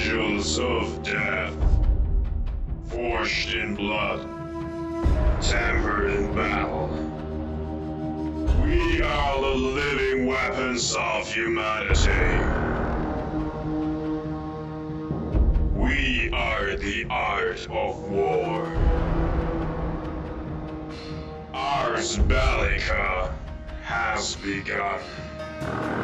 angels of death, forged in blood, tempered in battle. We are the living weapons of humanity. We are the art of war. Ars Bellica has begun.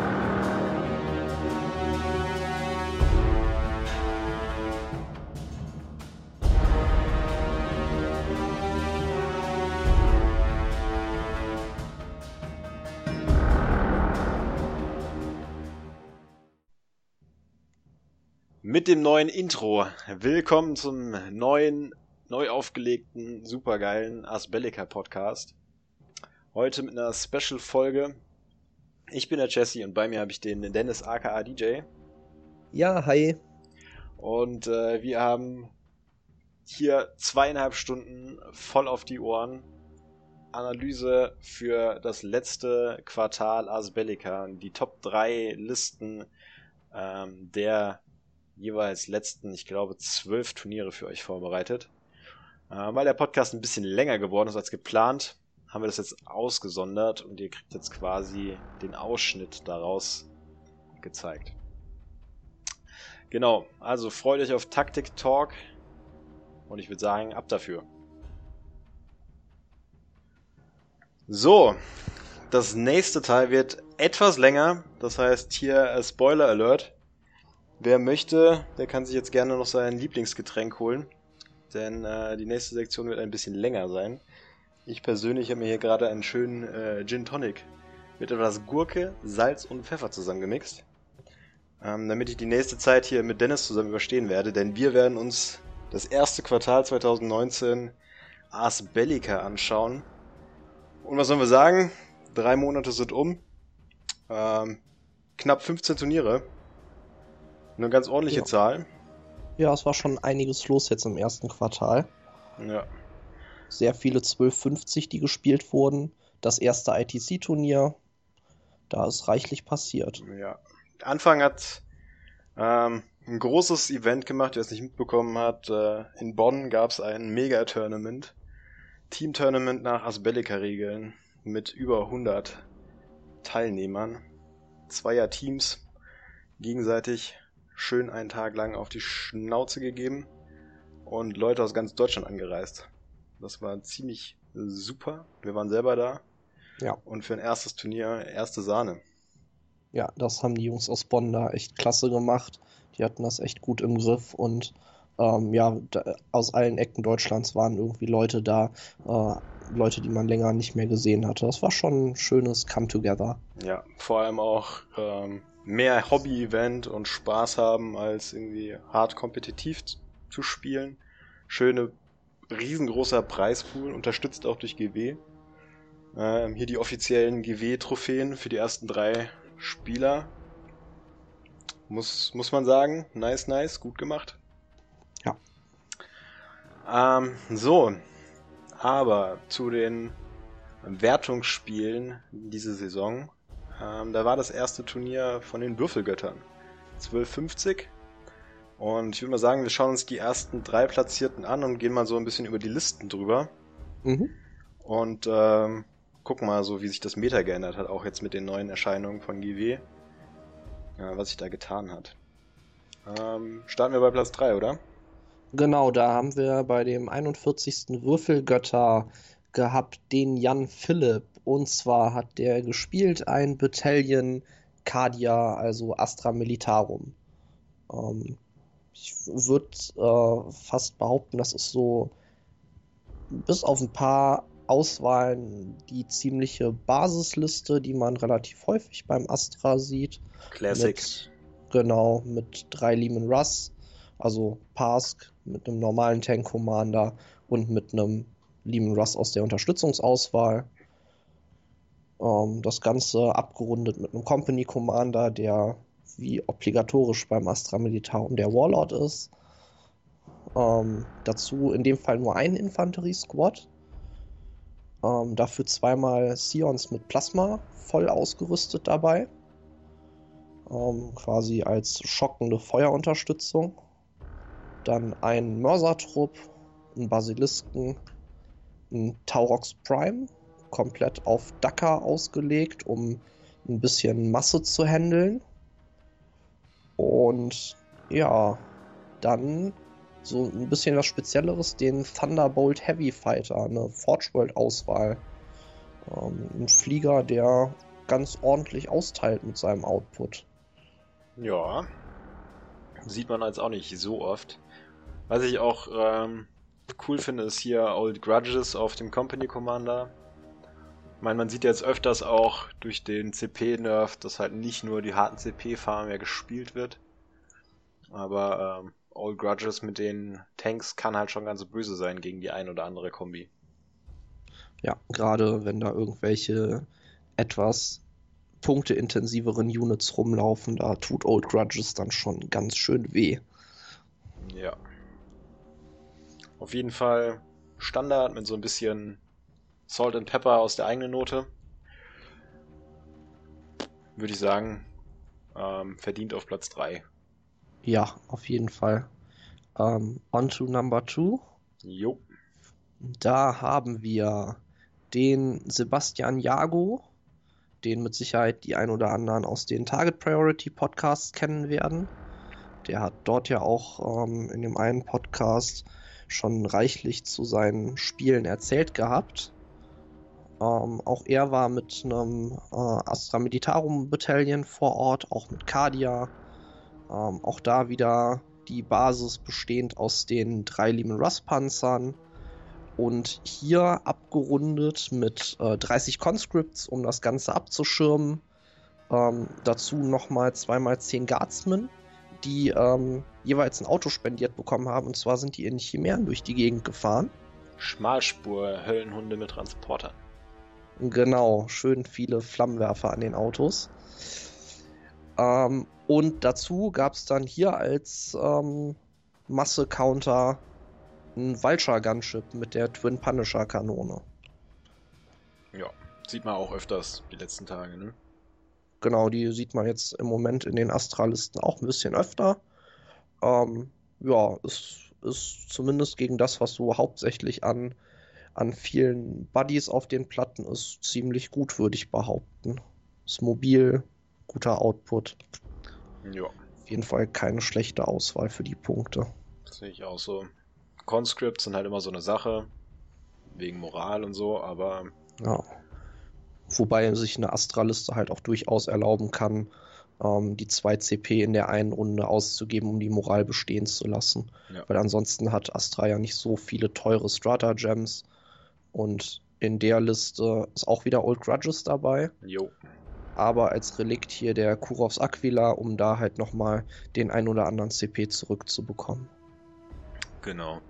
Mit dem neuen Intro. Willkommen zum neuen, neu aufgelegten, supergeilen Asbellica Podcast. Heute mit einer Special-Folge. Ich bin der Jesse und bei mir habe ich den Dennis aka DJ. Ja, hi. Und äh, wir haben hier zweieinhalb Stunden voll auf die Ohren. Analyse für das letzte Quartal Asbellica. Die Top 3 Listen ähm, der jeweils letzten, ich glaube, zwölf Turniere für euch vorbereitet. Äh, weil der Podcast ein bisschen länger geworden ist als geplant, haben wir das jetzt ausgesondert und ihr kriegt jetzt quasi den Ausschnitt daraus gezeigt. Genau, also freut euch auf Taktik Talk und ich würde sagen, ab dafür. So, das nächste Teil wird etwas länger, das heißt hier äh, Spoiler Alert. Wer möchte, der kann sich jetzt gerne noch sein Lieblingsgetränk holen. Denn äh, die nächste Sektion wird ein bisschen länger sein. Ich persönlich habe mir hier gerade einen schönen äh, Gin Tonic mit etwas Gurke, Salz und Pfeffer zusammengemixt. Ähm, damit ich die nächste Zeit hier mit Dennis zusammen überstehen werde. Denn wir werden uns das erste Quartal 2019 Ars Bellica anschauen. Und was sollen wir sagen? Drei Monate sind um. Ähm, knapp 15 Turniere. Eine ganz ordentliche Ja. Zahl. Ja, es war schon einiges los jetzt im ersten Quartal. Ja. Sehr viele 1250, die gespielt wurden. Das erste ITC-Turnier. Da ist reichlich passiert. ja. Anfang hat ähm, ein großes Event gemacht, wer es nicht mitbekommen hat. Äh, in Bonn gab es ein Mega-Tournament. Team-Tournament nach Asbellica-Regeln mit über 100 Teilnehmern. Zweier Teams gegenseitig schön einen Tag lang auf die Schnauze gegeben und Leute aus ganz Deutschland angereist. Das war ziemlich super. Wir waren selber da. Ja. Und für ein erstes Turnier erste Sahne. Ja, das haben die Jungs aus Bonn da echt klasse gemacht. Die hatten das echt gut im Griff und ähm, ja, da, aus allen Ecken Deutschlands waren irgendwie Leute da, äh, Leute, die man länger nicht mehr gesehen hatte. Das war schon ein schönes Come-Together. Ja, vor allem auch ähm, mehr Hobby-Event und Spaß haben, als irgendwie hart kompetitiv zu spielen. Schöne, riesengroßer Preispool, unterstützt auch durch GW. Ähm, hier die offiziellen GW-Trophäen für die ersten drei Spieler. Muss, muss man sagen, nice, nice, gut gemacht. Ja. Ähm, so, aber zu den Wertungsspielen diese Saison. Ähm, da war das erste Turnier von den Würfelgöttern. 1250. Und ich würde mal sagen, wir schauen uns die ersten drei Platzierten an und gehen mal so ein bisschen über die Listen drüber. Mhm. Und ähm, gucken mal so, wie sich das Meta geändert hat, auch jetzt mit den neuen Erscheinungen von GW. Ja, was sich da getan hat. Ähm, starten wir bei Platz 3, oder? Genau, da haben wir bei dem 41. Würfelgötter gehabt den Jan Philipp. Und zwar hat der gespielt ein Battalion Cardia, also Astra Militarum. Ähm, ich würde äh, fast behaupten, das ist so bis auf ein paar Auswahlen die ziemliche Basisliste, die man relativ häufig beim Astra sieht. Classic. Mit, genau, mit drei Lehman Russ, also Pask mit einem normalen Tank Commander und mit einem Lehman Russ aus der Unterstützungsauswahl. Ähm, das Ganze abgerundet mit einem Company Commander, der wie obligatorisch beim Astra Militarum der Warlord ist. Ähm, dazu in dem Fall nur ein Infanterie-Squad. Ähm, dafür zweimal Sions mit Plasma voll ausgerüstet dabei. Ähm, quasi als schockende Feuerunterstützung. dann einen Mörsertrupp, einen Basilisken, einen Taurox Prime, komplett auf Dakar ausgelegt, um ein bisschen Masse zu handeln. Und ja, dann so ein bisschen was Spezielleres, den Thunderbolt Heavy Fighter, eine Forge World Auswahl. Ähm, ein Flieger, der ganz ordentlich austeilt mit seinem Output. Ja. Sieht man als auch nicht so oft. Was ich auch ähm, cool finde, ist hier Old Grudges auf dem Company Commander. Ich meine, man sieht jetzt öfters auch durch den CP-Nerf, dass halt nicht nur die harten CP-Farben mehr gespielt wird. Aber ähm, Old Grudges mit den Tanks kann halt schon ganz böse sein gegen die ein oder andere Kombi. Ja, gerade wenn da irgendwelche etwas punkteintensiveren Units rumlaufen, da tut Old Grudges dann schon ganz schön weh. Ja. Auf jeden Fall Standard mit so ein bisschen Salt and Pepper aus der eigenen Note. Würde ich sagen, ähm, verdient auf Platz 3. Ja, auf jeden Fall. Ähm, on to number 2. Jo. Da haben wir den Sebastian Jago, den mit Sicherheit die ein oder anderen aus den Target Priority Podcasts kennen werden. Der hat dort ja auch ähm, in dem einen Podcast schon reichlich zu seinen Spielen erzählt gehabt. Ähm, auch er war mit einem äh, Astra Militarum Battalion vor Ort, auch mit Cardia. Ähm, auch da wieder die Basis bestehend aus den drei Lehman Russ Panzern und hier abgerundet mit äh, 30 Conscripts, um das Ganze abzuschirmen. Ähm, dazu nochmal zweimal 10 Guardsmen, die ähm, jeweils ein Auto spendiert bekommen haben. Und zwar sind die in Chimären durch die Gegend gefahren. Schmalspur, Höllenhunde mit Transportern. Genau, schön viele Flammenwerfer an den Autos. Ähm, und dazu gab es dann hier als ähm, Masse-Counter ein Vulture Gunship mit der Twin Punisher Kanone. Ja, sieht man auch öfters die letzten Tage, ne? Genau, die sieht man jetzt im Moment in den Astralisten auch ein bisschen öfter. Ähm, ja, ist, ist zumindest gegen das, was so hauptsächlich an, an vielen Buddies auf den Platten ist, ziemlich gut, würde ich behaupten. Ist mobil, guter Output. Ja. Auf jeden Fall keine schlechte Auswahl für die Punkte. Das sehe ich auch so. Conscripts sind halt immer so eine Sache, wegen Moral und so, aber. Ja. Wobei sich eine Astraliste halt auch durchaus erlauben kann, ähm, die 2 CP in der einen Runde auszugeben, um die Moral bestehen zu lassen. Ja. Weil ansonsten hat Astra ja nicht so viele teure Strata-Gems. Und in der Liste ist auch wieder Old Grudges dabei. Jo. Aber als Relikt hier der Kurovs Aquila, um da halt nochmal den ein oder anderen CP zurückzubekommen. Genau.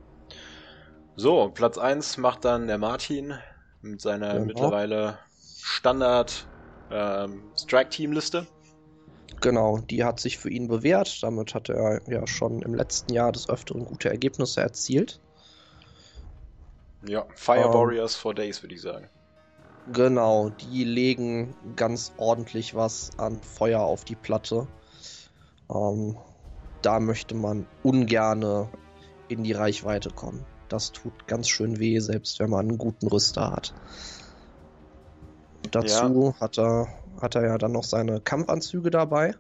So, Platz 1 macht dann der Martin mit seiner Genau. mittlerweile Standard ähm, Strike-Team-Liste. Genau, die hat sich für ihn bewährt. Damit hat er ja schon im letzten Jahr des Öfteren gute Ergebnisse erzielt. Ja, Fire Ähm. Warriors for Days, würde ich sagen. Genau, die legen ganz ordentlich was an Feuer auf die Platte. Ähm, da möchte man ungerne in die Reichweite kommen. Das tut ganz schön weh, selbst wenn man einen guten Rüster hat. Dazu hat, er, hat er ja dann noch seine Kampfanzüge dabei.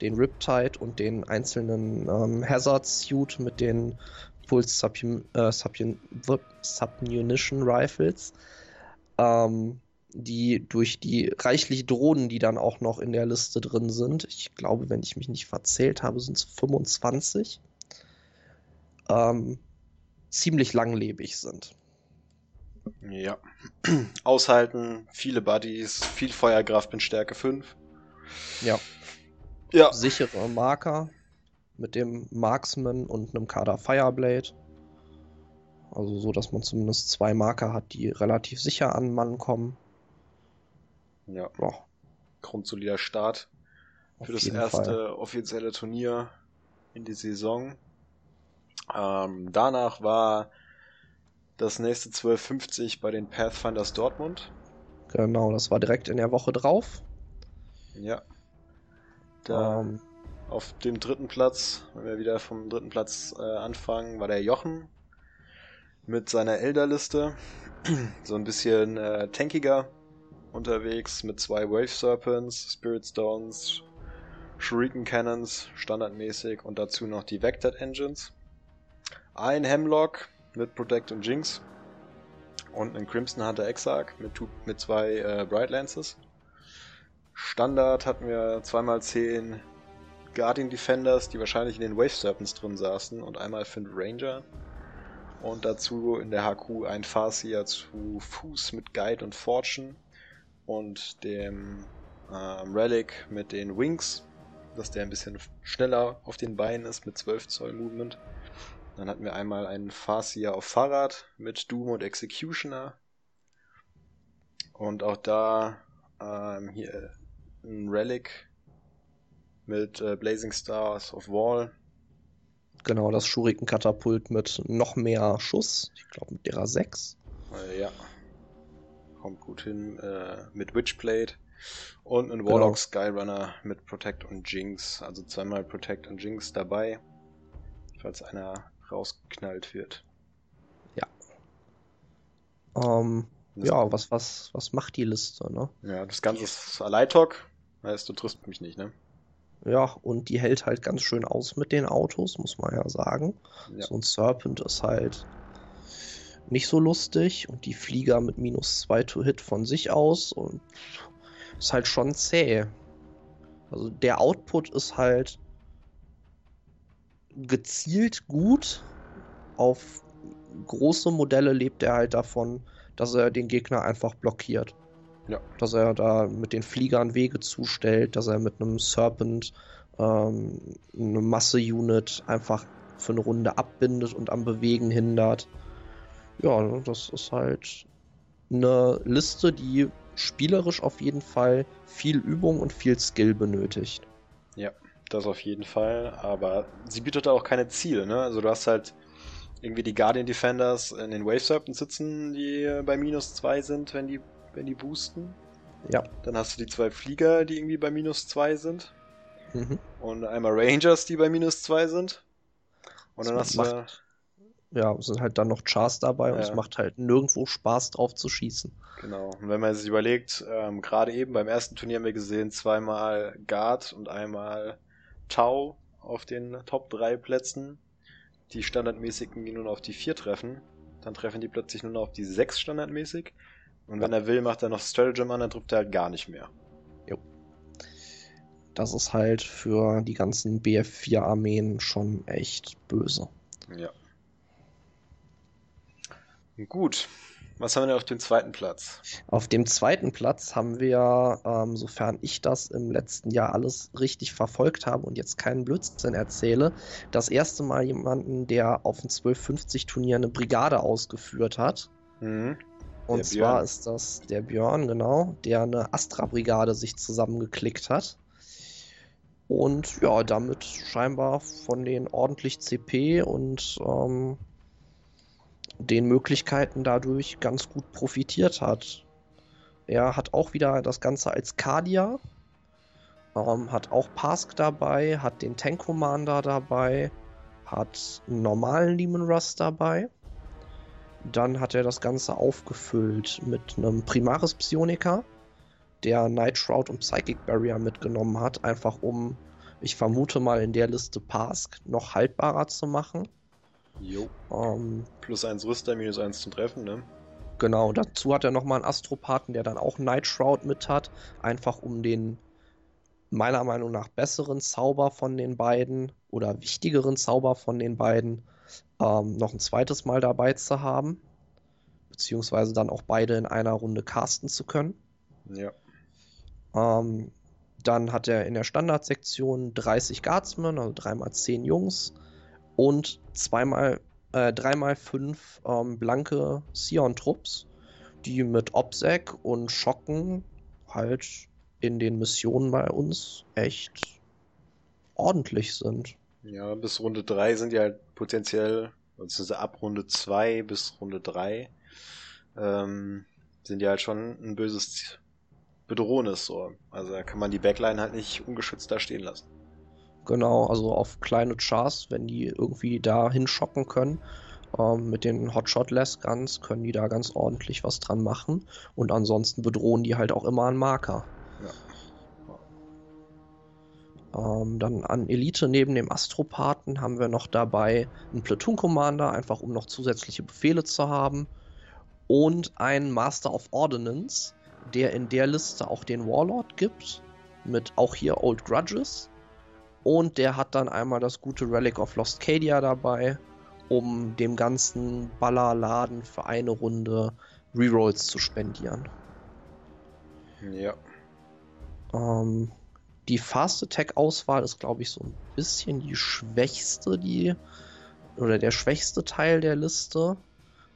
Den Riptide und den einzelnen ähm, Hazard Suit mit den Pulse Submun äh, Submun Submunition Rifles ähm, die durch die reichlich Drohnen, die dann auch noch in der Liste drin sind, ich glaube, wenn ich mich nicht verzählt habe, sind es 25, ähm, ziemlich langlebig sind. Ja. Aushalten, viele Buddies, viel Feuerkraft mit Stärke 5. Ja, Ja. sichere Marker mit dem Marksman und einem Kader Fireblade. Also so, dass man zumindest zwei Marker hat, die relativ sicher an Mann kommen. Ja. Ja, Grundsolider Start auf für das erste Fall. offizielle Turnier in die Saison. Ähm, danach war das nächste 1250 bei den Pathfinders Dortmund. Genau, das war direkt in der Woche drauf. Ja. Da Ähm, Auf dem dritten Platz, wenn wir wieder vom dritten Platz äh, anfangen, war der Jochen mit seiner Elderliste. so ein bisschen äh, tankiger unterwegs mit zwei Wave Serpents, Spirit Stones, Shuriken Cannons, standardmäßig und dazu noch die Vectored Engines. Ein Hemlock mit Protect und Jinx und einen Crimson Hunter Exarch mit, mit zwei äh, Bright Lances. Standard hatten wir zweimal zehn Guardian Defenders, die wahrscheinlich in den Wave Serpents drin saßen und einmal fünf Ranger. Und dazu in der HQ ein Farseer zu Fuß mit Guide und Fortune und dem ähm, Relic mit den Wings, dass der ein bisschen schneller auf den Beinen ist mit 12 Zoll Movement. Dann hatten wir einmal einen Farseer auf Fahrrad mit Doom und Executioner. Und auch da ähm, hier ein Relic mit äh, Blazing Stars of Wall. Genau, das Schuriken-Katapult mit noch mehr Schuss. Ich glaube mit derer 6. Äh, ja. Kommt gut hin. Äh, mit Witchblade. Und ein Warlock genau. Skyrunner mit Protect und Jinx. Also zweimal Protect und Jinx dabei. Falls einer rausgeknallt wird. Ja. Ähm, ja, was, was, was macht die Liste, ne? Ja, das Ganze ist Alleitalk. Heißt, du triffst mich nicht, ne? Ja, und die hält halt ganz schön aus mit den Autos, muss man ja sagen. Ja. So ein Serpent ist halt nicht so lustig und die Flieger mit minus 2 to Hit von sich aus und ist halt schon zäh. Also der Output ist halt gezielt gut. Auf große Modelle lebt er halt davon, dass er den Gegner einfach blockiert. Ja. Dass er da mit den Fliegern Wege zustellt, dass er mit einem Serpent ähm, eine Masse-Unit einfach für eine Runde abbindet und am Bewegen hindert. Ja, das ist halt eine Liste, die spielerisch auf jeden Fall viel Übung und viel Skill benötigt. Ja, das auf jeden Fall. Aber sie bietet auch keine Ziele, ne? Also du hast halt irgendwie die Guardian Defenders in den Wave Serpents sitzen, die bei minus 2 sind, wenn die wenn die boosten. Ja. Dann hast du die zwei Flieger, die irgendwie bei minus 2 sind. Mhm. Und einmal Rangers, die bei minus 2 sind. Und dann hast du. Ja, sind halt dann noch Chars dabei ja. und es macht halt nirgendwo Spaß drauf zu schießen. Genau. Und wenn man sich überlegt, ähm, gerade eben beim ersten Turnier haben wir gesehen, zweimal Guard und einmal Tau auf den Top 3 Plätzen. Die standardmäßigen, die nun auf die 4 treffen. Dann treffen die plötzlich nur noch auf die 6 standardmäßig. Und wenn er will, macht er noch Stratagem an, dann drückt er halt gar nicht mehr. Jo. Das ist halt für die ganzen BF4-Armeen schon echt böse. Ja. Gut. Was haben wir denn auf dem zweiten Platz? Auf dem zweiten Platz haben wir, ähm, sofern ich das im letzten Jahr alles richtig verfolgt habe und jetzt keinen Blödsinn erzähle, das erste Mal jemanden, der auf dem 1250 Turnier eine Brigade ausgeführt hat. Mhm. Und zwar ist das der Björn, genau, der eine Astra-Brigade sich zusammengeklickt hat. Und ja, damit scheinbar von den ordentlich CP und ähm, den Möglichkeiten dadurch ganz gut profitiert hat. Er hat auch wieder das Ganze als Cardia, ähm, hat auch Pask dabei, hat den Tank Commander dabei, hat einen normalen Demon Rust dabei. Dann hat er das Ganze aufgefüllt mit einem Primaris Psioniker, der Night Shroud und Psychic Barrier mitgenommen hat, einfach um, ich vermute mal in der Liste Pask noch haltbarer zu machen. Jo. Ähm, Plus eins Rüster, minus eins zum Treffen, ne? Genau, dazu hat er nochmal einen Astropathen, der dann auch Night Shroud mit hat, einfach um den meiner Meinung nach besseren Zauber von den beiden oder wichtigeren Zauber von den beiden ähm, noch ein zweites Mal dabei zu haben. Beziehungsweise dann auch beide in einer Runde casten zu können. Ja. Ähm, dann hat er in der Standardsektion 30 Guardsmen, also 3x10 Jungs und zweimal, äh, 3x5 ähm, blanke Sion-Trupps, die mit Obsec und Schocken halt in den Missionen bei uns echt ordentlich sind. Ja, bis Runde 3 sind die halt potenziell, also ab Runde 2 bis Runde 3, ähm, sind die halt schon ein böses Bedrohnis so. Also da kann man die Backline halt nicht ungeschützt da stehen lassen. Genau, also auf kleine Chars, wenn die irgendwie da hinschocken können. Ähm, mit den Hotshot Less Guns können die da ganz ordentlich was dran machen. Und ansonsten bedrohen die halt auch immer einen Marker. Ähm, dann an Elite neben dem Astropathen haben wir noch dabei einen Platoon Commander, einfach um noch zusätzliche Befehle zu haben. Und einen Master of Ordnance, der in der Liste auch den Warlord gibt. Mit auch hier Old Grudges. Und der hat dann einmal das gute Relic of Lost Cadia dabei, um dem ganzen Ballerladen für eine Runde Rerolls zu spendieren. Ja. Ähm, die Fast Attack Auswahl ist, glaube ich, so ein bisschen die schwächste, die oder der schwächste Teil der Liste.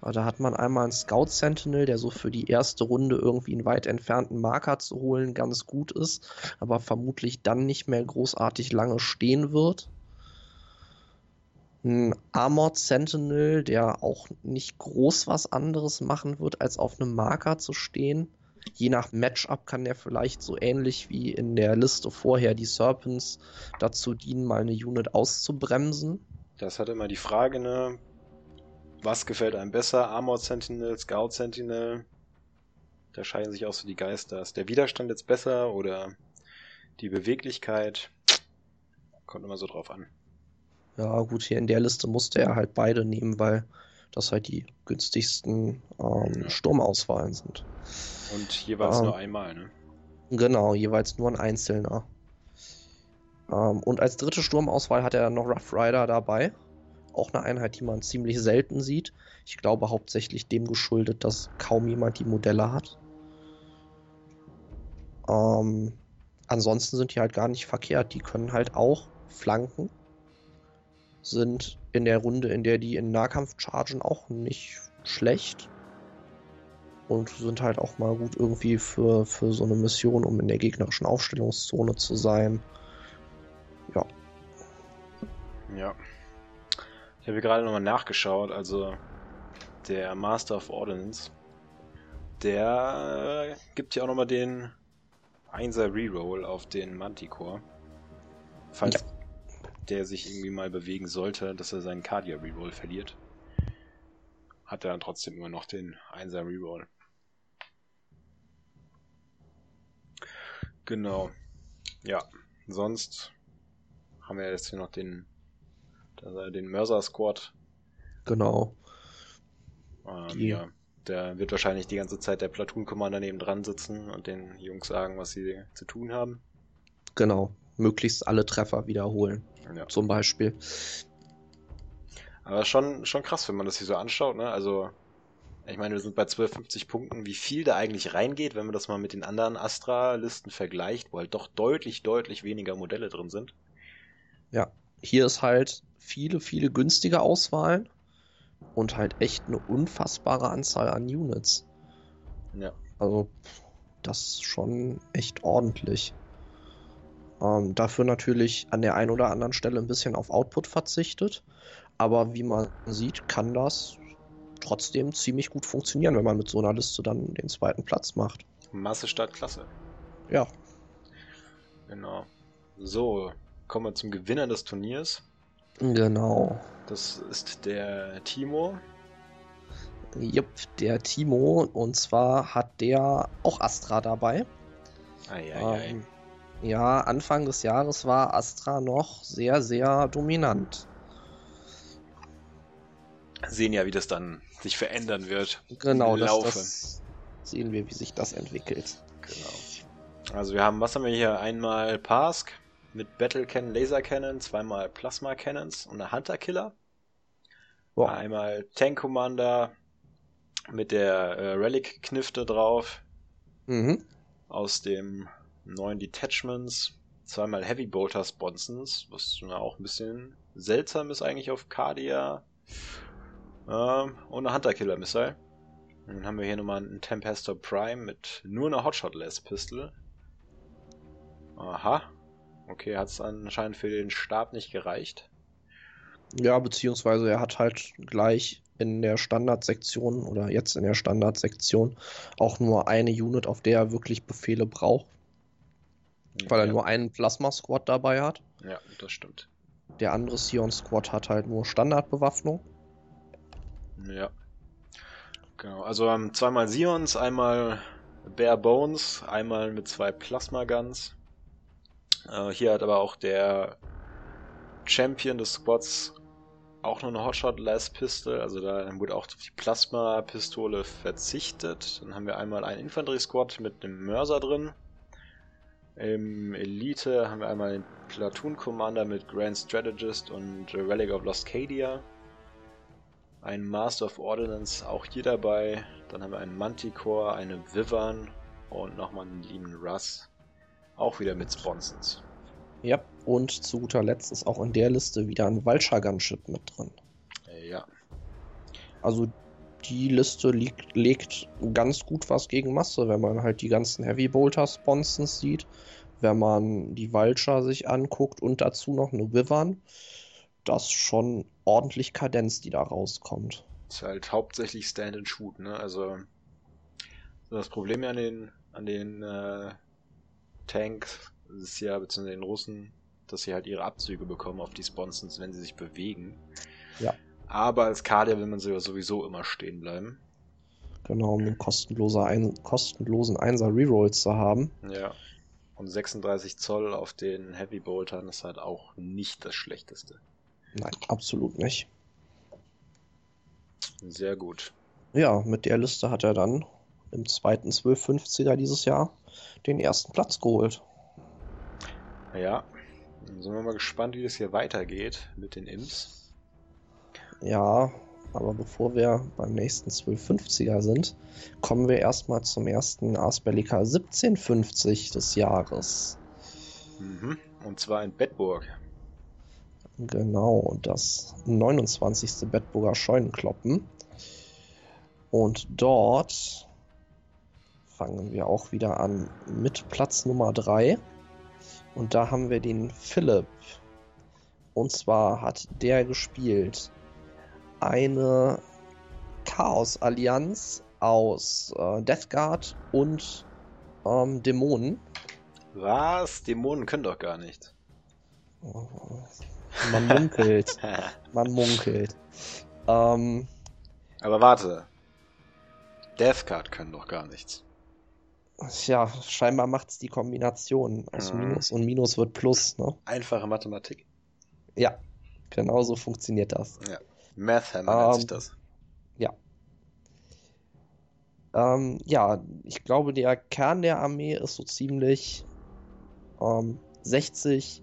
Da hat man einmal einen Scout Sentinel, der so für die erste Runde irgendwie einen weit entfernten Marker zu holen ganz gut ist, aber vermutlich dann nicht mehr großartig lange stehen wird. Ein Armored Sentinel, der auch nicht groß was anderes machen wird, als auf einem Marker zu stehen. Je nach Matchup kann der vielleicht so ähnlich wie in der Liste vorher die Serpents dazu dienen, mal eine Unit auszubremsen. Das hat immer die Frage, ne? Was gefällt einem besser? Armored Sentinel, Scout Sentinel? Da scheiden sich auch so die Geister. Ist der Widerstand jetzt besser oder die Beweglichkeit? Kommt immer so drauf an. Ja, gut, hier in der Liste musste er halt beide nehmen, weil das halt die günstigsten ähm. Sturmauswahlen sind. Und jeweils Ähm. nur einmal, ne? Genau, jeweils nur ein einzelner. Ähm, und als dritte Sturmauswahl hat er dann noch Rough Rider dabei. Auch eine Einheit, die man ziemlich selten sieht. Ich glaube hauptsächlich dem geschuldet, dass kaum jemand die Modelle hat. Ähm, ansonsten sind die halt gar nicht verkehrt. Die können halt auch flanken. Sind in der Runde, in der die in Nahkampf chargen, auch nicht schlecht. Und sind halt auch mal gut irgendwie für, für so eine Mission, um in der gegnerischen Aufstellungszone zu sein. Ja, Ja. Ich habe gerade nochmal nachgeschaut, also der Master of Ordnance, der gibt ja auch nochmal den 1er Reroll auf den Manticore. Falls der sich irgendwie mal bewegen sollte, dass er seinen Cardia Reroll verliert. Hat er dann trotzdem immer noch den 1er Reroll. Genau. Ja, sonst haben wir jetzt hier noch den, den Mörser Squad. genau. Ähm, ja, der wird wahrscheinlich die ganze Zeit der Platoon Commander neben dran sitzen und den Jungs sagen, was sie zu tun haben. Genau. Möglichst alle Treffer wiederholen. Ja. Zum Beispiel. Aber schon, schon krass, wenn man das hier so anschaut, ne? Also, ich meine, wir sind bei 1250 Punkten, wie viel da eigentlich reingeht, wenn man das mal mit den anderen Astra-Listen vergleicht, wo halt doch deutlich, deutlich weniger Modelle drin sind. Hier ist halt viele, viele günstige Auswahlen und halt echt eine unfassbare Anzahl an Units. Ja. Also, das ist schon echt ordentlich. Ähm, dafür natürlich an der einen oder anderen Stelle ein bisschen auf Output verzichtet. Aber wie man sieht, kann das trotzdem ziemlich gut funktionieren, wenn man mit so einer Liste dann den zweiten Platz macht. Masse statt Klasse. Ja, Genau. So, kommen wir zum Gewinner des Turniers. genau. Das ist der Timo. Jupp, der Timo. Und zwar hat der auch Astra dabei. Eieiei. Ähm, ja, Anfang des Jahres war Astra noch sehr, sehr dominant. Sehen ja, wie das dann sich verändern wird. Genau, Im das, Laufe. das sehen wir, wie sich das entwickelt. Genau. Also wir haben, was haben wir hier? Einmal Pask mit Battle Cannon, Laser Cannon, zweimal Plasma Cannons und eine Hunter Killer. Boah, Einmal Tank Commander mit der äh, Relic Knifte drauf mhm. aus dem neuen Detachments. Zweimal Heavy Bolter Sponsons, was auch ein bisschen seltsam ist eigentlich auf Cardia. Ähm, und eine Hunter Killer Missile. Und dann haben wir hier nochmal einen Tempestor Prime mit nur einer Hotshot-Less Pistol. Aha. Okay, hat es anscheinend für den Stab nicht gereicht. Ja, beziehungsweise er hat halt gleich in der Standardsektion oder jetzt in der Standardsektion auch nur eine Unit, auf der er wirklich Befehle braucht. weil er ja. nur einen Plasma-Squad dabei hat. Ja, das stimmt. Der andere Sion-Squad hat halt nur Standardbewaffnung. Ja. Genau, also ähm, zweimal Sions, einmal Bare Bones, einmal mit zwei Plasma Guns. Äh, hier hat aber auch der Champion des Squads auch noch eine Hotshot Last Pistol, also da wurde auch auf die Plasma Pistole verzichtet. Dann haben wir einmal einen Infanterie Squad mit einem Mörser drin. Im Elite haben wir einmal den Platoon Commander mit Grand Strategist und Relic of Lost Cadia. Ein Master of Ordnance auch hier dabei. Dann haben wir einen Manticore, eine Vivan und nochmal einen Lehman Russ. Auch wieder mit Sponsons. Ja, und zu guter Letzt ist auch in der Liste wieder ein Vulture Gunship mit drin. Ja, Also die Liste liegt, legt ganz gut was gegen Masse, wenn man halt die ganzen Heavy Bolter Sponsons sieht, wenn man die Vulture sich anguckt und dazu noch eine Vivan. Das schon ordentlich Kadenz, die da rauskommt. ist halt hauptsächlich Stand and Shoot, ne? Also so das Problem an den an den äh, Tanks ist ja beziehungsweise den Russen, dass sie halt ihre Abzüge bekommen auf die Sponsons, wenn sie sich bewegen. Ja. Aber als Kader will man sowieso immer stehen bleiben. Genau, um einen kostenloser ein, kostenlosen Einser Reroll zu haben. Ja. Und 36 Zoll auf den Heavy Boltern ist halt auch nicht das Schlechteste. Nein, absolut nicht. Sehr gut. Ja, mit der Liste hat er dann im zweiten 1250er dieses Jahr den ersten Platz geholt. Ja. Dann sind wir mal gespannt, wie das hier weitergeht mit den Imps. Ja, aber bevor wir beim nächsten 1250er sind, kommen wir erstmal zum ersten Ars Bellica 1750 des Jahres. Mhm. Und zwar in Bedburg. Genau, das 29. Bedburger Scheunenkloppen. Und dort fangen wir auch wieder an mit Platz Nummer 3. Und da haben wir den Philipp. Und zwar hat der gespielt eine Chaos-Allianz aus äh, Death Guard und ähm, Dämonen. Was? Dämonen können doch gar nicht. Man munkelt. Man munkelt. Ähm, Aber warte. Deathcard können doch gar nichts. ja, scheinbar macht es die Kombination aus Mhm. Minus und Minus wird Plus, ne? Einfache Mathematik. Ja, genau so funktioniert das. Mathhammer nennt sich Ähm, das. Ähm, ja, ich glaube, der Kern der Armee ist so ziemlich ähm, 60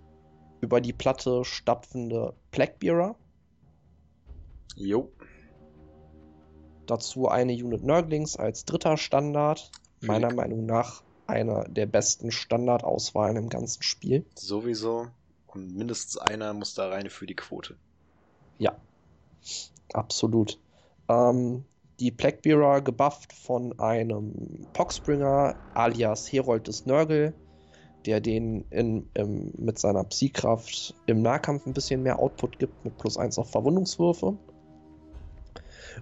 über die Platte stapfende Plaguebearer. Jo. Dazu eine Unit Nurglings als dritter Standard. Meiner Die- Meinung nach einer der besten Standardauswahlen im ganzen Spiel. Sowieso. Und mindestens einer muss da rein für die Quote. Ja, absolut. Ähm, die Plaguebearer gebufft von einem Poxbringer alias Herold des Nörgel, der den in, im, mit seiner Psykraft im Nahkampf ein bisschen mehr Output gibt, mit plus 1 auf Verwundungswürfe.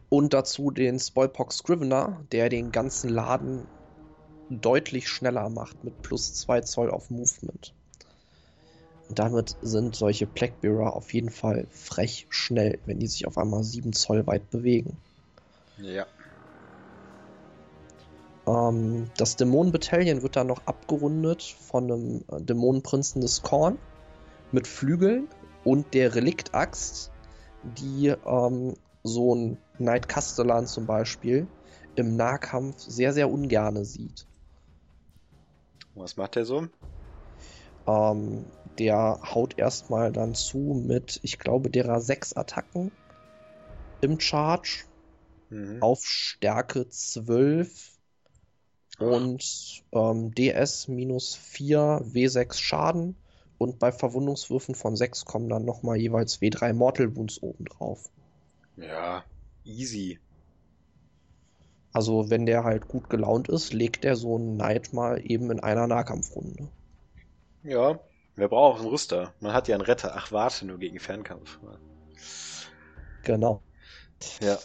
Und dazu den Spoilpox Scrivener, der den ganzen Laden deutlich schneller macht, mit plus 2 Zoll auf Movement. Und damit sind solche Plaguebearer auf jeden Fall frech schnell, wenn die sich auf einmal 7 Zoll weit bewegen. Ja. Ähm, das Dämonenbataillon wird dann noch abgerundet von einem äh, Dämonenprinzen des Korn mit Flügeln und der Reliktaxt, die ähm, so ein Knight Castellan zum Beispiel im Nahkampf sehr, sehr ungerne sieht. Was macht der so? Ähm, der haut erstmal dann zu mit, ich glaube, derer sechs Attacken im Charge Mhm. auf Stärke 12 und ähm, DS minus 4 W6 Schaden und bei Verwundungswürfen von 6 kommen dann nochmal jeweils W3 Mortal Wounds obendrauf. Ja. Easy. Also wenn der halt gut gelaunt ist, legt der so einen Knight mal eben in einer Nahkampfrunde. Ja. Wer braucht einen Rüster? Man hat ja einen Retter. Ach, warte, nur gegen Fernkampf. Genau. Ja.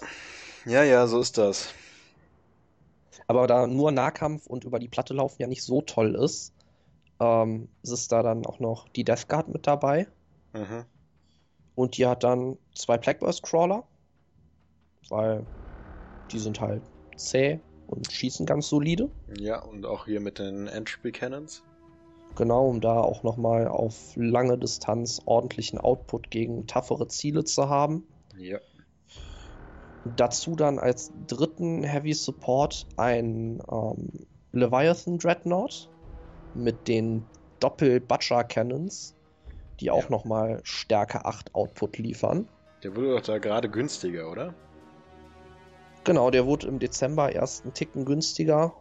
Ja, ja, so ist das. Aber da nur Nahkampf und über die Platte laufen ja nicht so toll ist, ähm, ist da dann auch noch die Death Guard mit dabei. Mhm. Und die hat dann zwei Blackburst Crawler, weil die sind halt zäh und schießen ganz solide. Ja, und auch hier mit den Entropy Cannons. Genau, um da auch nochmal auf lange Distanz ordentlichen Output gegen toughere Ziele zu haben. Ja. Dazu dann als dritten Heavy Support ein ähm, Leviathan Dreadnought mit den Doppel-Butcher Cannons, die auch Ja. nochmal Stärke 8 Output liefern. Der wurde doch da gerade günstiger, oder? Genau, der wurde im Dezember erst einen Ticken günstiger,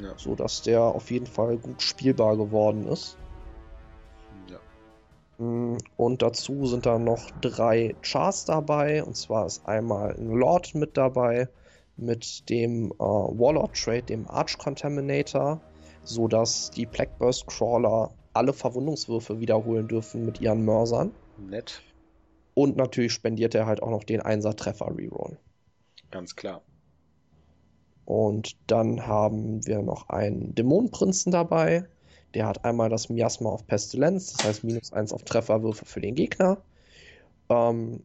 Ja. sodass der auf jeden Fall gut spielbar geworden ist. Mm, Und dazu sind da noch drei Chars dabei. Und zwar ist einmal ein Lord mit dabei mit dem äh, Warlord Trade, dem Arch Contaminator, sodass die Blackburst Crawler alle Verwundungswürfe wiederholen dürfen mit ihren Mörsern. Nett. Und natürlich spendiert er halt auch noch den Einser-Treffer Reroll. Ganz klar. Und dann haben wir noch einen Dämonenprinzen dabei. Der hat einmal das Miasma of Pestilenz, das heißt minus 1 auf Trefferwürfe für den Gegner. Ähm,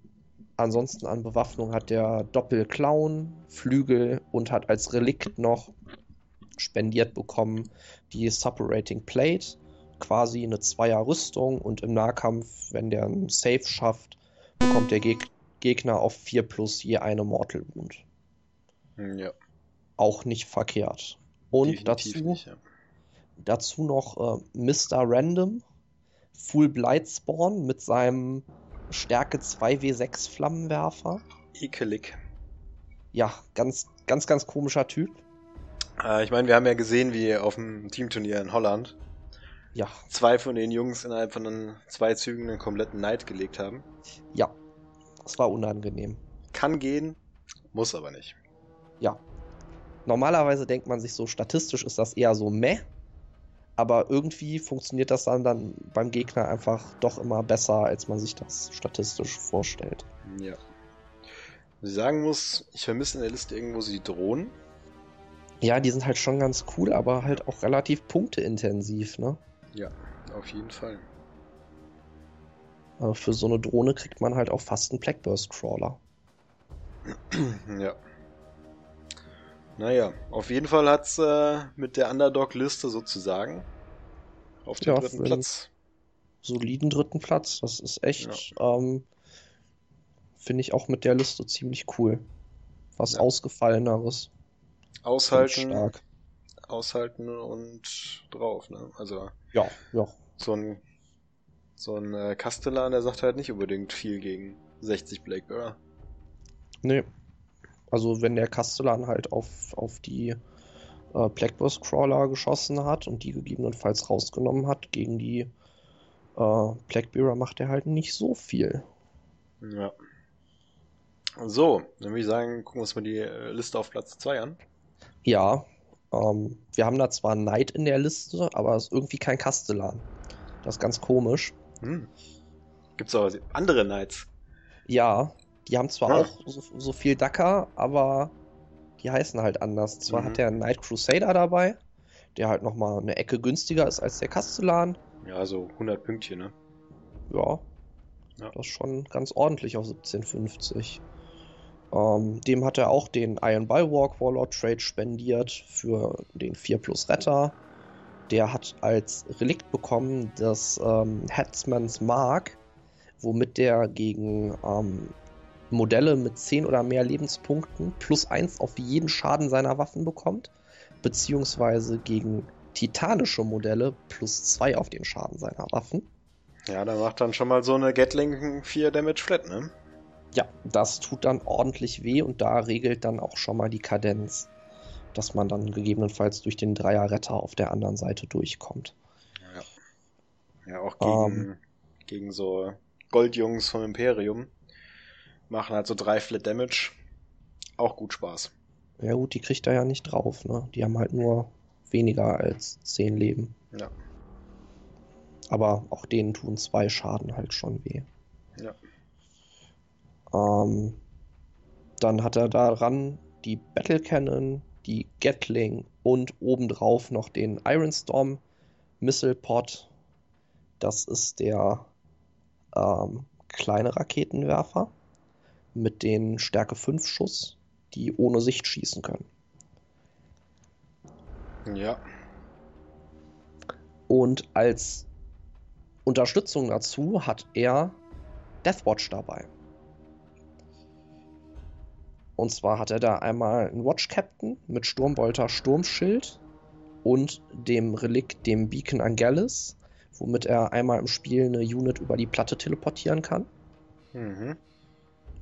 ansonsten an Bewaffnung hat der Doppelclown, Flügel und hat als Relikt noch spendiert bekommen die Suppurating Plate. Quasi eine Zweier-Rüstung und im Nahkampf, wenn der einen Save schafft, bekommt der Geg Gegner auf 4 plus je eine Mortal Wound Ja. auch nicht verkehrt. Und definitiv dazu, nicht, ja. Dazu noch äh, Mr. Random, Full Blightspawn mit seinem Stärke 2W6 Flammenwerfer. Ekelig. Ja, ganz, ganz, ganz komischer Typ. Äh, ich meine, wir haben ja gesehen, wie auf dem Teamturnier in Holland Ja, zwei von den Jungs innerhalb von den zwei Zügen einen kompletten Neid gelegt haben. ja, das war unangenehm. Kann gehen, muss aber nicht. Ja. Normalerweise denkt man sich so, statistisch ist das eher so meh. Aber irgendwie funktioniert das dann, dann beim Gegner einfach doch immer besser, als man sich das statistisch vorstellt. Ja. Was ich sagen muss, ich vermisse in der Liste irgendwo die Drohnen. Ja, die sind halt schon ganz cool, aber halt auch relativ punkteintensiv, ne? Ja, auf jeden Fall. Aber für so eine Drohne kriegt man halt auch fast einen Blackburst-Crawler. ja. Naja, auf jeden Fall hat's äh, mit der Underdog-Liste sozusagen auf dem Ja, dritten Platz. Soliden dritten Platz, das ist echt, ähm, finde ich auch mit der Liste ziemlich cool. Was Ja. Ausgefalleneres. Aushalten, Stark. aushalten und drauf, ne? Also Ja, ja. so ein so ein äh, Kastellan, der sagt halt nicht unbedingt viel gegen 60 Blackbearer. Nee. Also wenn der Castellan halt auf, auf die äh, Blackburst-Crawler geschossen hat und die gegebenenfalls rausgenommen hat, gegen die äh, Blackbearer macht er halt nicht so viel. Ja. So, dann würde ich sagen, gucken wir uns mal die äh, Liste auf Platz 2 an. Ja, ähm, wir haben da zwar Knight in der Liste, aber es ist irgendwie kein Castellan. Das ist ganz komisch. Hm. Gibt's aber andere Knights. Ja, die haben zwar Ja. auch so, so viel Dacker, aber die heißen halt anders. Zwar Mhm. hat der Knight Crusader dabei, der halt nochmal eine Ecke günstiger ist als der Castellan. Ja, so 100 Pünktchen, ne? Ja, Ja. das ist schon ganz ordentlich auf 1750. Ähm, dem hat er auch den Iron Bulwark Warlord Trade spendiert für den 4 plus Retter. Der hat als Relikt bekommen das ähm, Headsman's Mark, womit der gegen ähm, Modelle mit 10 oder mehr Lebenspunkten plus 1 auf jeden Schaden seiner Waffen bekommt, beziehungsweise gegen titanische Modelle plus 2 auf den Schaden seiner Waffen. Ja, da macht dann schon mal so eine Gatling 4 Damage flat, ne? Ja, das tut dann ordentlich weh und da regelt dann auch schon mal die Kadenz, dass man dann gegebenenfalls durch den Dreier-Retter auf der anderen Seite durchkommt. Ja, auch gegen, Ähm. gegen so Goldjungs vom Imperium. Machen halt so drei Flat Damage. Auch gut Spaß. Ja gut, die kriegt er ja nicht drauf, ne? Die haben halt nur weniger als 10 Leben. Ja. Aber auch denen tun zwei Schaden halt schon weh. Ja. Ähm, dann hat er daran die Battle Cannon, die Gatling und obendrauf noch den Iron Storm Missile Pod. Das ist der ähm, kleine Raketenwerfer mit den Stärke 5 Schuss, die ohne Sicht schießen können. Ja. Und als Unterstützung dazu hat er Deathwatch dabei. Und zwar hat er da einmal einen Watch Captain mit Sturmbolter Sturmschild und dem Relikt, dem Beacon Angelis, womit er einmal im Spiel eine Unit über die Platte teleportieren kann. Mhm.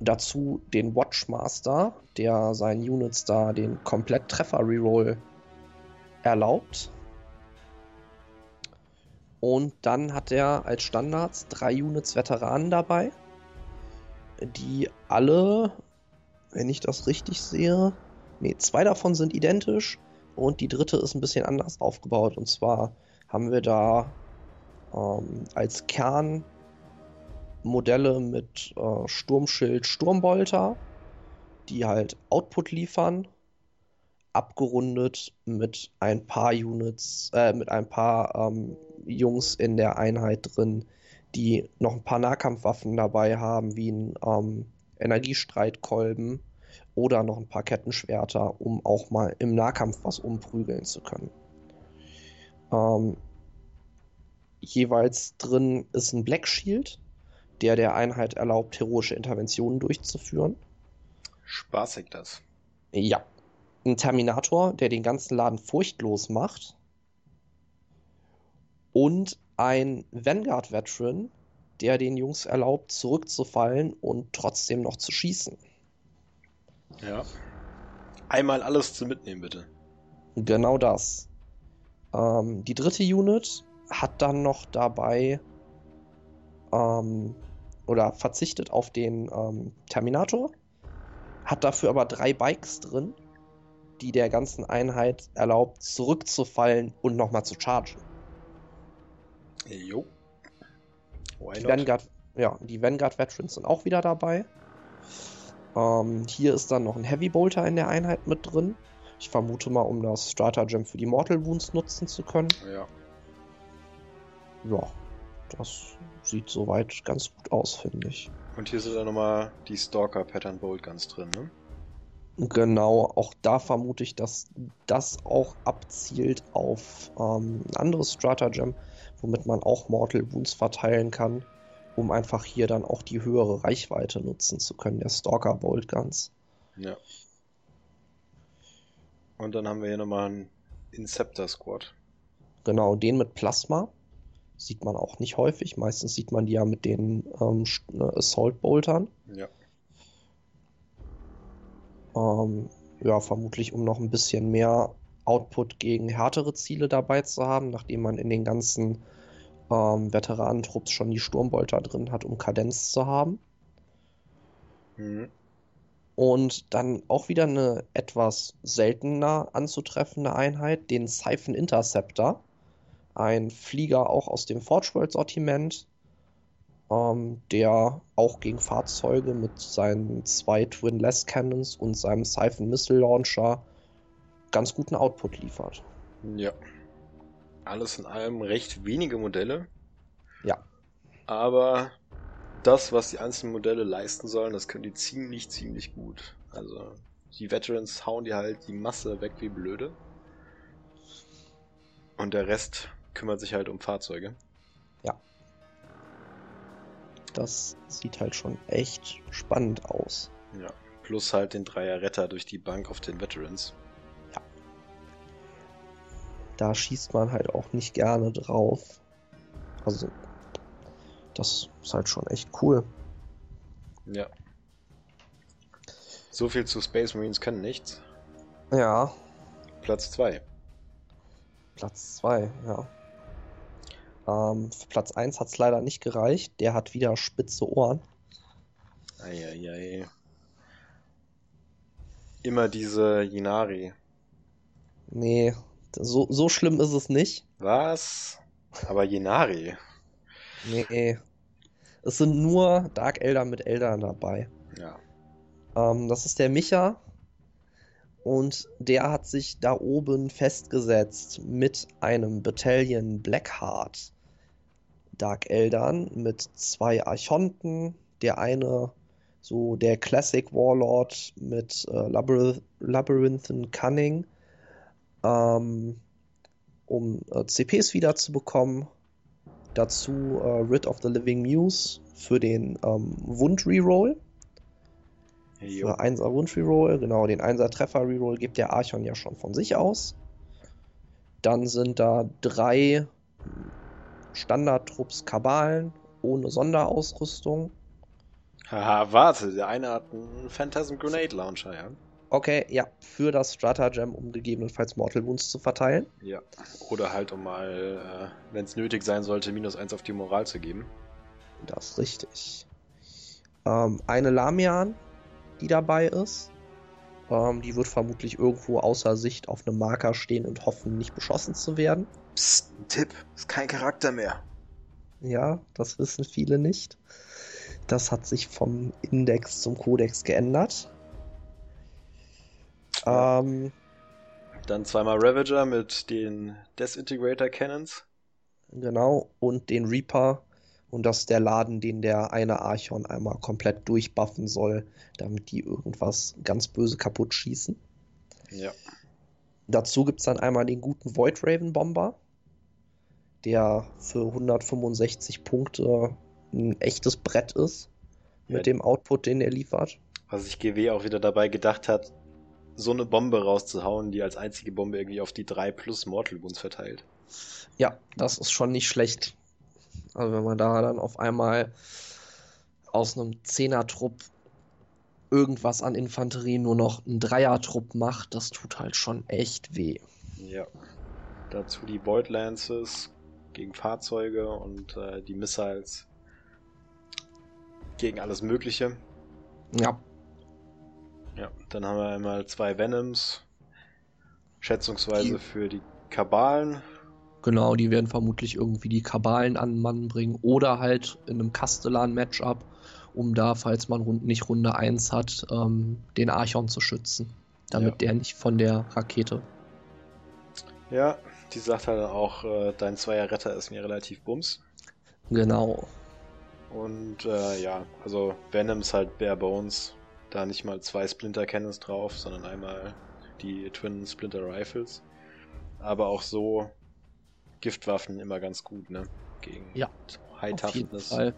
Dazu den Watchmaster, der seinen Units da den Komplett-Treffer-Reroll erlaubt. Und dann hat er als Standards drei Units Veteranen dabei, die alle, wenn ich das richtig sehe, nee, zwei davon sind identisch und die dritte ist ein bisschen anders aufgebaut. Und zwar haben wir da ähm, als Kern Modelle mit äh, Sturmschild, Sturmbolter, die halt Output liefern, abgerundet mit ein paar Units, äh, mit ein paar ähm, Jungs in der Einheit drin, die noch ein paar Nahkampfwaffen dabei haben, wie ein ähm, Energiestreitkolben oder noch ein paar Kettenschwerter, um auch mal im Nahkampf was umprügeln zu können. Ähm, jeweils drin ist ein Black Shield, der der Einheit erlaubt, heroische Interventionen durchzuführen. Spaßig das. Ja. Ein Terminator, der den ganzen Laden furchtlos macht. Und ein Vanguard-Veteran, der den Jungs erlaubt, zurückzufallen und trotzdem noch zu schießen. Ja. Einmal alles zu mitnehmen, bitte. Genau das. Ähm, die dritte Unit hat dann noch dabei ähm, oder verzichtet auf den ähm, Terminator, hat dafür aber drei Bikes drin, die der ganzen Einheit erlaubt, zurückzufallen und nochmal zu chargen. Jo. Why Die not? Vanguard, ja, die Vanguard Veterans sind auch wieder dabei. Ähm, hier ist dann noch ein Heavy Bolter in der Einheit mit drin. Ich vermute mal, um das Stratagem für die Mortal Wounds nutzen zu können. Ja. Ja, das sieht soweit ganz gut aus, finde ich. Und hier sind dann nochmal die Stalker Pattern Bolt ganz drin, ne? Genau, auch da vermute ich, dass das auch abzielt auf ähm, ein anderes Stratagem, womit man auch Mortal Wounds verteilen kann, um einfach hier dann auch die höhere Reichweite nutzen zu können, der Stalker Bolt Guns. Ja. Und dann haben wir hier nochmal einen Inceptor Squad. Genau, den mit Plasma sieht man auch nicht häufig. Meistens sieht man die ja mit den ähm, St- ne, Assault Boltern. Ja. Ähm, ja, vermutlich um noch ein bisschen mehr Output gegen härtere Ziele dabei zu haben, nachdem man in den ganzen ähm, Veteranentrupps schon die Sturmbolter drin hat, um Kadenz zu haben. Mhm. Und dann auch wieder eine etwas seltener anzutreffende Einheit, den Siphon Interceptor. Ein Flieger auch aus dem Forge World Sortiment, ähm, der auch gegen Fahrzeuge mit seinen zwei Twin Less Cannons und seinem Siphon Missile Launcher ganz guten Output liefert. Ja. Alles in allem recht wenige Modelle. Ja. Aber das, was die einzelnen Modelle leisten sollen, das können die ziemlich, ziemlich gut. Also, die Veterans hauen die halt die Masse weg wie blöde. Und der Rest kümmert sich halt um Fahrzeuge. Das sieht halt schon echt spannend aus. Ja. Plus halt den Dreier Retter durch die Bank auf den Veterans. Da schießt man halt auch nicht gerne drauf. Also, das ist halt schon echt cool. Ja. So viel zu Space Marines können nichts. Ja, Platz 2. Platz 2, ja. Ähm, für Platz 1 hat es leider nicht gereicht. Der hat wieder spitze Ohren. Eieiei. Immer diese Yinari. Nee, so, so schlimm ist es nicht. Was? Aber Yinari. Nee. Es sind nur Dark Elder mit Eldern dabei. Ja. Ähm, das ist der Micha. Und der hat sich da oben festgesetzt mit einem Battalion Blackheart. Dark Eldern mit zwei Archonten. Der eine, so der Classic Warlord mit äh, Labyrinth, Labyrinthen Cunning, ähm, um äh, CPs wiederzubekommen. Dazu äh, Rid of the Living Muse für den ähm, Wund-Reroll. Jo. Für 1er Wund-Reroll, genau, den 1er Treffer-Reroll gibt der Archon ja schon von sich aus. Dann sind da drei Standardtrupps Kabalen ohne Sonderausrüstung. Haha, warte, der eine hat einen Phantasm Grenade Launcher, ja? Okay, ja, für das Stratagem, um gegebenenfalls Mortal Wounds zu verteilen. Ja. Oder halt, um mal, äh, wenn es nötig sein sollte, minus eins auf die Moral zu geben. Das ist richtig. Ähm, eine Lamian, die dabei ist. Ähm, die wird vermutlich irgendwo außer Sicht auf einem Marker stehen und hoffen, nicht beschossen zu werden. Psst, ein Tipp, ist kein Charakter mehr. Ja, das wissen viele nicht. Das hat sich vom Index zum Kodex geändert. Ähm, Dann zweimal Ravager mit den Desintegrator Cannons. genau, und den Reaper. Und das ist der Laden, den der eine Archon einmal komplett durchbuffen soll, damit die irgendwas ganz böse kaputt schießen. Ja. Dazu gibt es dann einmal den guten Void Raven Bomber, der für 165 Punkte ein echtes Brett ist mit Ja. dem Output, den er liefert. Was sich GW auch wieder dabei gedacht hat, so eine Bombe rauszuhauen, die als einzige Bombe irgendwie auf die 3 plus Mortal Wounds verteilt. Ja, das ist schon nicht schlecht. Also wenn man da dann auf einmal aus einem Zehner-Trupp irgendwas an Infanterie nur noch einen Dreier-Trupp macht, das tut halt schon echt weh. Ja. Dazu die Void Lances gegen Fahrzeuge und äh, die Missiles gegen alles Mögliche. Ja, Ja, dann haben wir einmal zwei Venoms, schätzungsweise Die- für die Kabalen. Genau, die werden vermutlich irgendwie die Kabalen an den Mann bringen oder halt in einem Castellan-Matchup, um da, falls man rund, nicht Runde 1 hat, ähm, den Archon zu schützen. Damit Ja. der nicht von der Rakete. Ja, die sagt halt auch, äh, dein Zweier Retter ist mir relativ bums. Genau. Und äh, ja, also Venoms halt bare bones. Da nicht mal zwei Splinter Cannons drauf, sondern einmal die Twin Splinter Rifles. Aber auch so Giftwaffen immer ganz gut, ne? Gegen Ja, High Auf jeden Toughness. Fall.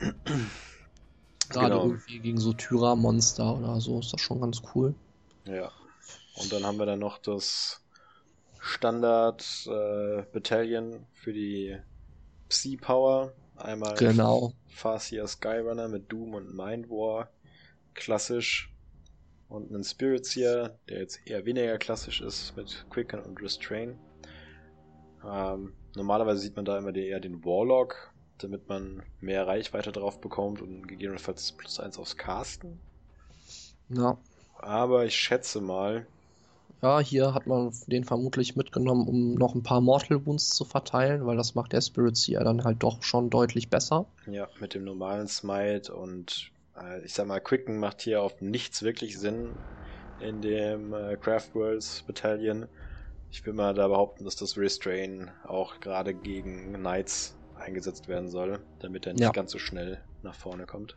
Gerade Genau. irgendwie gegen so Tyra-Monster oder so ist das schon ganz cool. Ja. Und dann haben wir dann noch das Standard äh, Battalion für die Psi Power. Einmal Genau. Farseer Skyrunner mit Doom und Mind War. Klassisch. Und einen Spirit Seer, der jetzt eher weniger klassisch ist, mit Quicken und Restrain. Ähm, normalerweise sieht man da immer eher den Warlock, damit man mehr Reichweite drauf bekommt und gegebenenfalls plus eins aufs Casten. Ja. Aber ich schätze mal, ja, hier hat man den vermutlich mitgenommen, um noch ein paar Mortal Wounds zu verteilen, weil das macht der Spirit Seer dann halt doch schon deutlich besser. Ja, mit dem normalen Smite und äh, ich sag mal, Quicken macht hier auf nichts wirklich Sinn in dem äh, Craft Worlds Battalion. Ich will mal da behaupten, dass das Restrain auch gerade gegen Knights eingesetzt werden soll, damit er nicht Ja. ganz so schnell nach vorne kommt.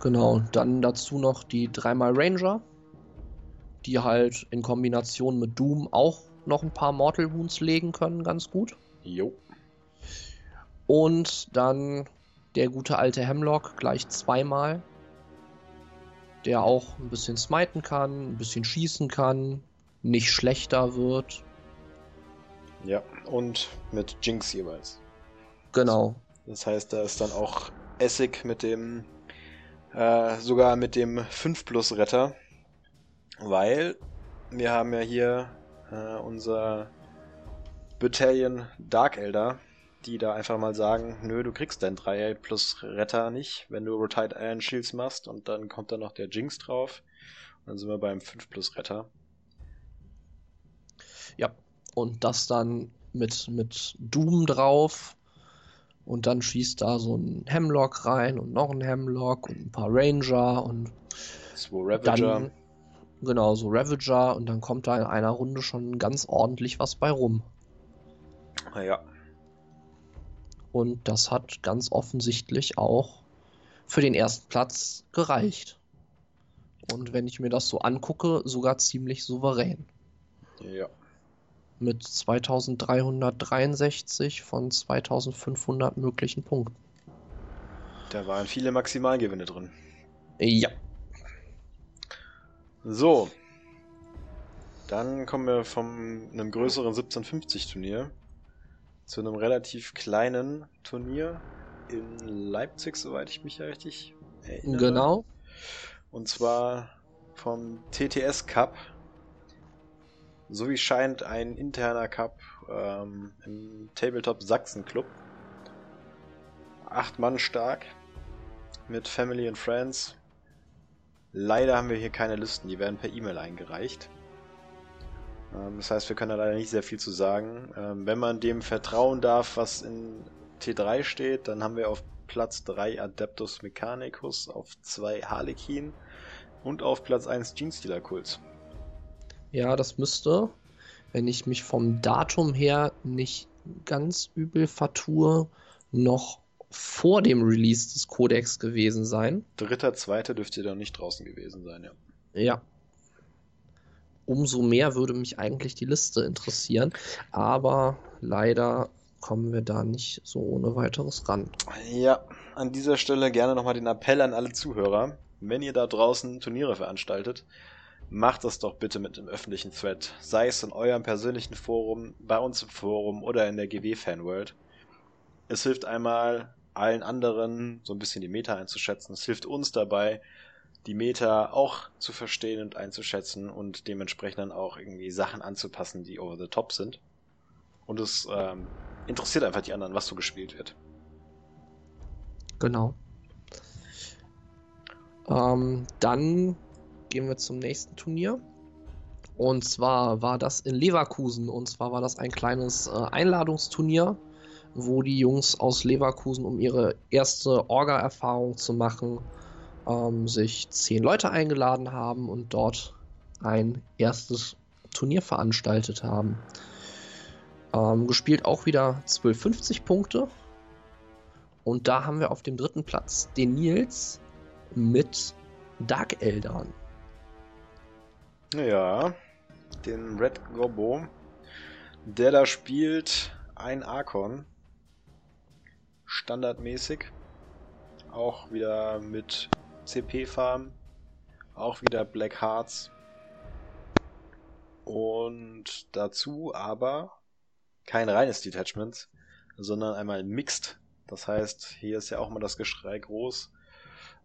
Genau. Dann dazu noch die dreimal Ranger, die halt in Kombination mit Doom auch noch ein paar Mortal Wounds legen können, ganz gut. Jo. Und dann der gute alte Hemlock gleich zweimal. Der auch ein bisschen smiten kann, ein bisschen schießen kann, nicht schlechter wird. Ja. Und mit Jinx jeweils. Genau. Das heißt, da ist dann auch Essig mit dem, äh, sogar mit dem 5 Plus Retter, weil wir haben ja hier äh, unser Battalion Dark Elder, die da einfach mal sagen, nö, du kriegst dein 3 plus Retter nicht, wenn du Rotite Iron Shields machst und dann kommt da noch der Jinx drauf. Und dann sind wir beim 5 plus Retter. Ja. Und das dann mit, mit Doom drauf. Und dann schießt da so ein Hemlock rein und noch ein Hemlock und ein paar Ranger und Zwei Ravager. Dann, genau, so Ravager und dann kommt da in einer Runde schon ganz ordentlich was bei rum. Ah, Ja. Und das hat ganz offensichtlich auch für den ersten Platz gereicht. Und wenn ich mir das so angucke, sogar ziemlich souverän. Ja. Mit 2363 von 2500 möglichen Punkten. Da waren viele Maximalgewinne drin. Ja. So. Dann kommen wir von einem größeren 1750 Turnier zu einem relativ kleinen Turnier in Leipzig, soweit ich mich ja richtig erinnere. Genau. Und zwar vom TTS Cup. So wie scheint ein interner Cup ähm, im Tabletop Sachsen Club. Acht Mann stark. Mit Family and Friends. Leider haben wir hier keine Listen, die werden per E-Mail eingereicht. Ähm, das heißt, wir können da leider nicht sehr viel zu sagen. Ähm, wenn man dem vertrauen darf, was in T3 steht, dann haben wir auf Platz 3 Adeptus Mechanicus, auf 2 Harlequin und auf Platz 1 Genestealer Kult. Ja, das müsste, wenn ich mich vom Datum her nicht ganz übel vertue, noch vor dem Release des Codex gewesen sein. Dritter, zweiter dürfte doch nicht draußen gewesen sein, ja. Ja. Umso mehr würde mich eigentlich die Liste interessieren, aber leider kommen wir da nicht so ohne weiteres ran. Ja, an dieser Stelle gerne nochmal den Appell an alle Zuhörer. Wenn ihr da draußen Turniere veranstaltet, macht das doch bitte mit einem öffentlichen Thread. Sei es in eurem persönlichen Forum, bei uns im Forum oder in der GW-Fanworld. Es hilft einmal allen anderen so ein bisschen die Meta einzuschätzen. Es hilft uns dabei, die Meta auch zu verstehen und einzuschätzen und dementsprechend dann auch irgendwie Sachen anzupassen, die over the top sind. Und es ähm, interessiert einfach die anderen, was so gespielt wird. Genau. Ähm, dann gehen wir zum nächsten Turnier. Und zwar war das in Leverkusen. Und zwar war das ein kleines äh, Einladungsturnier, wo die Jungs aus Leverkusen, um ihre erste Orga-Erfahrung zu machen, ähm, sich zehn Leute eingeladen haben und dort ein erstes Turnier veranstaltet haben. Ähm, gespielt auch wieder 1250 Punkte. Und da haben wir auf dem dritten Platz den Nils mit Dark Eldern. Ja, den Red Gobo, der da spielt ein Archon. Standardmäßig. Auch wieder mit CP-Farm. Auch wieder Black Hearts. Und dazu aber kein reines Detachment, sondern einmal Mixed. Das heißt, hier ist ja auch mal das Geschrei groß.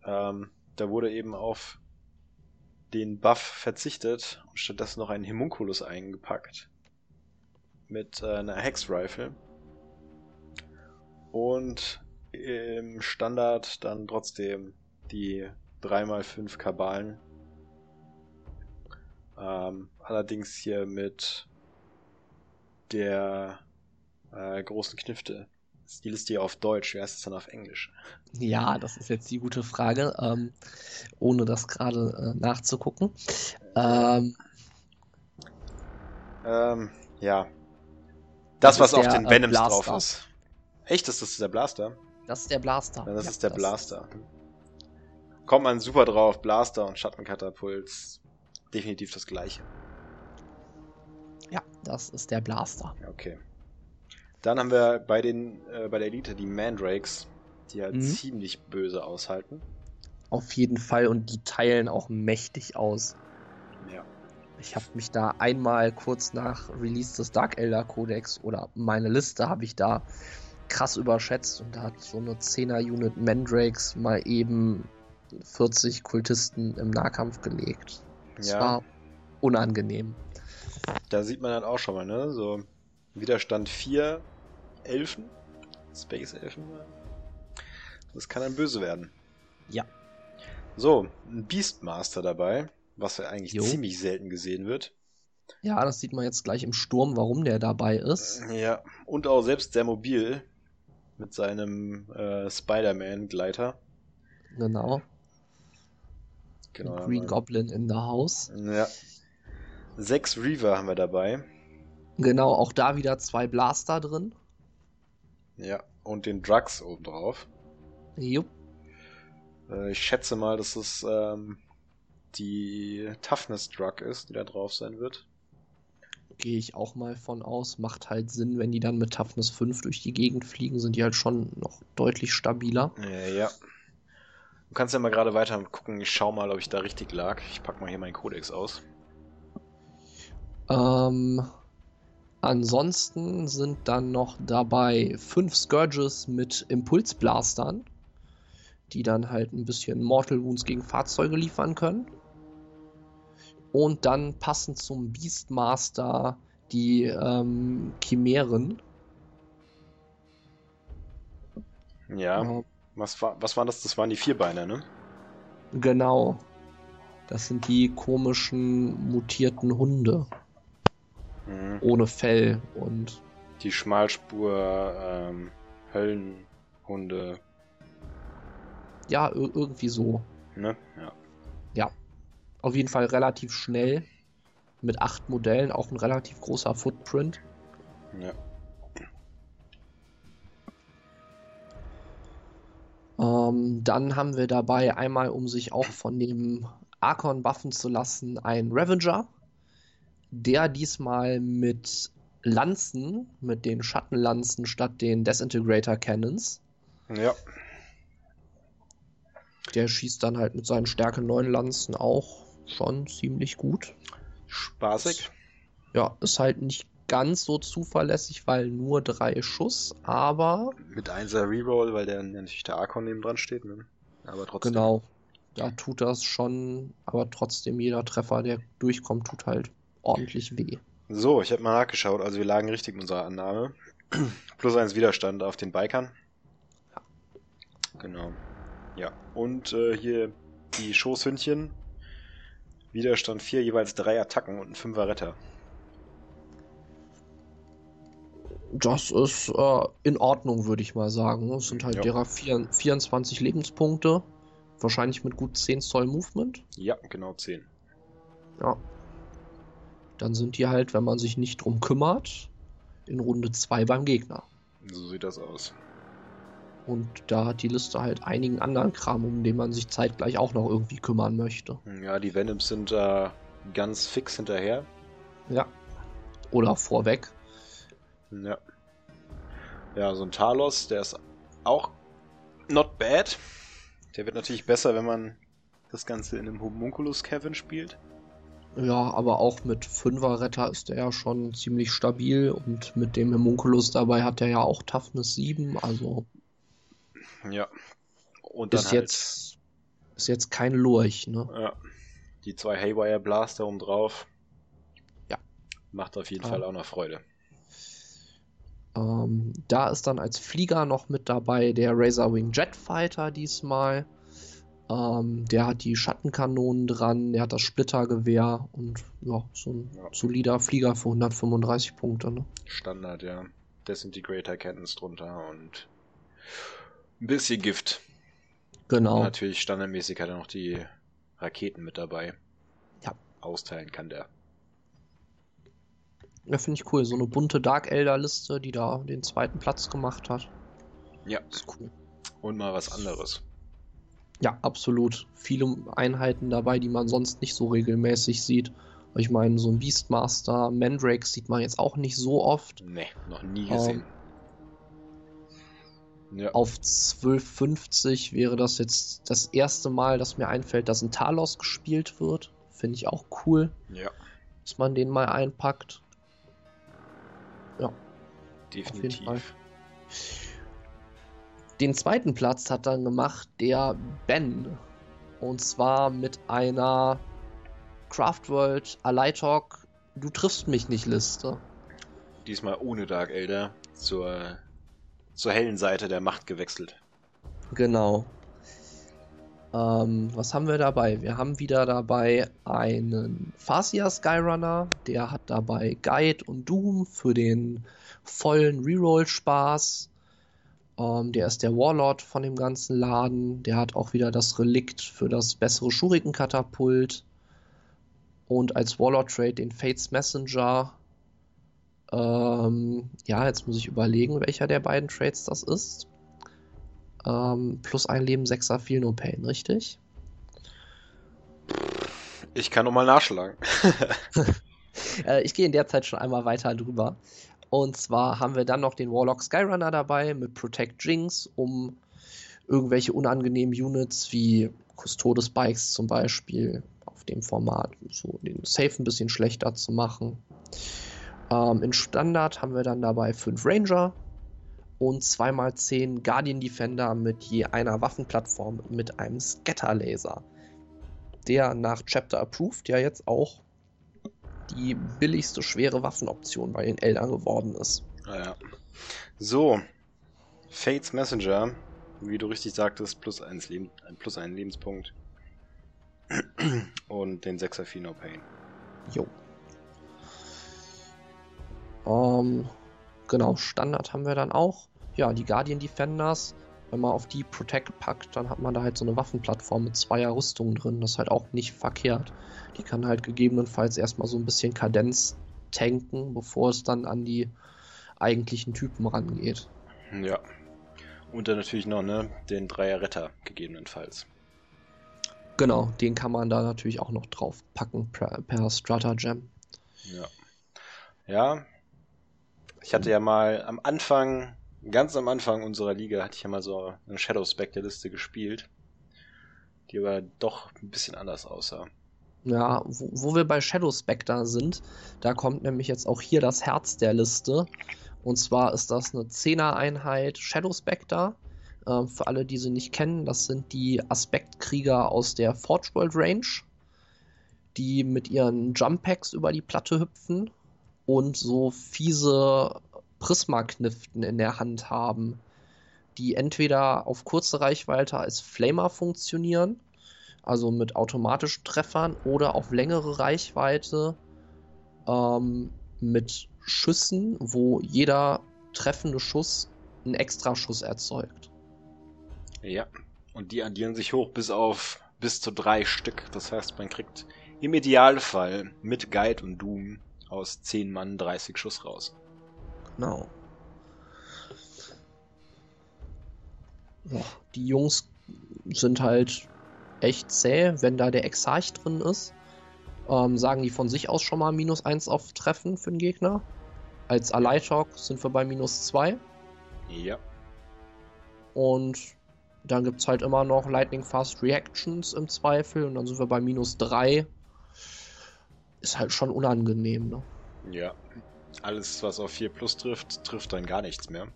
Ähm, da wurde eben auf den Buff verzichtet und stattdessen noch einen Homunculus eingepackt. Mit äh, einer Hex Rifle. Und im Standard dann trotzdem die 3x5 Kabalen. Ähm, allerdings hier mit der äh, großen Knifte. Die Liste hier auf Deutsch, wie heißt es dann auf Englisch? Ja, das ist jetzt die gute Frage, ähm, ohne das gerade äh, nachzugucken. Ähm, Ähm, ja. Das Das, was ist auf der, den äh, Venoms Blaster. drauf ist. Echt, ist das der Blaster? das ist der Blaster. Ja, das Ja, ist der Blaster. Kommt man super drauf. Blaster und Schattenkatapult. Definitiv das gleiche. Ja, das ist der Blaster. Ja, okay. Dann haben wir bei den äh, bei der Elite die Mandrakes, die halt Mhm. ziemlich böse aushalten. Auf jeden Fall und die teilen auch mächtig aus. Ja. Ich habe mich da einmal kurz nach Release des Dark Elder Codex oder meine Liste habe ich da krass überschätzt und da hat so eine 10er Unit Mandrakes mal eben 40 Kultisten im Nahkampf gelegt. Das Ja. war unangenehm. Da sieht man dann auch schon mal, ne? So Widerstand 4 Elfen. Space Elfen. Das kann dann böse werden. Ja. So, ein Beastmaster dabei, was ja eigentlich Jo. ziemlich selten gesehen wird. Ja, das sieht man jetzt gleich im Sturm, warum der dabei ist. Ja, und auch selbst sehr mobil mit seinem äh, Spider-Man-Gleiter. Genau. Genau. Green Goblin in the House. Ja. Sechs Reaver haben wir dabei. Genau, auch da wieder zwei Blaster drin. Ja. Und den Drugs obendrauf. Jupp. Äh, ich schätze mal, dass es ähm, die Toughness Drug ist, die da drauf sein wird. Gehe ich auch mal von aus. Macht halt Sinn, wenn die dann mit Toughness 5 durch die Gegend fliegen, sind die halt schon noch deutlich stabiler. Ja, ja. Du kannst ja mal gerade weiter gucken. Ich schau mal, ob ich da richtig lag. Ich pack mal hier meinen Codex aus. Ähm, ansonsten sind dann noch dabei fünf Scourges mit Impulsblastern, die dann halt ein bisschen Mortal Wounds gegen Fahrzeuge liefern können. Und dann passend zum Beastmaster die ähm, Chimären. Ja. Ähm, Was, war, was waren das? Das waren die Vierbeiner, ne? genau. Das sind die komischen mutierten Hunde Mhm. ohne Fell und Die Schmalspur, ähm, Höllenhunde, ja, ir irgendwie so. ne? Ja. Auf jeden Fall relativ schnell. Mit acht Modellen, auch ein relativ großer Footprint. ja. Ähm, dann haben wir dabei einmal, um sich auch von dem Archon buffen zu lassen, einen Ravager. Der diesmal mit Lanzen, mit den Schattenlanzen statt den Desintegrator Cannons. Ja. Der schießt dann halt mit seinen Stärke 9 Lanzen auch schon ziemlich gut. Spaßig. Ja, ist halt nicht ganz so zuverlässig, weil nur drei Schuss, aber Mit 1er Reroll, weil der natürlich der Archon neben dran steht, ne? Aber trotzdem. genau, da tut das schon, aber trotzdem jeder Treffer, der durchkommt, tut halt ordentlich weh. So, ich habe mal nachgeschaut, also wir lagen richtig in unserer Annahme. Plus eins Widerstand auf den Bikern. Genau. Ja. Und äh, hier die Schoßhündchen. Widerstand 4, jeweils drei Attacken und ein Fünfer Retter. Das ist äh, in Ordnung, würde ich mal sagen. Es sind halt Ja. derer vier, 24 Lebenspunkte, wahrscheinlich mit gut 10 Zoll Movement. Ja, genau 10. Ja. Dann sind die halt, wenn man sich nicht drum kümmert, in Runde 2 beim Gegner. So sieht das aus. Und da hat die Liste halt einigen anderen Kram, um den man sich zeitgleich auch noch irgendwie kümmern möchte. Ja, die Venoms sind da ganz fix hinterher. Ja. Oder vorweg. Ja. Ja, so ein Talos, der ist auch not bad. Der wird natürlich besser, wenn man das Ganze in einem Homunculus Cavern spielt. Ja, aber auch mit 5er Retter ist er ja schon ziemlich stabil und mit dem Homunculus dabei hat er ja auch Toughness 7, also Ja. Und dann ist halt, jetzt ist jetzt kein Lurch, ne? ja, die zwei Haywire Blaster oben drauf. Ja. Macht auf jeden Ah. Fall auch noch Freude. Ähm, da ist dann als Flieger noch mit dabei der Razorwing Jetfighter diesmal. Ähm, der hat die Schattenkanonen dran, der hat das Splittergewehr und ja, so ein Ja. solider Flieger für 135 Punkte. Ne? Standard, ja. Disintegrator Cannons drunter und ein bisschen Gift. Genau. Und natürlich standardmäßig hat er noch die Raketen mit dabei. Ja. Austeilen kann der. Ja, finde ich cool. So eine bunte Dark Elder Liste, die da den zweiten Platz gemacht hat. Ja. Ist cool. Und mal was anderes. Ja, absolut. Viele Einheiten dabei, die man sonst nicht so regelmäßig sieht. Ich meine, so ein Beastmaster, Mandrake sieht man jetzt auch nicht so oft. Nee, noch nie Ähm, gesehen. ja. Auf 1250 wäre das jetzt das erste Mal, dass mir einfällt, dass ein Talos gespielt wird. Finde ich auch cool, ja, dass man den mal einpackt. definitiv. Den zweiten Platz hat dann gemacht der Ben. Und zwar mit einer Craftworld Aleitok Du triffst mich nicht Liste. Diesmal ohne Dark Elder zur, zur hellen Seite der Macht gewechselt. Genau. Ähm, was haben wir dabei? Wir haben wieder dabei einen Farsia Skyrunner, der hat dabei Guide und Doom für den vollen Reroll-Spaß. Ähm, der ist der Warlord von dem ganzen Laden. Der hat auch wieder das Relikt für das bessere Schuriken-Katapult. Und als Warlord-Trade den Fates Messenger. Ähm, ja, jetzt muss ich überlegen, welcher der beiden Trades das ist. Ähm, plus ein Leben, 6er, viel No Pain, richtig? Ich kann nochmal nachschlagen. äh, ich gehe in der Zeit schon einmal weiter drüber. Und zwar haben wir dann noch den Warlock Skyrunner dabei mit Protect Jinx, um irgendwelche unangenehmen Units wie Custodes Bikes zum Beispiel auf dem Format so den Safe ein bisschen schlechter zu machen. Ähm, in Standard haben wir dann dabei 5 Ranger und 2x10 Guardian Defender mit je einer Waffenplattform mit einem Scatterlaser. Der nach Chapter Approved ja jetzt auch die billigste schwere Waffenoption bei den Eldern geworden ist. Naja. So, Fates Messenger, wie du richtig sagtest, plus, eins Leben, plus einen Lebenspunkt. Und den 6er Fino Pain. Jo. Ähm, genau, Standard haben wir dann auch. Ja, die Guardian Defenders wenn man auf die Protect packt, dann hat man da halt so eine Waffenplattform mit zweier Rüstungen drin. Das ist halt auch nicht verkehrt. Die kann halt gegebenenfalls erstmal so ein bisschen Kadenz tanken, bevor es dann an die eigentlichen Typen rangeht. Ja. Und dann natürlich noch, ne, den Dreier Retter gegebenenfalls. Genau, den kann man da natürlich auch noch drauf packen per, per Stratagem. Ja. Ja. Ich hatte ja mal am Anfang ganz am Anfang unserer Liga hatte ich ja mal so eine Shadow Spectre Liste gespielt, die aber doch ein bisschen anders aussah. Ja, wo, wo wir bei Shadow Spectre sind, da kommt nämlich jetzt auch hier das Herz der Liste. Und zwar ist das eine 10er Einheit Shadow Spectre. Äh, für alle, die sie nicht kennen, das sind die Aspektkrieger aus der Forge World Range, die mit ihren Jump Packs über die Platte hüpfen und so fiese Prisma-Kniften in der Hand haben, die entweder auf kurze Reichweite als Flamer funktionieren, also mit automatischen Treffern, oder auf längere Reichweite ähm, mit Schüssen, wo jeder treffende Schuss einen Extraschuss erzeugt. Ja, und die addieren sich hoch bis auf bis zu drei Stück. Das heißt, man kriegt im Idealfall mit Guide und Doom aus 10 Mann 30 Schuss raus. Genau. Ja, die Jungs sind halt echt zäh, wenn da der Exarch drin ist. Ähm, sagen die von sich aus schon mal minus 1 auf Treffen für den Gegner. Als Aleitok sind wir bei minus 2. Ja. Und dann gibt es halt immer noch Lightning Fast Reactions im Zweifel und dann sind wir bei minus 3. Ist halt schon unangenehm, ne? Ja. Alles, was auf 4 plus trifft, trifft dann gar nichts mehr.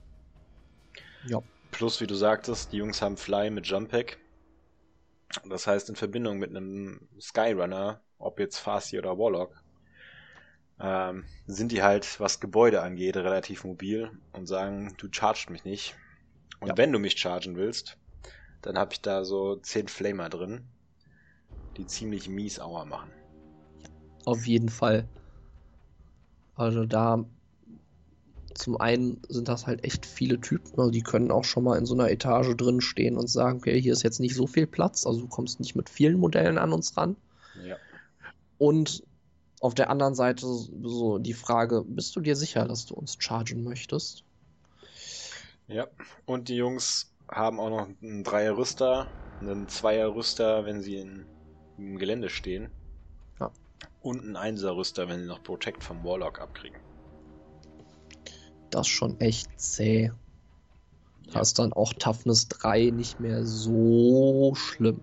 Ja. Plus, wie du sagtest, die Jungs haben Fly mit Jump Pack. Das heißt, in Verbindung mit einem Skyrunner, ob jetzt Farsi oder Warlock, ähm, sind die halt, was Gebäude angeht, relativ mobil und sagen, du chargst mich nicht. Und ja. wenn du mich chargen willst, dann habe ich da so 10 Flamer drin, die ziemlich mies Aua machen. Auf jeden Fall. Also da zum einen sind das halt echt viele Typen, also die können auch schon mal in so einer Etage drin stehen und sagen, okay, hier ist jetzt nicht so viel Platz, also du kommst nicht mit vielen Modellen an uns ran. Ja. Und auf der anderen Seite so die Frage, bist du dir sicher, dass du uns chargen möchtest? Ja, und die Jungs haben auch noch einen Dreier-Rüster, einen Zweier-Rüster, wenn sie in, im Gelände stehen und ein Einser-Rüster, wenn sie noch Protect vom Warlock abkriegen. Das ist schon echt zäh. Ja. Da ist dann auch Toughness 3 nicht mehr so schlimm.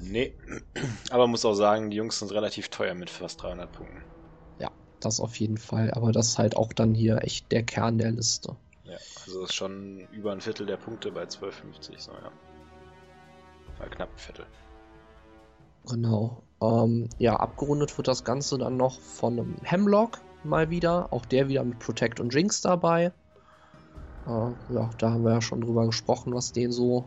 Nee, aber muss auch sagen, die Jungs sind relativ teuer mit fast 300 Punkten. Ja, das auf jeden Fall, aber das ist halt auch dann hier echt der Kern der Liste. Ja, also ist schon über ein Viertel der Punkte bei 12,50, so ja. War knapp ein Viertel. Genau. Ähm, ja, abgerundet wird das Ganze dann noch von einem Hemlock mal wieder. Auch der wieder mit Protect und Jinx dabei. Äh, ja, da haben wir ja schon drüber gesprochen, was den so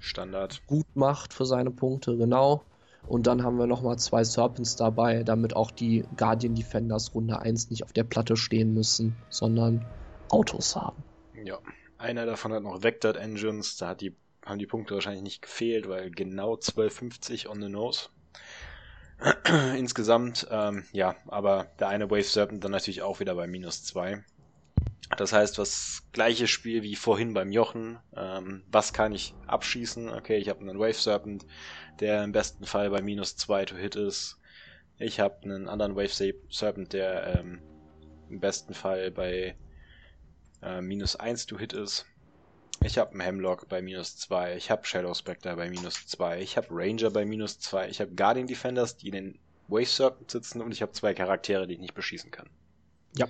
Standard gut macht für seine Punkte, genau. Und dann haben wir nochmal zwei Serpents dabei, damit auch die Guardian Defenders Runde 1 nicht auf der Platte stehen müssen, sondern Autos haben. Ja. einer davon hat noch Vectored Engines, da die, haben die Punkte wahrscheinlich nicht gefehlt, weil genau 12,50 on the nose. Insgesamt, ähm, ja, aber der eine Wave Serpent dann natürlich auch wieder bei minus 2. Das heißt, was gleiches Spiel wie vorhin beim Jochen. Ähm, was kann ich abschießen? Okay, ich habe einen Wave Serpent, der im besten Fall bei minus 2 to hit ist. Ich habe einen anderen Wave Serpent, der ähm, im besten Fall bei äh, minus 1 to hit ist. Ich habe einen Hemlock bei minus 2. Ich habe Shadow Spectre bei minus 2. Ich habe Ranger bei minus 2. Ich habe Guardian Defenders, die in den Wave Serpent sitzen und ich habe zwei Charaktere, die ich nicht beschießen kann. Ja.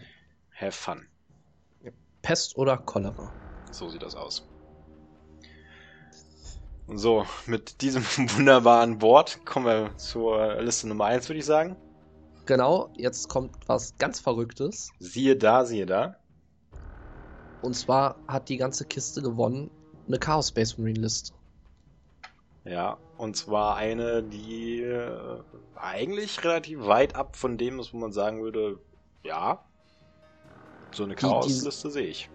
Have fun. Pest oder Cholera. So sieht das aus. So, mit diesem wunderbaren Wort kommen wir zur Liste Nummer 1, würde ich sagen. Genau, jetzt kommt was ganz Verrücktes. Siehe da, siehe da. Und zwar hat die ganze Kiste gewonnen eine Chaos Space Marine Liste. Ja, und zwar eine, die äh, eigentlich relativ weit ab von dem ist, wo man sagen würde, ja, so eine Chaos-Liste sehe ich.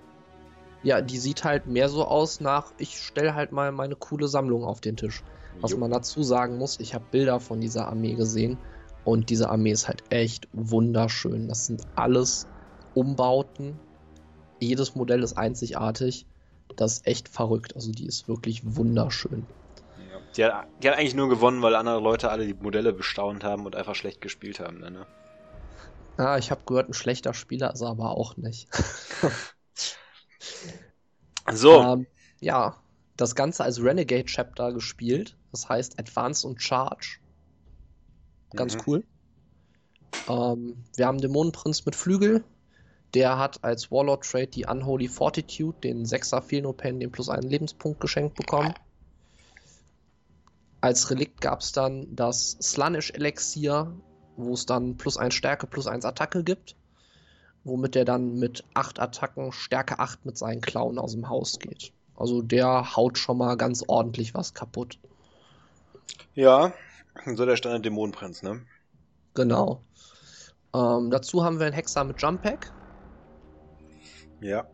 Ja, die sieht halt mehr so aus nach, ich stelle halt mal meine coole Sammlung auf den Tisch. Was jo. man dazu sagen muss, ich habe Bilder von dieser Armee gesehen und diese Armee ist halt echt wunderschön. Das sind alles Umbauten. Jedes Modell ist einzigartig. Das ist echt verrückt. Also die ist wirklich wunderschön. Ja. Die, hat, die hat eigentlich nur gewonnen, weil andere Leute alle die Modelle bestaunt haben und einfach schlecht gespielt haben. Ne? Ah, ich habe gehört, ein schlechter Spieler ist er aber auch nicht. so. Ähm, ja, das Ganze als Renegade Chapter gespielt. Das heißt Advance und Charge. Ganz mhm. cool. Ähm, wir haben Dämonenprinz mit Flügel. Der hat als Warlord Trade die Unholy Fortitude, den 6er Philnopen, den plus einen Lebenspunkt geschenkt bekommen. Als Relikt gab es dann das Slanish Elixier, wo es dann plus 1 Stärke, plus 1 Attacke gibt. Womit er dann mit 8 Attacken Stärke 8 mit seinen Klauen aus dem Haus geht. Also der haut schon mal ganz ordentlich was kaputt. Ja, so der Standard Dämonenprinz, ne? Genau. Ähm, dazu haben wir einen Hexer mit Jump Pack. Ja.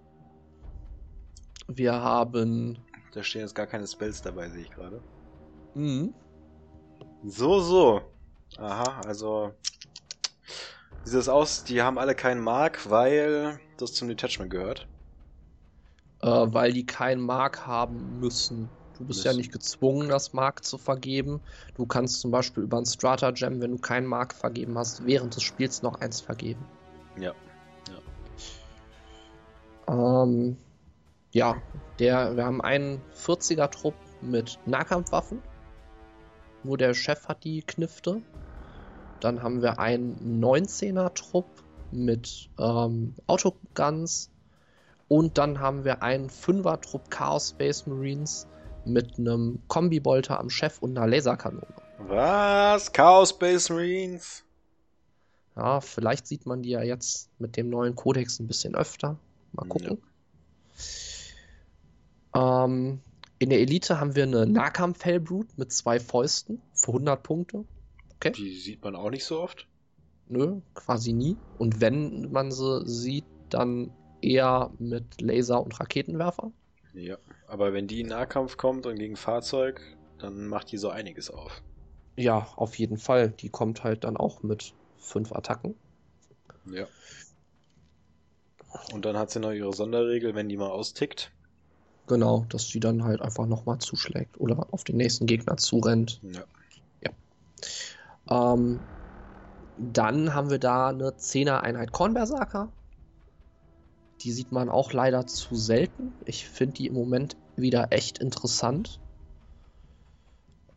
Wir haben. Da stehen jetzt gar keine Spells dabei, sehe ich gerade. Mhm. So, so. Aha, also. Wie sieht das aus? Die haben alle keinen Mark, weil das zum Detachment gehört. Äh, weil die keinen Mark haben müssen. Du bist müssen. ja nicht gezwungen, das Mark zu vergeben. Du kannst zum Beispiel über ein Strata Gem, wenn du keinen Mark vergeben hast, während des Spiels noch eins vergeben. Ja. Ja, ähm, ja der, wir haben einen 40er-Trupp mit Nahkampfwaffen. Nur der Chef hat die Knifte. Dann haben wir einen 19er-Trupp mit ähm, Autoguns. Und dann haben wir einen 5er-Trupp Chaos Space Marines mit einem Kombibolter am Chef und einer Laserkanone. Was? Chaos Space Marines? Ja, vielleicht sieht man die ja jetzt mit dem neuen Kodex ein bisschen öfter. Mal gucken. Ja. Ähm, in der Elite haben wir eine Nahkampf-Hellbrut mit zwei Fäusten für 100 Punkte. Okay. Die sieht man auch nicht so oft. Nö, quasi nie. Und wenn man sie sieht, dann eher mit Laser und Raketenwerfer. Ja, aber wenn die in Nahkampf kommt und gegen Fahrzeug, dann macht die so einiges auf. Ja, auf jeden Fall. Die kommt halt dann auch mit fünf Attacken. Ja. Und dann hat sie noch ihre Sonderregel, wenn die mal austickt. Genau, dass die dann halt einfach nochmal zuschlägt oder auf den nächsten Gegner zurennt. Ja. ja. Ähm, dann haben wir da eine 10er Einheit Kornberserker. Die sieht man auch leider zu selten. Ich finde die im Moment wieder echt interessant.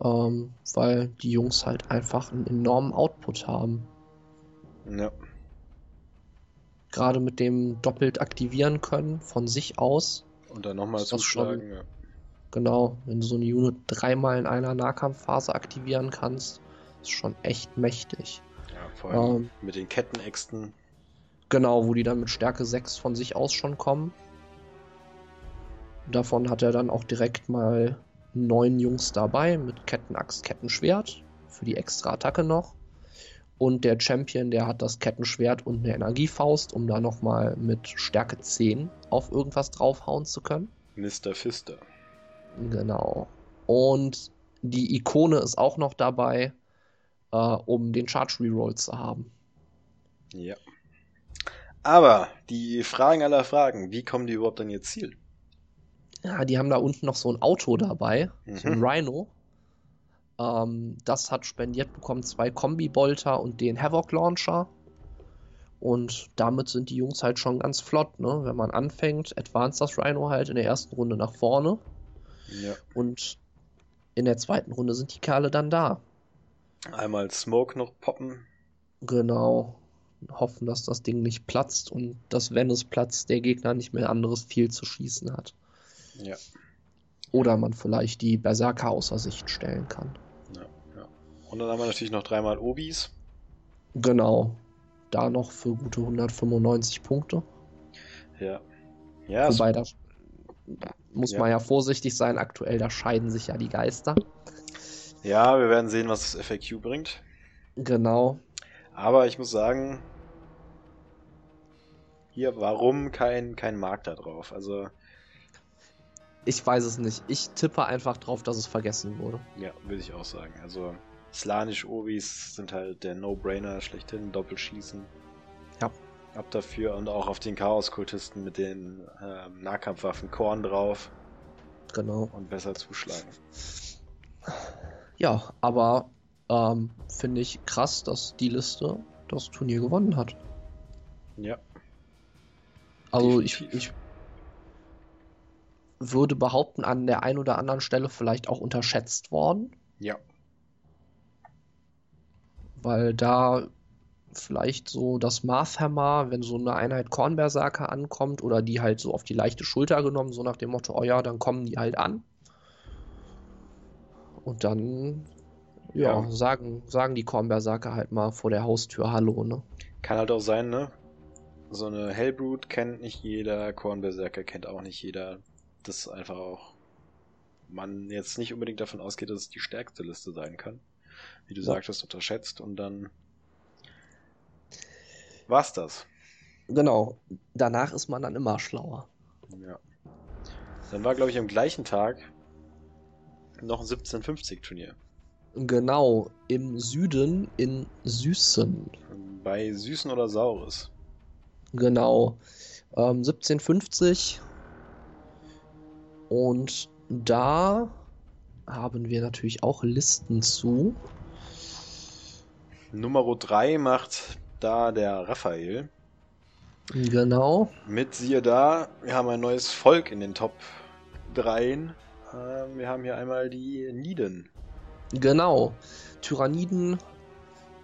Ähm, weil die Jungs halt einfach einen enormen Output haben. Ja. Gerade mit dem doppelt aktivieren können von sich aus. Und dann nochmal zuschlagen, schon, ja. Genau, wenn du so eine Unit dreimal in einer Nahkampfphase aktivieren kannst, ist schon echt mächtig. Ja, vor allem ähm, mit den Kettenäxten. Genau, wo die dann mit Stärke 6 von sich aus schon kommen. Davon hat er dann auch direkt mal neun Jungs dabei mit Kettenaxt, Kettenschwert für die extra Attacke noch. Und der Champion, der hat das Kettenschwert und eine Energiefaust, um da nochmal mit Stärke 10 auf irgendwas draufhauen zu können. Mr. Fister. Genau. Und die Ikone ist auch noch dabei, äh, um den Charge Reroll zu haben. Ja. Aber die Fragen aller Fragen, wie kommen die überhaupt an ihr Ziel? Ja, die haben da unten noch so ein Auto dabei, so ein Mhm. Rhino. Ähm, das hat spendiert bekommen zwei Kombi-Bolter und den Havoc Launcher. Und damit sind die Jungs halt schon ganz flott, ne? Wenn man anfängt, advanced das Rhino halt in der ersten Runde nach vorne Ja. und in der zweiten Runde sind die Kerle dann da. Einmal Smoke noch poppen. Genau. Hoffen, dass das Ding nicht platzt und dass, wenn es platzt, der Gegner nicht mehr anderes viel zu schießen hat. Ja. Oder man vielleicht die Berserker außer Sicht stellen kann. Und dann haben wir natürlich noch dreimal Obis. Genau. Da noch für gute 195 Punkte. Ja. Ja, Wobei, da muss Ja. man ja vorsichtig sein. Aktuell, da scheiden sich ja die Geister. ja, wir werden sehen, was das FAQ bringt. Genau. Aber ich muss sagen, hier, warum kein, kein Markt da drauf? Also, Ich weiß es nicht. Ich tippe einfach drauf, dass es vergessen wurde. ja, würde ich auch sagen. Also, Slanisch Obis sind halt der No-Brainer schlechthin, Doppelschießen. Ja. Ab dafür und auch auf den Chaos-Kultisten mit den ähm, Nahkampfwaffen Korn drauf Genau. und besser zuschlagen. Ja, aber ähm, finde ich krass, dass die Liste das Turnier gewonnen hat. Ja. Also ich, ich würde behaupten, an der einen oder anderen Stelle vielleicht auch unterschätzt worden, Ja. Weil da vielleicht so das Marthammer, wenn so eine Einheit Kornberserker ankommt oder die halt so auf die leichte Schulter genommen, so nach dem Motto, oh ja, dann kommen die halt an. Und dann, ja, Ja. sagen, sagen die Kornberserker halt mal vor der Haustür Hallo, ne? Kann halt auch sein, ne? So eine Hellbrut kennt nicht jeder, Kornberserker kennt auch nicht jeder. Das ist einfach auch man jetzt nicht unbedingt davon ausgeht, dass es die stärkste Liste sein kann. Wie du Ja. sagtest, unterschätzt und dann war's das. Genau, danach ist man dann immer schlauer. Ja. Dann war, glaube ich, am gleichen Tag noch ein 1750-Turnier. Genau, im Süden in Süßen. Bei Süßen oder Saures. Genau. Ähm, 1750. Und da haben wir natürlich auch Listen zu. Nummer 3 macht da der Raphael. Genau. Mit siehe da, wir haben ein neues Volk in den Top 3. Ähm, wir haben hier einmal die Niden. Genau. Tyranniden,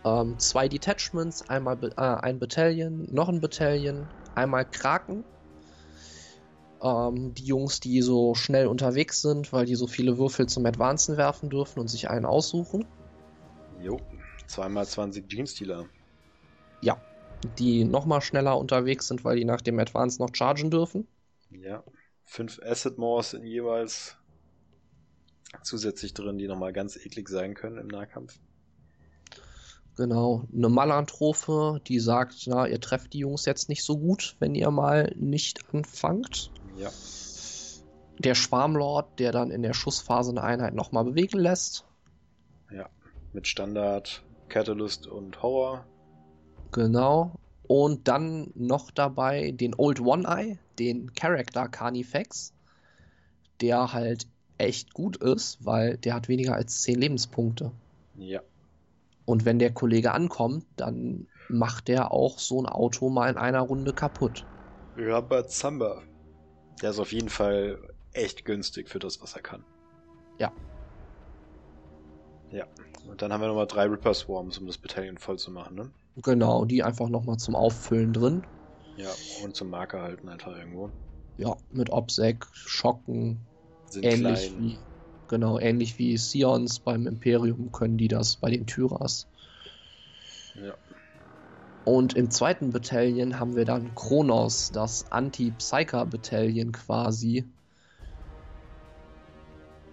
ähm, zwei Detachments, einmal Be- äh, ein Battalion, noch ein Battalion, einmal Kraken. Ähm, die Jungs, die so schnell unterwegs sind, weil die so viele Würfel zum Advancen werfen dürfen und sich einen aussuchen. Jo. Zweimal 20 Genestealer. Ja. Die nochmal schneller unterwegs sind, weil die nach dem Advance noch chargen dürfen. Ja. Fünf Acid Moors sind jeweils zusätzlich drin, die nochmal ganz eklig sein können im Nahkampf. Genau, eine Malanthrope, die sagt, na, ihr trefft die Jungs jetzt nicht so gut, wenn ihr mal nicht anfangt. Ja. Der Schwarmlord, der dann in der Schussphase eine Einheit nochmal bewegen lässt. Mit Standard, Catalyst und Horror. Genau. Und dann noch dabei den Old One-Eye, den Character Carnifex, der halt echt gut ist, weil der hat weniger als 10 Lebenspunkte. Ja. Und wenn der Kollege ankommt, dann macht der auch so ein Auto mal in einer Runde kaputt. Rabazamba. Der ist auf jeden Fall echt günstig für das, was er kann. Ja. Ja. Und dann haben wir nochmal drei Ripper Swarms, um das Bataillon voll zu machen, ne? Genau, die einfach nochmal zum Auffüllen drin. Ja. Und zum Marker halten einfach irgendwo. Ja, mit Obsec, Schocken, Sind ähnlich klein. wie, genau, ähnlich wie Sions beim Imperium können die das bei den Tyras. Ja. Und im zweiten Bataillon haben wir dann Kronos, das Anti-Psyker-Bataillon quasi.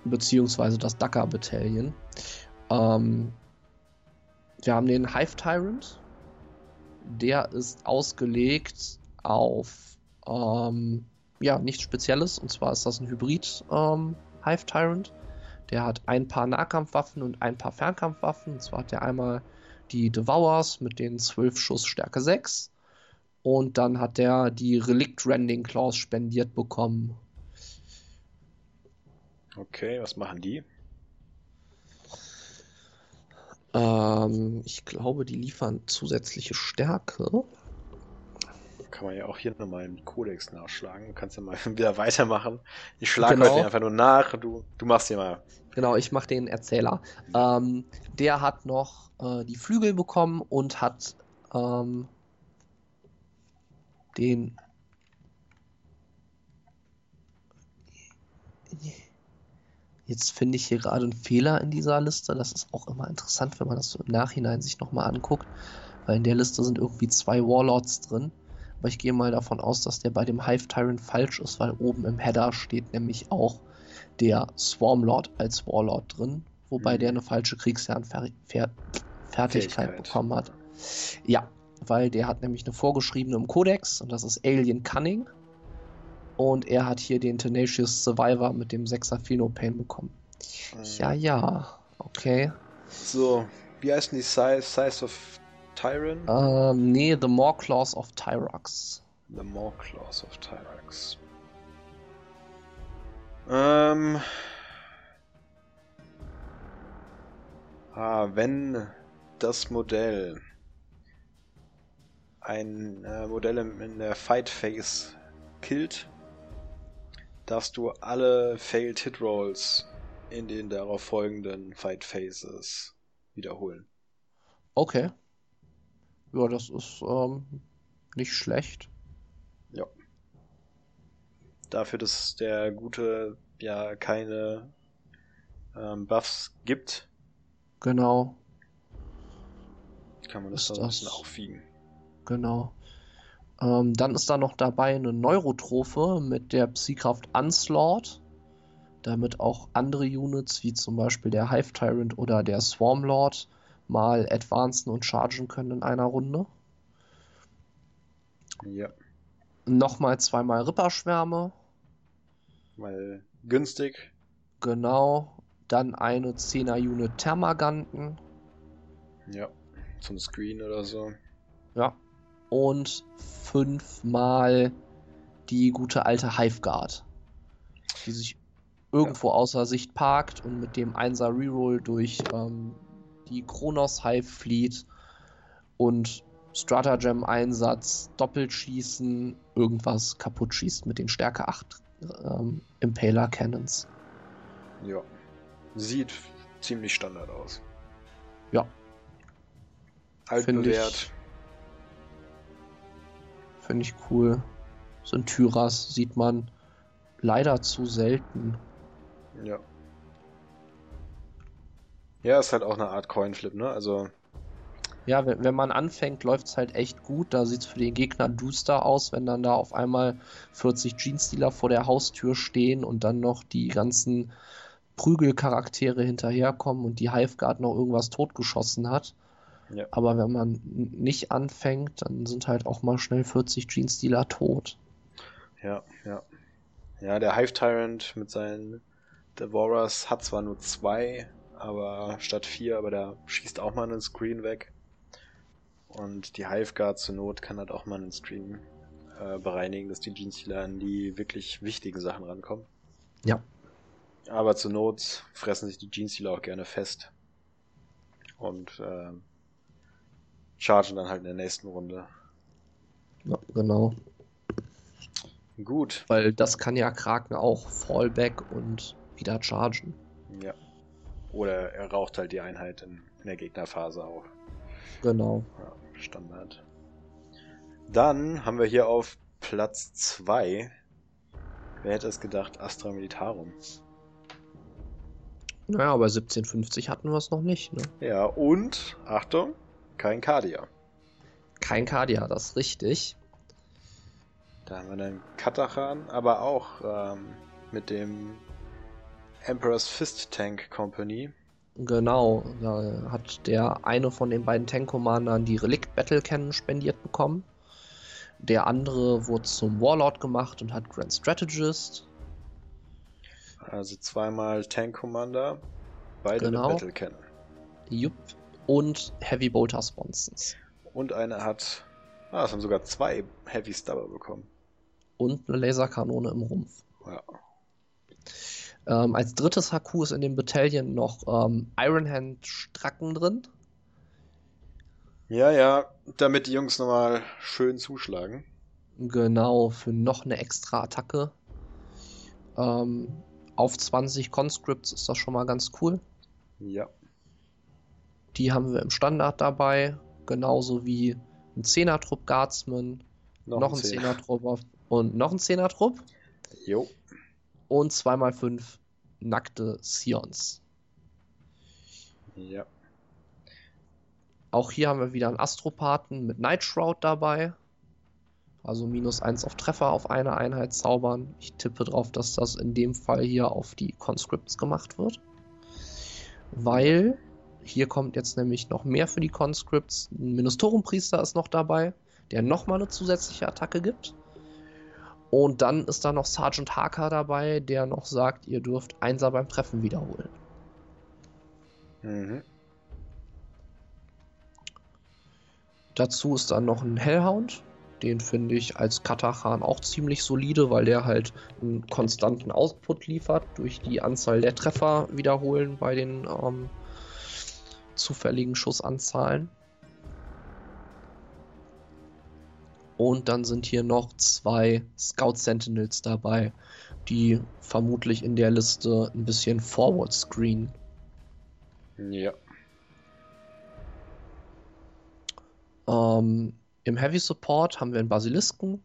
Beziehungsweise das Dakar-Bataillon. Ähm, wir haben den Hive Tyrant. Der ist ausgelegt auf ähm, ja, nichts Spezielles. Und zwar ist das ein Hybrid ähm, Hive Tyrant. Der hat ein paar Nahkampfwaffen und ein paar Fernkampfwaffen. Und zwar hat er einmal die Devours mit den 12 Schuss Stärke 6. Und dann hat er die Relict Rending Claws spendiert bekommen. Okay, was machen die? Ähm, ich glaube, die liefern zusätzliche Stärke. Kann man ja auch hier nochmal im Kodex nachschlagen. Du kannst ja mal wieder weitermachen. Ich schlage Genau. heute einfach nur nach. Du, du machst hier mal. Genau, ich mache den Erzähler. Ähm, der hat noch äh, die Flügel bekommen und hat ähm, den. Jetzt finde ich hier gerade einen Fehler in dieser Liste. Das ist auch immer interessant, wenn man das so im Nachhinein sich nochmal anguckt. Weil in der Liste sind irgendwie zwei Warlords drin. Aber ich gehe mal davon aus, dass der bei dem Hive Tyrant falsch ist, weil oben im Header steht nämlich auch der Swarmlord als Warlord drin, wobei Mhm. der eine falsche Kriegsherrenfertigkeit Fähigkeit. bekommen hat. Ja, weil der hat nämlich eine vorgeschriebene im Kodex und das ist Alien Cunning. Und er hat hier den Tenacious Survivor mit dem 6er Phenopain bekommen. Ja, ja, okay. So, wie heißt denn die Size, Size of Tyran? Ähm, nee, The More Claws of Tyrax. The More Claws of Tyrax. Ähm. Ah, wenn das Modell ein äh, Modell in der Fight Phase killt, darfst du alle Failed Hit Rolls in den darauf folgenden Fight Phases wiederholen. Okay. Ja, das ist ähm, nicht schlecht. Dafür, dass der Gute ja keine ähm, Buffs gibt, Genau, kann man das Ist da so ein bisschen aufwiegen. genau. Ähm, dann ist da noch dabei eine Neurotrophe mit der Psykraft Onslaught, damit auch andere Units, wie zum Beispiel der Hive Tyrant oder der Swarmlord, mal advancen und chargen können in einer Runde. Ja, Nochmal zweimal Ripperschwärme, weil günstig. genau. Dann eine 10er Unit Thermaganten, Ja, zum Screen oder so. ja. Und fünfmal die gute alte Hiveguard, die sich irgendwo außer Sicht parkt und mit dem 1er Reroll durch ähm, die Kronos Hive flieht und Stratagem Einsatz, Doppelschießen, irgendwas kaputt schießt mit den Stärke 8 ähm, Impaler Cannons. Ja. Sieht ziemlich Standard aus. Ja. Altbewährt. Finde ich cool. So ein Tyras sieht man leider zu selten. Ja. Ja, ist halt auch eine Art Coinflip, ne? Also, Ja, wenn, wenn man anfängt, läuft es halt echt gut. Da sieht es für den Gegner duster aus, wenn dann da auf einmal 40 Jeans-Dealer vor der Haustür stehen und dann noch die ganzen Prügelcharaktere hinterherkommen und die Hiveguard noch irgendwas totgeschossen hat. Ja. Aber wenn man nicht anfängt, dann sind halt auch mal schnell 40 Jeans-Dealer tot. ja, ja. Ja, der Hive Tyrant mit seinen Devourers hat zwar nur zwei, aber statt vier, aber der schießt auch mal einen Screen weg. Und die Hiveguard zur Not kann halt auch mal einen Screen äh, bereinigen, dass die Jeans-Healer an die wirklich wichtigen Sachen rankommen. Ja. Aber zur Not fressen sich die Jeans-Healer auch gerne fest. Und ähm, chargen dann halt in der nächsten Runde. Ja, genau. Gut. Weil das kann ja Kraken auch Fallback und wieder chargen. Ja. Oder er raucht halt die Einheit in, in der Gegnerphase auch. Genau. Ja, Standard. Dann haben wir hier auf Platz 2. Wer hätte es gedacht? Astra Militarum. Naja, aber 1750 hatten wir es noch nicht, ne? Ja, und, Achtung, kein Cardia. Kein Cardia, das ist richtig. Da haben wir dann Katachan, aber auch ähm, mit dem Emperor's Fist Tank Company Genau, da hat der eine von den beiden Tank-Commandern die Relikt Battle Cannon spendiert bekommen. Der andere wurde zum Warlord gemacht und hat Grand Strategist. Also zweimal Tank Commander, beide Genau. mit Battle Cannon. Jupp. Und Heavy Bolter Sponsons. Und einer hat, ah, es haben sogar zwei Heavy Stubber bekommen. Und eine Laserkanone im Rumpf. Ja. Ähm, als drittes HQ ist in dem Battalion noch ähm, Ironhand Stracken drin. Ja, ja, damit die Jungs nochmal schön zuschlagen. Genau, für noch eine extra Attacke. Ähm, auf 20 Conscripts ist das schon mal ganz cool. Ja. Die haben wir im Standard dabei. Genauso wie ein 10er-Trupp Guardsman, noch, ein Zehner. 10er-Trupp auf- und noch ein 10er-Trupp. Jo. Und 2x5 nackte Sions. Ja. Auch hier haben wir wieder einen Astropathen mit Night Shroud dabei. Also minus 1 auf Treffer auf eine Einheit zaubern. Ich tippe drauf, dass das in dem Fall hier auf die Conscripts gemacht wird. Weil hier kommt jetzt nämlich noch mehr für die Conscripts. Ein Ministorenpriester ist noch dabei, der nochmal eine zusätzliche Attacke gibt. Und dann ist da noch Sergeant Harker dabei, der noch sagt, ihr dürft Einser beim Treffen wiederholen. Mhm. Dazu ist dann noch ein Hellhound. Den finde ich als Katachan auch ziemlich solide, weil der halt einen konstanten Output liefert durch die Anzahl der Treffer wiederholen bei den ähm, zufälligen Schussanzahlen. Und dann sind hier noch zwei Scout Sentinels dabei, die vermutlich in der Liste ein bisschen Forward Screen Ja. Ähm, Im Heavy Support haben wir einen Basilisken.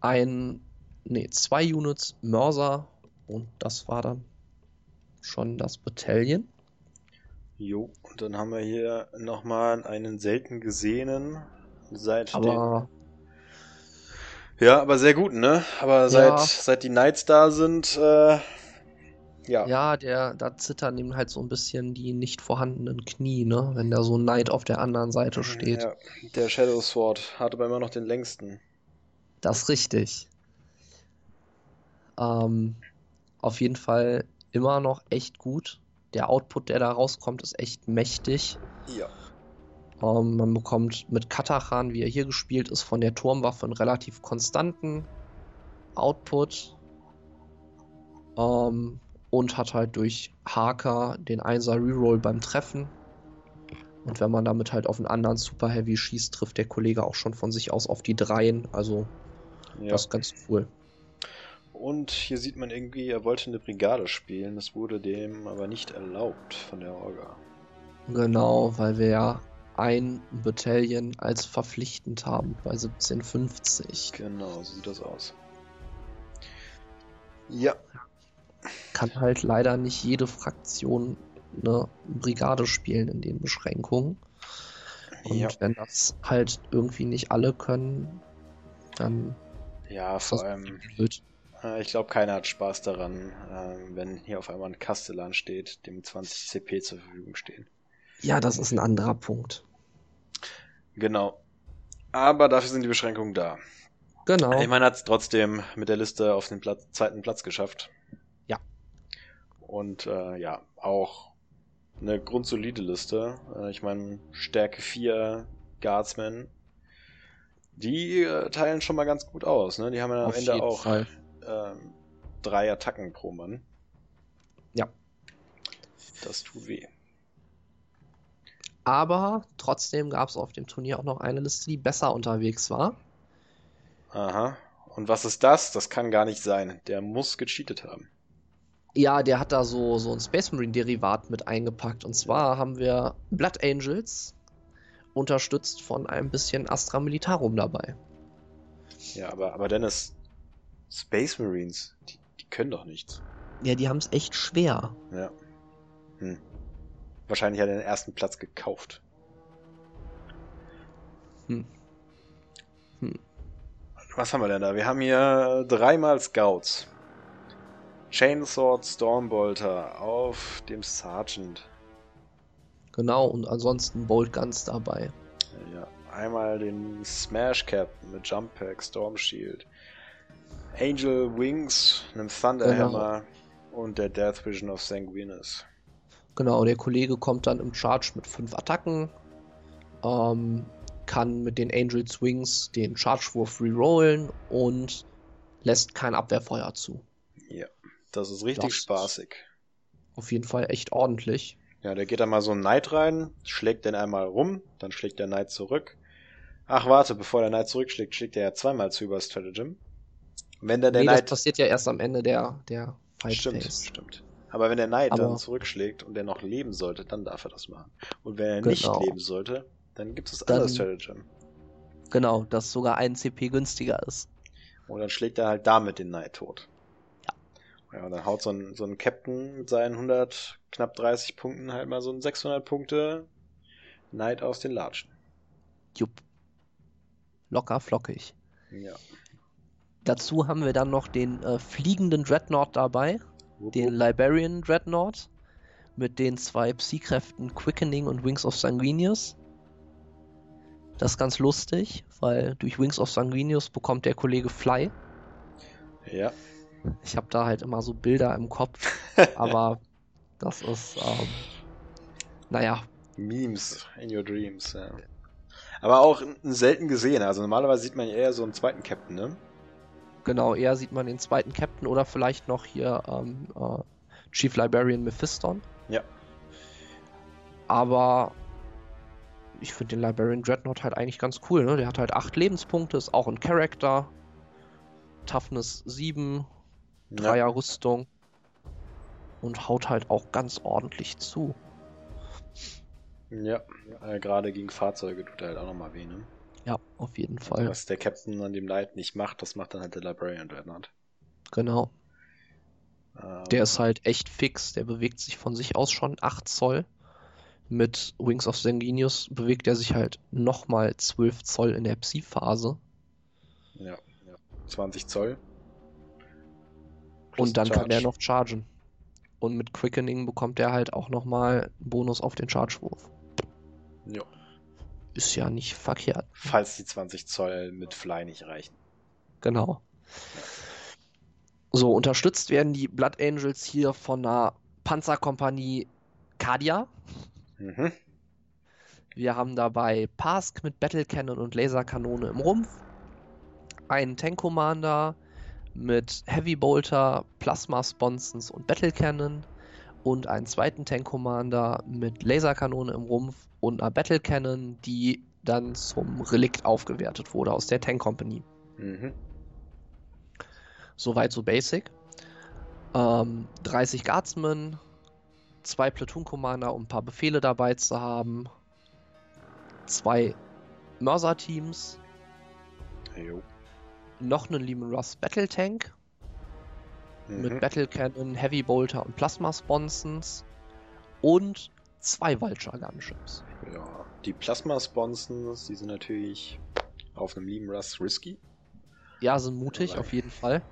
Ein, nee, zwei Units Mörser und das war dann schon das Battalion. Jo. Und dann haben wir hier nochmal einen selten gesehenen seit dem. Aber Ja, aber sehr gut, ne? Aber seit, seit die Knights da sind, äh, ja. ja, der, da zittern ihm halt so ein bisschen die nicht vorhandenen Knie, ne? Wenn da so ein Knight auf der anderen Seite steht. Ja, der Shadow Sword hat aber immer noch den längsten. Das ist richtig. Ähm, auf jeden Fall immer noch echt gut. Der Output, der da rauskommt, ist echt mächtig. Ja. Ähm, man bekommt mit Katachan, wie er hier gespielt ist, von der Turmwaffe einen relativ konstanten Output. Ähm, und hat halt durch Harker den 1er Reroll beim Treffen. Und wenn man damit halt auf einen anderen Super Heavy schießt, trifft der Kollege auch schon von sich aus auf die Dreien. Also ja. das ist ganz cool. Und hier sieht man irgendwie, er wollte eine Brigade spielen, das wurde dem aber nicht erlaubt von der Orga. Genau, weil wir ja ein Battalion als verpflichtend haben bei 1750. Genau, so sieht das aus. Ja, Kann halt leider nicht jede Fraktion eine Brigade spielen in den Beschränkungen. Und ja, wenn das halt irgendwie nicht alle können, dann ja, vor allem, blöd. Äh, ich glaube, keiner hat Spaß daran, äh, wenn hier auf einmal ein Kastellan steht, dem 20 CP zur Verfügung stehen. Ja, das ist ein anderer Punkt. Genau. Aber dafür sind die Beschränkungen da. Genau. Ich meine, hat es trotzdem mit der Liste auf den Platz, zweiten Platz geschafft. Ja. Und äh, ja, auch eine grundsolide Liste. Äh, ich meine, Stärke 4 Guardsmen. Die äh, teilen schon mal ganz gut aus. Ne? Die haben ja am Auf Ende auch Fall. Ähm, drei Attacken pro Mann. Ja. Das tut weh. Aber trotzdem gab es auf dem Turnier auch noch eine Liste, die besser unterwegs war. Aha. Und was ist das? Das kann gar nicht sein. Der muss gecheatet haben. Ja, der hat da so, so ein Space Marine Derivat mit eingepackt. Und zwar haben wir Blood Angels unterstützt von ein bisschen Astra Militarum dabei. Ja, aber, aber Dennis, Space Marines, die, die können doch nichts. Ja, die haben es echt schwer. Ja. Hm. Wahrscheinlich hat er den ersten Platz gekauft. Hm. Hm. Was haben wir denn da? Wir haben hier dreimal Scouts. Chainsword Stormbolter auf dem Sergeant. Genau, und ansonsten Bolt Guns dabei. Ja, einmal den Smash Captain mit Jump Pack, Storm Shield, Angel Wings, einem Thunderhammer und der Death Vision of Sanguinus. Genau, der Kollege kommt dann im Charge mit fünf Attacken, ähm, kann mit den Angel Wings den Charge-Wurf rerollen und lässt kein Abwehrfeuer zu. Ja, das ist richtig Das ist- spaßig. Auf jeden Fall echt ordentlich. Ja, der geht da mal so einen Knight rein, schlägt den einmal rum, dann schlägt der Knight zurück. Ach, warte, bevor der Knight zurückschlägt, schlägt er ja zweimal zu über Stratagem. Wenn dann der nee, das Knight. passiert ja erst am Ende der, der Fight Stimmt, Phase. stimmt. Aber wenn der Knight dann Aber- zurückschlägt und der noch leben sollte, dann darf er das machen. Und wenn er nicht Genau. leben sollte, dann gibt es das Dann- andere Stratagem. Genau, das sogar ein CP günstiger ist. Und dann schlägt er halt damit den Knight tot. Ja. Ja, und dann haut so ein, so ein Captain mit seinen 100, knapp 30 Punkten halt mal so ein 600 Punkte Knight aus den Latschen. Jupp. Locker flockig. Ja. Dazu haben wir dann noch den äh, fliegenden Dreadnought dabei, Wupp, den wupp. Liberian Dreadnought mit den zwei Psy-Kräften Quickening und Wings of Sanguinius. Das ist ganz lustig, weil durch Wings of Sanguinius bekommt der Kollege Fly. Ja. Ich habe da halt immer so Bilder im Kopf, aber das ist, ähm, naja, Memes in your dreams, ja. Aber auch selten gesehen. Also normalerweise sieht man eher so einen zweiten Captain, ne? Genau, eher sieht man den zweiten Captain oder vielleicht noch hier ähm, äh, Chief Librarian Mephiston. Ja. Aber ich finde den Librarian Dreadnought halt eigentlich ganz cool, ne? Der hat halt 8 Lebenspunkte, ist auch ein Charakter. Toughness 7, Dreier Rüstung. Und haut halt auch ganz ordentlich zu. Ja. Äh, Gerade gegen Fahrzeuge tut er halt auch nochmal weh, ne? Ja, auf jeden Fall. Was der Captain an dem Knight nicht macht, das macht dann halt der Librarian Dreadnought. Genau. Ähm, Der ist halt echt fix. Der bewegt sich von sich aus schon 8 Zoll. Mit Wings of Sanguinius bewegt er sich halt nochmal 12 Zoll in der Psi-Phase. Ja, ja. 20 Zoll. Plus Und dann kann er noch chargen. Und mit Quickening bekommt er halt auch nochmal einen Bonus auf den Chargewurf. Ja. Ist ja nicht verkehrt. Falls die 20 Zoll mit Fly nicht reichen. Genau. So, unterstützt werden die Blood Angels hier von einer Panzerkompanie Kadia. Mhm. Wir haben dabei Pask mit Battle Cannon und Laserkanone im Rumpf. Einen Tank Commander mit Heavy Bolter, Plasma Sponsons und Battle Cannon. Und einen zweiten Tank Commander mit Laserkanone im Rumpf und einer Battle Cannon, die dann zum Relikt aufgewertet wurde aus der Tank Company. Mhm. Soweit so basic. Ähm, 30 Guardsmen, zwei Platoon Commander, um ein paar Befehle dabei zu haben. Zwei Mörser-Teams, Jo. noch einen Lehman Russ Battle Tank Mhm. mit Battle Cannon, Heavy Bolter und Plasma Sponsons und zwei Vulture Gunships. Ja, die Plasma-Sponsons, die sind natürlich auf einem Lieben Russ risky. Ja, sind mutig, Aber- auf jeden Fall.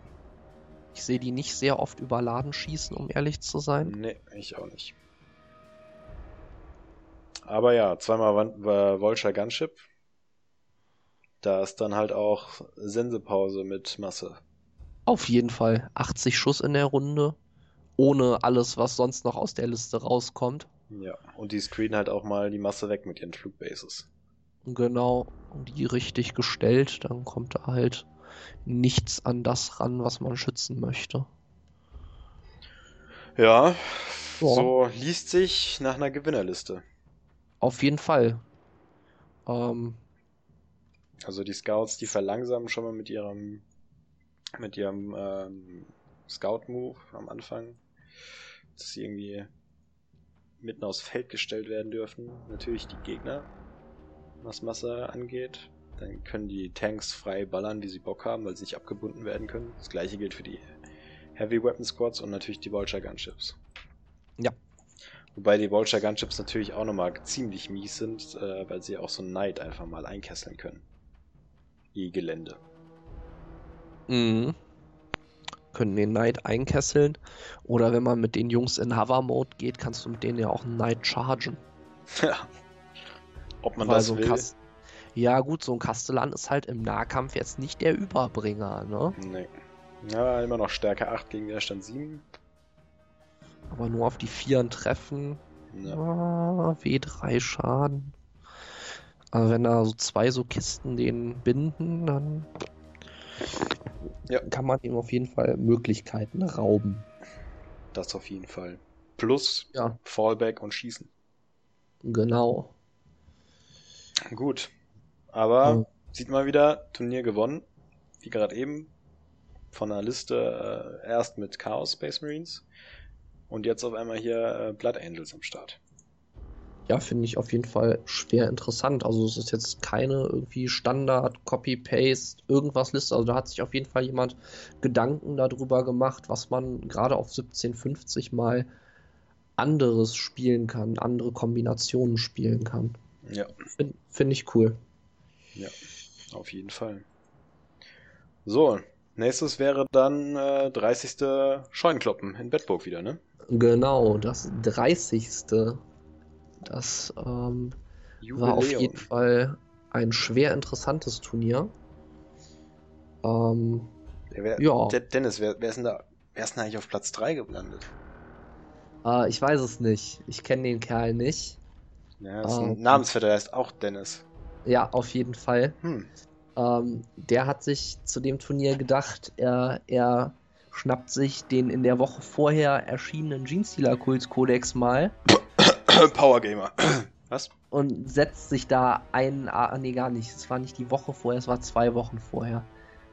Ich sehe die nicht sehr oft überladen schießen, um ehrlich zu sein. Nee, ich auch nicht. Aber ja, zweimal äh, Vulture Gunship. Da ist dann halt auch Sensepause mit Masse. Auf jeden Fall 80 Schuss in der Runde, ohne alles, was sonst noch aus der Liste rauskommt. Ja, und die screenen halt auch mal die Masse weg mit ihren Flugbases. Genau, und die richtig gestellt, dann kommt da halt nichts an das ran, was man schützen möchte. Ja, Ja. so liest sich nach einer Gewinnerliste. Auf jeden Fall. Ähm, Also die Scouts, die verlangsamen schon mal mit ihrem mit ihrem ähm, Scout-Move am Anfang, dass sie irgendwie mitten aufs Feld gestellt werden dürfen. Natürlich die Gegner, was Masse angeht. Dann können die Tanks frei ballern, wie sie Bock haben, weil sie nicht abgebunden werden können. Das gleiche gilt für die Heavy Weapon Squads und natürlich die Vulture Gunships. Ja. Wobei die Vulture Gunships natürlich auch nochmal ziemlich mies sind, äh, weil sie auch so einen Knight einfach mal einkesseln können. Je Gelände. Mhm. können den Knight einkesseln. Oder wenn man mit den Jungs in Hover-Mode geht, kannst du mit denen ja auch einen Knight chargen. Ja. Ob man Weil das so will? Kas- ja, gut, so ein Kastellan ist halt im Nahkampf jetzt nicht der Überbringer, ne? Nee. Ja, immer noch Stärke 8 gegen Widerstand 7. Aber nur auf die Vieren treffen. Ja. Ah, W3 Schaden. Aber wenn da so zwei so Kisten den binden, dann Ja. kann man ihm auf jeden Fall Möglichkeiten rauben. Das auf jeden Fall. Plus Ja, Fallback und Schießen. genau. Gut. Aber Ja. sieht mal wieder, Turnier gewonnen. Wie gerade eben. Von der Liste äh, erst mit Chaos Space Marines. Und jetzt auf einmal hier äh, Blood Angels am Start. Ja, finde ich auf jeden Fall schwer interessant. Also es ist jetzt keine irgendwie Standard, Copy-Paste, irgendwas Liste. Also da hat sich auf jeden Fall jemand Gedanken darüber gemacht, was man gerade auf 1750 mal anderes spielen kann, andere Kombinationen spielen kann. Ja, Finde find ich cool. auf jeden Fall. So, nächstes wäre dann äh, 30. Scheunkloppen in Bedburg wieder, ne? Genau, das 30. Das ähm, war auf jeden Fall ein schwer interessantes Turnier. Ähm, Wer, Ja. De- Dennis, wer, wer ist denn da? Wer ist denn eigentlich auf Platz 3 gelandet? äh, ich weiß es nicht. Ich kenne den Kerl nicht. Ja, das ist Ah, ein okay. Namensvetter, der heißt auch Dennis. Ja, auf jeden Fall. Hm. Ähm, der hat sich zu dem Turnier gedacht, er, er schnappt sich den in der Woche vorher erschienenen Genestealer Kult Kodex mal Power Gamer. Was? und setzt sich da einen, ah, nee, gar nicht, es war nicht die Woche vorher, es war zwei Wochen vorher.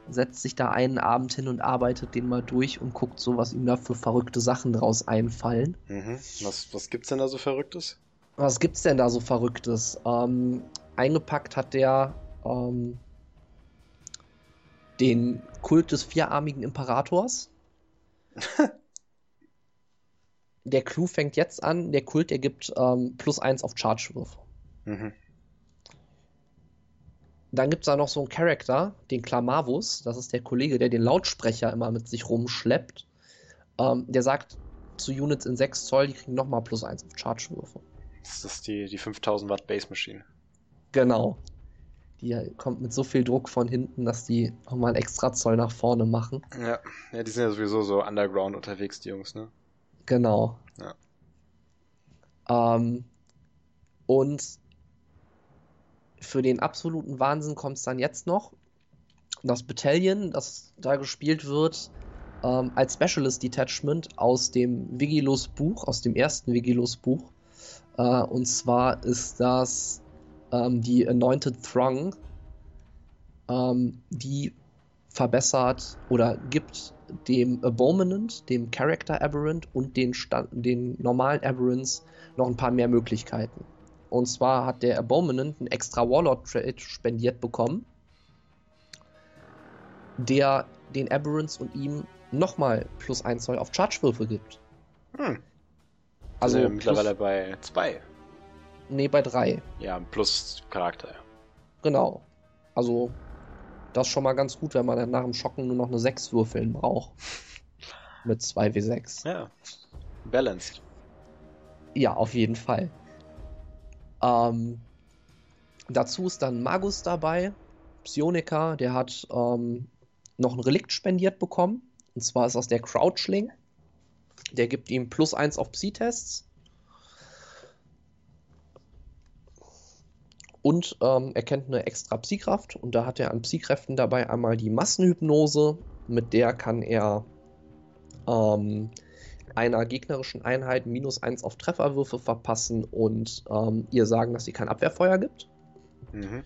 Setzt sich da einen Abend hin und arbeitet den mal durch und guckt so, was ihm da für verrückte Sachen draus einfallen. Mhm. Was, was gibt's denn da so Verrücktes? Was gibt's denn da so Verrücktes? Ähm, eingepackt hat der ähm, den Kult des vierarmigen Imperators. der Clou fängt jetzt an. Der Kult, der gibt ähm, plus eins auf Charge-Würfe. Mhm. Dann gibt es da noch so einen Charakter, den Klamavus. Das ist der Kollege, der den Lautsprecher immer mit sich rumschleppt. Ähm, der sagt zu Units in 6 Zoll, die kriegen nochmal plus eins auf Charge-Würfe. Das ist die, die 5000 Watt Base Machine. Genau. Die kommt mit so viel Druck von hinten, dass die nochmal einen extra Zoll nach vorne machen. Ja. ja, die sind ja sowieso so underground unterwegs, die Jungs, ne? Genau. Ja. Ähm, und für den absoluten Wahnsinn kommt es dann jetzt noch. Das Battalion, das da gespielt wird, ähm, als Specialist Detachment aus dem Vigilus Buch, aus dem ersten Vigilus Buch. Äh, und zwar ist das ähm, die Anointed Throng, ähm, die verbessert oder gibt dem Abominant, dem Character Aberrant und den, Sta- den normalen Aberrants noch ein paar mehr Möglichkeiten. Und zwar hat der Abominant einen extra Warlord Trade spendiert bekommen, der den Aberrants und ihm nochmal plus 1 Zoll auf Charge-Würfe gibt. Hm. Also plus- mittlerweile bei 2. Nee, bei 3. Ja, plus Charakter. ja. Genau. Also, das ist schon mal ganz gut, wenn man dann nach dem Schocken nur noch eine 6 würfeln braucht. Mit 2W6. Ja. Balanced. Ja, auf jeden Fall. Ähm, dazu ist dann Magus dabei, Psioniker, der hat ähm, noch ein Relikt spendiert bekommen. Und zwar ist das der Crouchling. Der gibt ihm plus 1 auf Psi-Tests. Und ähm, er kennt eine extra Psi-Kraft. Und da hat er an Psi-Kräften dabei einmal die Massenhypnose. Mit der kann er ähm, einer gegnerischen Einheit minus 1 auf Trefferwürfe verpassen und ähm, ihr sagen, dass sie kein Abwehrfeuer gibt. Mhm.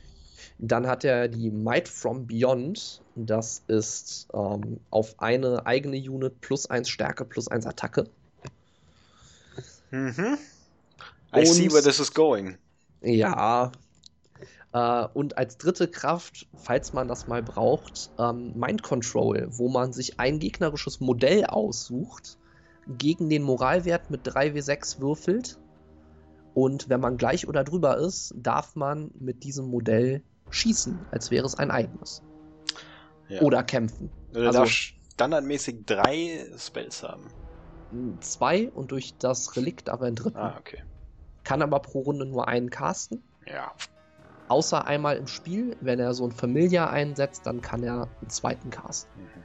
Dann hat er die Might from Beyond. Das ist ähm, auf eine eigene Unit plus 1 Stärke plus 1 Attacke. Mhm. I see Und- where this is going. Ja. Äh, und als dritte Kraft, falls man das mal braucht, ähm, Mind Control, wo man sich ein gegnerisches Modell aussucht, gegen den Moralwert mit 3w6 würfelt. Und wenn man gleich oder drüber ist, darf man mit diesem Modell schießen, als wäre es ein eigenes. Ja. Oder kämpfen. Oder also- standardmäßig drei Spells haben. Zwei und durch das Relikt aber einen dritten. Ah, okay. Kann aber pro Runde nur einen casten. Ja. Außer einmal im Spiel. Wenn er so ein Familiar einsetzt, dann kann er einen zweiten casten. Mhm.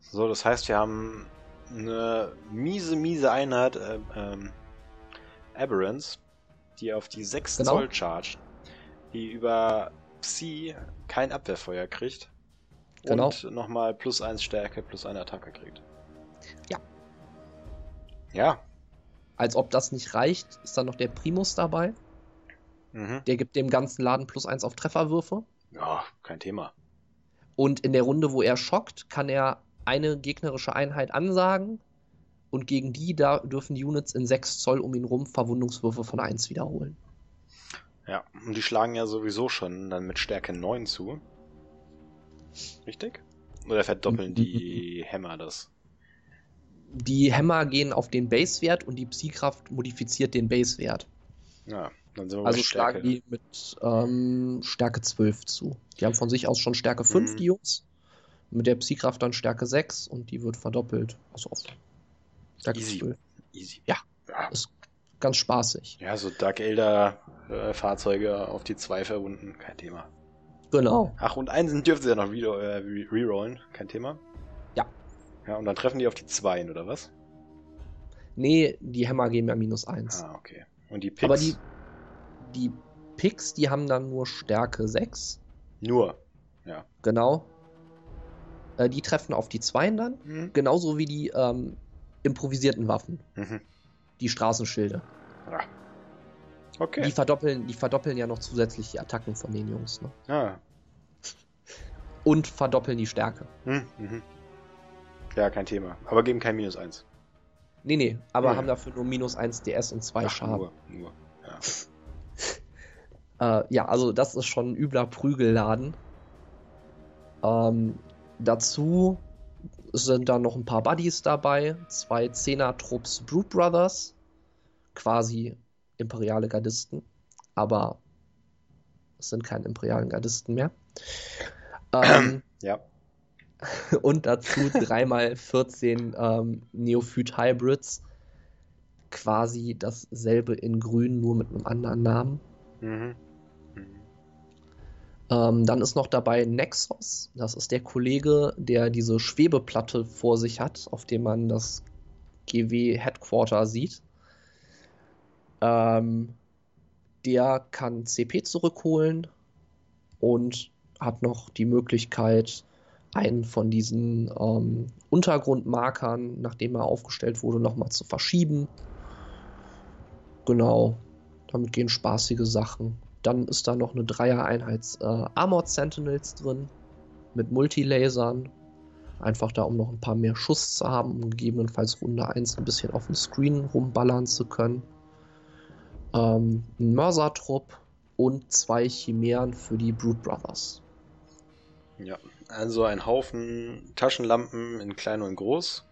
So, das heißt, wir haben eine miese, miese Einheit, äh, ähm, Aberrance, die auf die 6 Genau. Zoll charge, die über Psi kein Abwehrfeuer kriegt. Genau. Und nochmal plus 1 Stärke, plus eine Attacke kriegt. Ja. Ja. Als ob das nicht reicht, ist dann noch der Primus dabei. Mhm. Der gibt dem ganzen Laden plus eins auf Trefferwürfe. Ja, kein Thema. Und in der Runde, wo er schockt, kann er eine gegnerische Einheit ansagen. Und gegen die da dürfen die Units in 6 Zoll um ihn rum Verwundungswürfe von 1 wiederholen. Ja, und die schlagen ja sowieso schon dann mit Stärke 9 zu. Richtig? Oder verdoppeln die Hämmer das? Die Hämmer gehen auf den Base-Wert und die Psykraft modifiziert den Base-Wert. Ja, Also bei Stärke. schlagen die mit ähm, Stärke 12 zu. Die haben von sich aus schon Stärke 5, Mhm. die Jungs. Mit der Psykraft dann Stärke 6 und die wird verdoppelt. Also auf Stärke Easy. 12. Easy. Ja. Ja, Ist ganz spaßig. ja so Dark Elder äh, Fahrzeuge auf die 2 verwunden, kein Thema. Genau. Ach, und Einsen dürfen sie ja noch wieder äh, re- rerollen, kein Thema. Ja. Ja, und dann treffen die auf die 2, oder was? Nee, die Hämmer geben ja minus 1. Ah, okay. Und die Picks? Aber die, die Picks, die haben dann nur Stärke 6. Nur. Ja. Genau. Äh, die treffen auf die 2 dann. Mhm. Genauso wie die ähm, improvisierten Waffen. Mhm. Die Straßenschilde. Ja. Okay. Die verdoppeln, die verdoppeln ja noch zusätzlich die Attacken von den Jungs. Ne? ah. Und verdoppeln die Stärke. Mhm. Mhm. Ja, kein Thema. Aber geben kein Minus 1. Nee, nee, aber haben dafür nur minus 1 DS und 2 Ach, Schaden. nur, nur. Ja. Äh, ja, also das ist schon ein übler Prügelladen. Ähm, dazu sind dann noch ein paar Buddies dabei. Zwei Zehner-Trupps Brute Brothers. Quasi imperiale Gardisten. Aber es sind keine imperialen Gardisten mehr. Ähm, Ja. und dazu dreimal 14 ähm, Neophyt-Hybrids. Quasi dasselbe in grün, nur mit einem anderen Namen. Mhm. Ähm, dann ist noch dabei Nexus. Das ist der Kollege, der diese Schwebeplatte vor sich hat, auf dem man das GW Headquarter sieht. Ähm, der kann CP zurückholen und hat noch die Möglichkeit, einen von diesen ähm, Untergrundmarkern, nachdem er aufgestellt wurde, nochmal zu verschieben. Genau, damit gehen spaßige Sachen. Dann ist da noch eine Dreier-Einheits äh, Armored Sentinels drin mit Multilasern. Einfach da, um noch ein paar mehr Schuss zu haben, um gegebenenfalls Runde 1 ein bisschen auf dem Screen rumballern zu können. Ähm, ein Mörsertrupp und zwei Chimären für die Brood Brothers. Ja. Also ein Haufen Taschenlampen in klein und groß.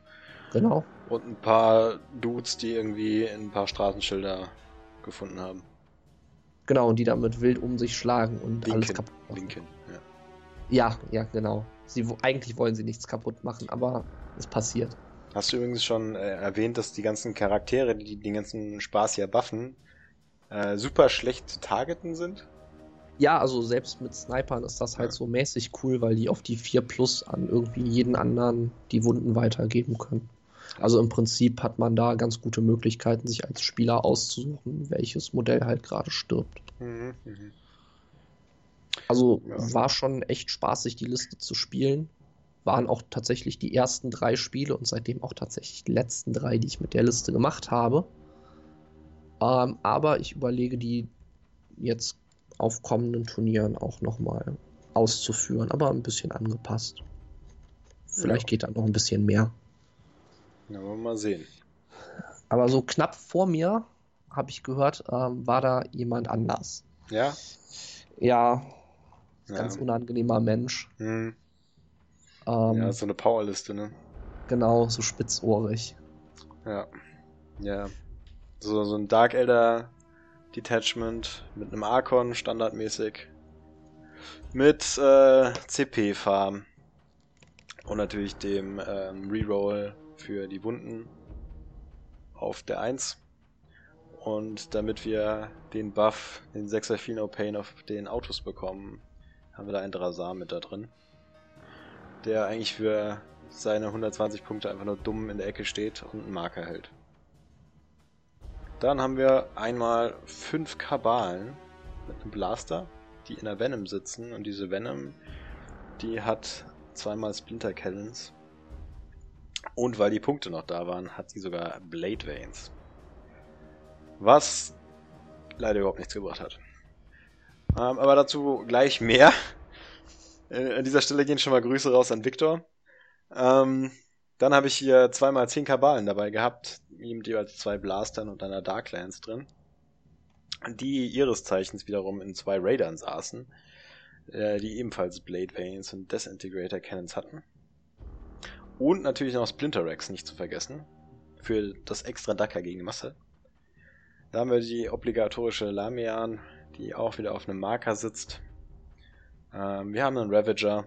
Genau. Und ein paar Dudes, die irgendwie ein paar Straßenschilder gefunden haben. Genau, und die damit wild um sich schlagen und alles Linken. kaputt machen. Linken. Ja. Ja, ja, genau. Sie, eigentlich wollen sie nichts kaputt machen, aber es passiert. Hast du übrigens schon äh, erwähnt, dass die ganzen Charaktere, die den ganzen Spaß hier buffen, äh, super schlecht zu targeten sind? Ja, also selbst mit Snipern ist das halt Ja. so mäßig cool, weil die auf die 4 Plus an irgendwie jeden anderen die Wunden weitergeben können. Also im Prinzip hat man da ganz gute Möglichkeiten, sich als Spieler auszusuchen, welches Modell halt gerade stirbt. Mhm. Mhm. Also Ja. war schon echt spaßig, die Liste zu spielen. Waren auch tatsächlich die ersten drei Spiele und seitdem auch tatsächlich die letzten drei, die ich mit der Liste gemacht habe. Ähm, aber ich überlege, die jetzt auf kommenden Turnieren auch nochmal auszuführen, aber ein bisschen angepasst. Vielleicht Ja. geht da noch ein bisschen mehr. Ja, wollen wir mal sehen. Aber so knapp vor mir, habe ich gehört, ähm, war da jemand anders. Ja? Ja, Ja. ganz unangenehmer Mensch. Mhm. Ähm, ja, so eine Powerliste, ne? Genau, so spitzohrig. Ja. Ja. So, so ein Dark Elder Detachment mit einem Archon standardmäßig. Mit äh, CP-Farm. Und natürlich dem ähm, Reroll für die Wunden auf der 1. Und damit wir den Buff, den 6er Feel No Pain auf den Autos bekommen, haben wir da einen Drasar mit da drin. Der eigentlich für seine 120 Punkte einfach nur dumm in der Ecke steht und einen Marker hält. Dann haben wir einmal 5 Kabalen mit einem Blaster, die in der Venom sitzen. Und diese Venom, die hat zweimal Splinter Cannons. Und weil die Punkte noch da waren, hat sie sogar Blade Veins. Was leider überhaupt nichts gebracht hat. Ähm, aber dazu gleich mehr. Äh, an dieser Stelle gehen schon mal Grüße raus an Victor. Ähm, dann habe ich hier zweimal 10 Kabalen dabei gehabt, mit jeweils zwei Blastern und einer Darklands drin, die ihres Zeichens wiederum in zwei Raidern saßen, äh, die ebenfalls Blade Veins und Desintegrator Cannons hatten. Und natürlich noch Splinter Rex nicht zu vergessen, für das extra Dacker gegen Masse. Da haben wir die obligatorische Lamian, die auch wieder auf einem Marker sitzt. Ähm, wir haben einen Ravager,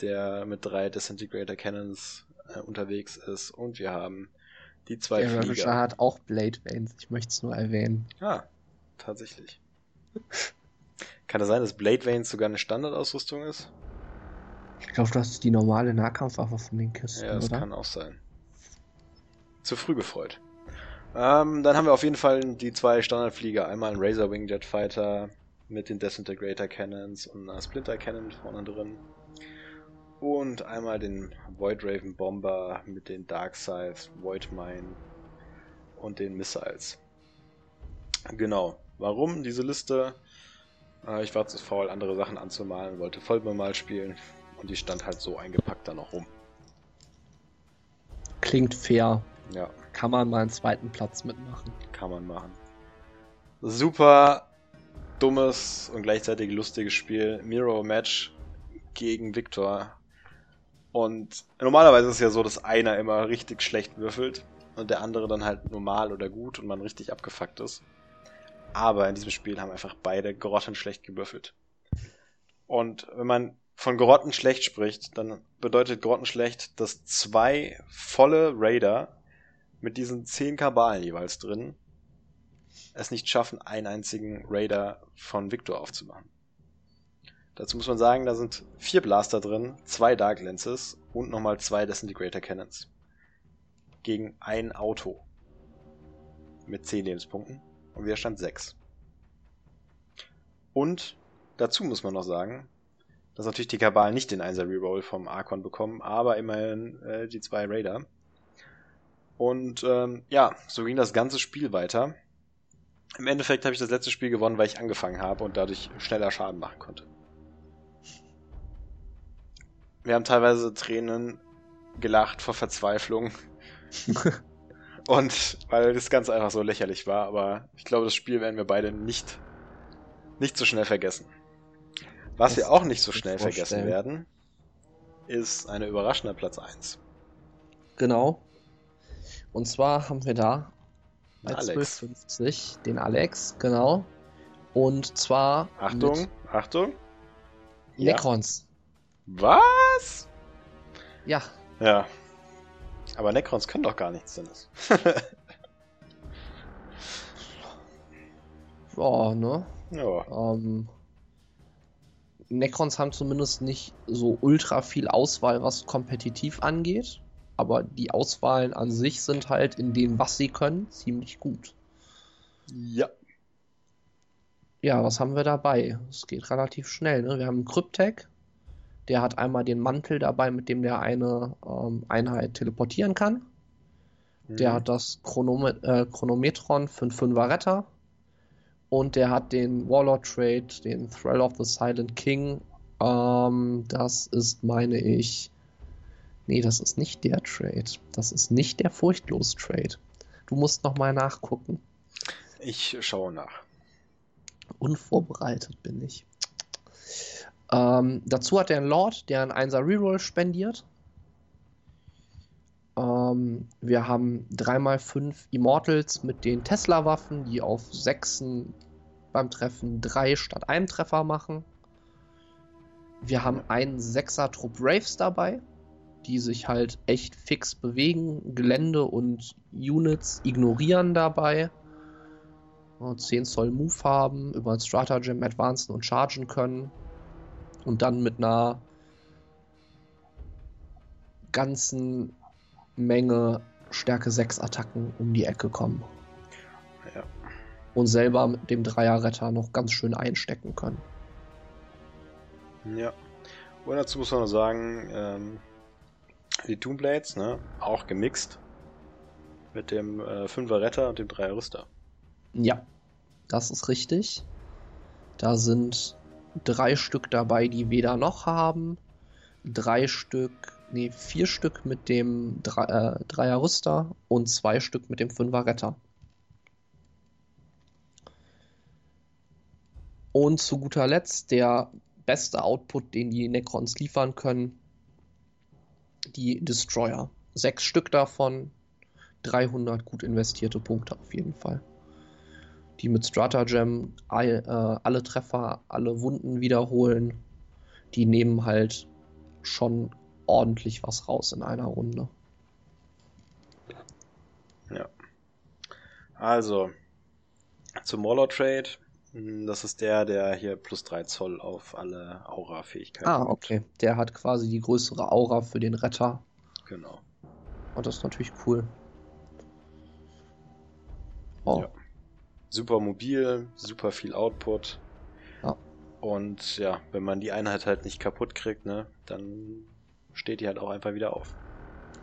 der mit drei Disintegrator Cannons äh, unterwegs ist. Und wir haben die zwei Der Flieger. Ravager hat auch Blade Veins, ich möchte es nur erwähnen. Ah, tatsächlich. Kann es sein, dass Blade Veins sogar eine Standardausrüstung ist? Ich glaube, das ist die normale Nahkampfwaffe von den Kisten, Ja, das oder? kann auch sein. Zu früh gefreut. Ähm, dann haben wir auf jeden Fall die zwei Standardflieger. Einmal einen Razor Wing Jet Fighter mit den Desintegrator Cannons und einer Splinter Cannon vorne drin. Und einmal den Void Raven Bomber mit den Dark Scythes, Void Mine und den Missiles. Genau. Warum diese Liste? Äh, ich war zu faul, andere Sachen anzumalen, wollte Vollbemal spielen und die stand halt so eingepackt da noch rum. Klingt fair. Ja, Kann man mal einen zweiten Platz mitmachen. kann man machen. Super dummes und gleichzeitig lustiges Spiel. Miro Match gegen Victor. Und normalerweise ist es ja so, dass einer immer richtig schlecht würfelt und der andere dann halt normal oder gut und man richtig abgefuckt ist. Aber in diesem Spiel haben einfach beide grottenschlecht gewürfelt. Und wenn man von grottenschlecht spricht, dann bedeutet grottenschlecht, dass zwei volle Raider mit diesen zehn Kabalen jeweils drin es nicht schaffen, einen einzigen Raider von Victor aufzumachen. Dazu muss man sagen, da sind vier Blaster drin, zwei Dark Lenses und nochmal zwei Disintegrator Cannons. Gegen ein Auto. Mit 10 Lebenspunkten. Und Widerstand 6. Und dazu muss man noch sagen, dass natürlich die Kabalen nicht den 1er Reroll vom Archon bekommen, aber immerhin äh, die zwei Raider. Und ähm, ja, so ging das ganze Spiel weiter. Im Endeffekt habe ich das letzte Spiel gewonnen, weil ich angefangen habe und dadurch schneller Schaden machen konnte. Wir haben teilweise Tränen gelacht vor Verzweiflung. und weil das Ganze einfach so lächerlich war, aber ich glaube, das Spiel werden wir beide nicht, nicht so schnell vergessen. Was Das wir auch nicht so schnell vergessen werden, ist eine überraschende Platz 1. Genau. Und zwar haben wir da bei Alex. 1250 den Alex, genau. Und zwar Achtung, Achtung. Ja. Necrons. Was? Ja, Ja. Aber Necrons können doch gar nichts, Dennis. ja, ne? ja. Ähm, Necrons haben zumindest nicht so ultra viel Auswahl, was kompetitiv angeht. Aber die Auswahlen an sich sind halt in dem, was sie können, ziemlich gut. Ja. Ja, was haben wir dabei? Es geht relativ schnell. Ne? Wir haben einen Cryptek, der hat einmal den Mantel dabei, mit dem der eine ähm, Einheit teleportieren kann. Der Mhm. hat das Chronome äh, Chronometron für einen Fünfer Retter. Und der hat den Warlord Trade, den Thrall of the Silent King. Ähm, das ist, meine ich. Nee, das ist nicht der Trade. Das ist nicht der Furchtlos Trade. Du musst nochmal nachgucken. Ich schaue nach. Unvorbereitet bin ich. Ähm, dazu hat er einen Lord, der einen 1er Reroll spendiert. Ähm, wir haben 3x5 Immortals mit den Tesla-Waffen, die auf 6 beim Treffen 3 statt einem Treffer machen. Wir haben einen 6er Trupp Braves dabei. die sich halt echt fix bewegen, Gelände und Units ignorieren dabei. 10 Zoll Move haben, über Stratagem advancen und chargen können. Und dann mit einer ganzen Menge Stärke 6 Attacken um die Ecke kommen. Ja. Und selber mit dem Dreierretter noch ganz schön einstecken können. Ja. Und dazu muss man noch sagen, ähm, die Toonblades, ne, auch gemixt. Mit dem äh, 5er Retter und dem 3er Rüster. Ja, das ist richtig. Da sind drei Stück dabei, die weder noch haben. Drei Stück, nee, vier Stück mit dem Dre äh, Dreier Rüster und zwei Stück mit dem Fünfer Retter. Und zu guter Letzt der beste Output, den die Necrons liefern können, die Destroyer. Sechs Stück davon, 300 gut investierte Punkte auf jeden Fall. Die mit Stratagem äh, alle Treffer, alle Wunden wiederholen. Die nehmen halt schon ordentlich was raus in einer Runde. Ja. Also, zum Mauler Trade. Das ist der, der hier plus 3 Zoll auf alle Aura-Fähigkeiten Ah, gibt. okay. Der hat quasi die größere Aura für den Retter. Genau. Und das ist natürlich cool. Oh, Ja. Super mobil, super viel Output. Ja. Und ja, wenn man die Einheit halt nicht kaputt kriegt, ne, dann steht die halt auch einfach wieder auf.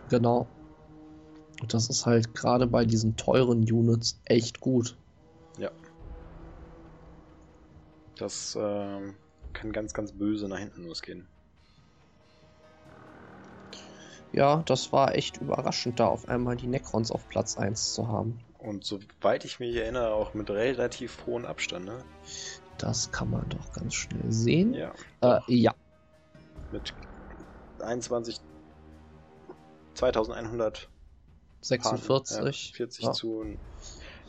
genau. Und das ist halt gerade bei diesen teuren Units echt gut. Das ähm, kann ganz, ganz böse nach hinten losgehen. Ja, das war echt überraschend, da auf einmal die Necrons auf Platz 1 zu haben. Und soweit ich mich erinnere, auch mit relativ hohem Abstand, ne? Das kann man doch ganz schnell sehen. Ja. Äh, ja, Mit 21. 2100 46. Ja, 40 Ja. zu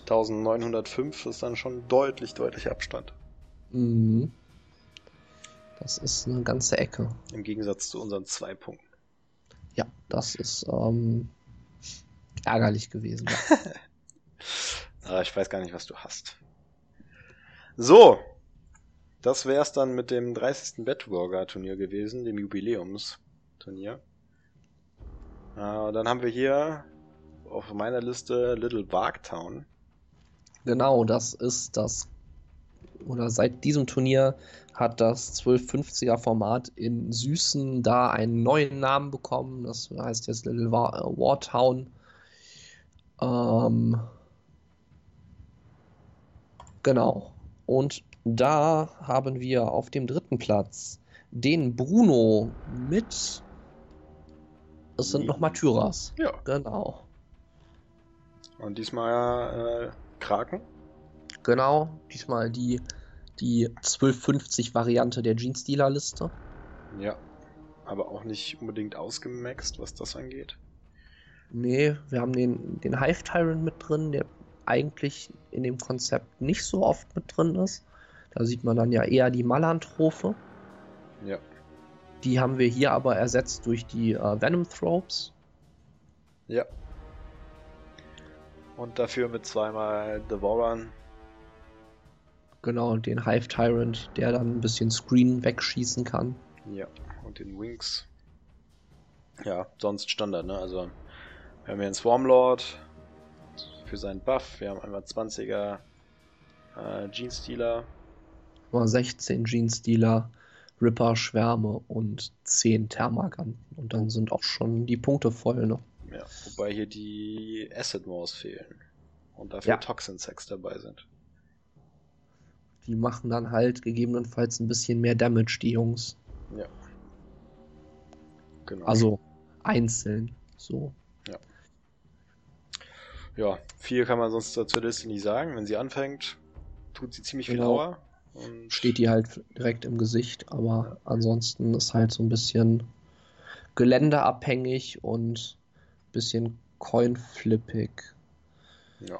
1905 ist dann schon deutlich, deutlich Abstand. Mhm. Das ist eine ganze Ecke. Im Gegensatz zu unseren zwei Punkten. Ja, das ist ähm, ärgerlich gewesen. Aber ich weiß gar nicht, was du hast. So. Das wär's dann mit dem 30. Bedburger Turnier gewesen, dem Jubiläumsturnier. Äh, dann haben wir hier auf meiner Liste Little Barktown. Genau, das ist das. Oder seit diesem Turnier hat das 1250er Format in Süßen da einen neuen Namen bekommen. Das heißt jetzt Little War, äh, Wartown. Ähm, genau. Und da haben wir auf dem dritten Platz den Bruno mit. Es sind noch Matyras. Ja. Genau. Und diesmal äh, Kraken. Genau, diesmal die, die 1250 Variante der Jeans-Dealer-Liste. Ja. Aber auch nicht unbedingt ausgemaxt, was das angeht. Nee, wir haben den, den Hive Tyrant mit drin, der eigentlich in dem Konzept nicht so oft mit drin ist. Da sieht man dann ja eher die Malanthrope. Ja. Die haben wir hier aber ersetzt durch die äh, Venom Thropes. Ja. Und dafür mit zweimal Devourern. Genau, und den Hive Tyrant, der dann ein bisschen Screen wegschießen kann. Ja. Und den Wings. Ja, sonst Standard, ne? Also, wir haben hier einen Swarmlord für seinen Buff. Wir haben einmal 20er äh, Jeans-Dealer. Nur 16 Jeans-Dealer, Ripper, Schwärme und 10 Thermaganten. Und dann sind auch schon die Punkte voll, ne? Ja, wobei hier die Acid Wars fehlen. Und dafür Ja. Toxin Sex dabei sind. Die machen dann halt gegebenenfalls ein bisschen mehr Damage, die Jungs. Ja. Genau. Also einzeln. So. Ja, viel kann man sonst zur Liste nicht sagen. Wenn sie anfängt, tut sie ziemlich viel Genau. Aua. Und Steht die halt direkt im Gesicht, aber ansonsten ist halt so ein bisschen geländeabhängig und ein bisschen coinflippig. Ja.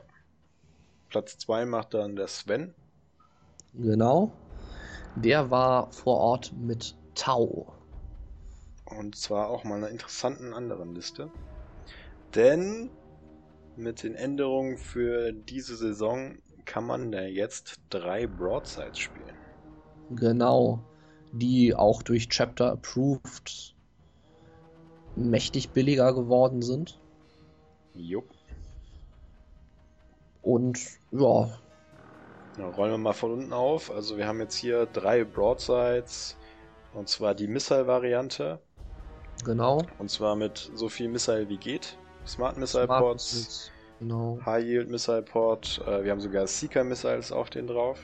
Platz 2 macht dann der Sven. Genau. Der war vor Ort mit Tau. Und zwar auch mal einer interessanten anderen Liste. Denn mit den Änderungen für diese Saison kann man jetzt drei Broadsides spielen. Genau. Die auch durch Chapter Approved mächtig billiger geworden sind. Jupp. Und ja, Ja, rollen wir mal von unten auf. Also wir haben jetzt hier drei Broadsides. Und zwar die Missile-Variante. genau. Und zwar mit so viel Missile wie geht. Smart Missile Missiles, Genau. High Yield Missile Port. Äh, wir haben sogar Seeker Missiles auf den drauf.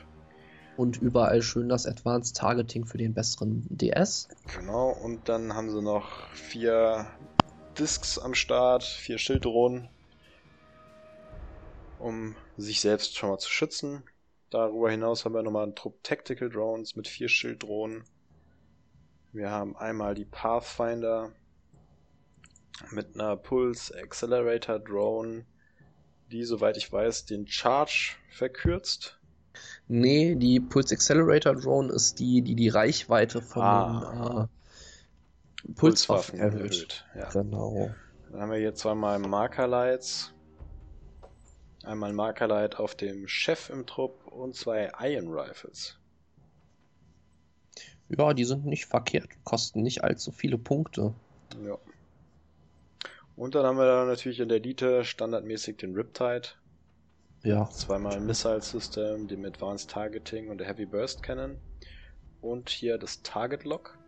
Und überall schön das Advanced Targeting für den besseren DS. Genau. Und dann haben sie noch vier Discs am Start, vier Schilddrohnen, um sich selbst schon mal zu schützen. Darüber hinaus haben wir nochmal einen Trupp Tactical Drones mit vier Schilddrohnen. Wir haben einmal die Pathfinder mit einer Pulse Accelerator Drone, die, soweit ich weiß, den Charge verkürzt. Nee, die Pulse Accelerator Drone ist die, die die Reichweite von Ah. den äh, Pulswaffen erhöht. erhöht. Ja. Genau. Dann haben wir hier zweimal Markerlights. Einmal Markerlight auf dem Chef im Trupp und zwei Iron Rifles. Ja, die sind nicht verkehrt, kosten nicht allzu viele Punkte. Ja. Und dann haben wir da natürlich in der Elite standardmäßig den Riptide. Ja, Zweimal Missile System, dem Advanced Targeting und der Heavy Burst Cannon. Und hier das Target Lock.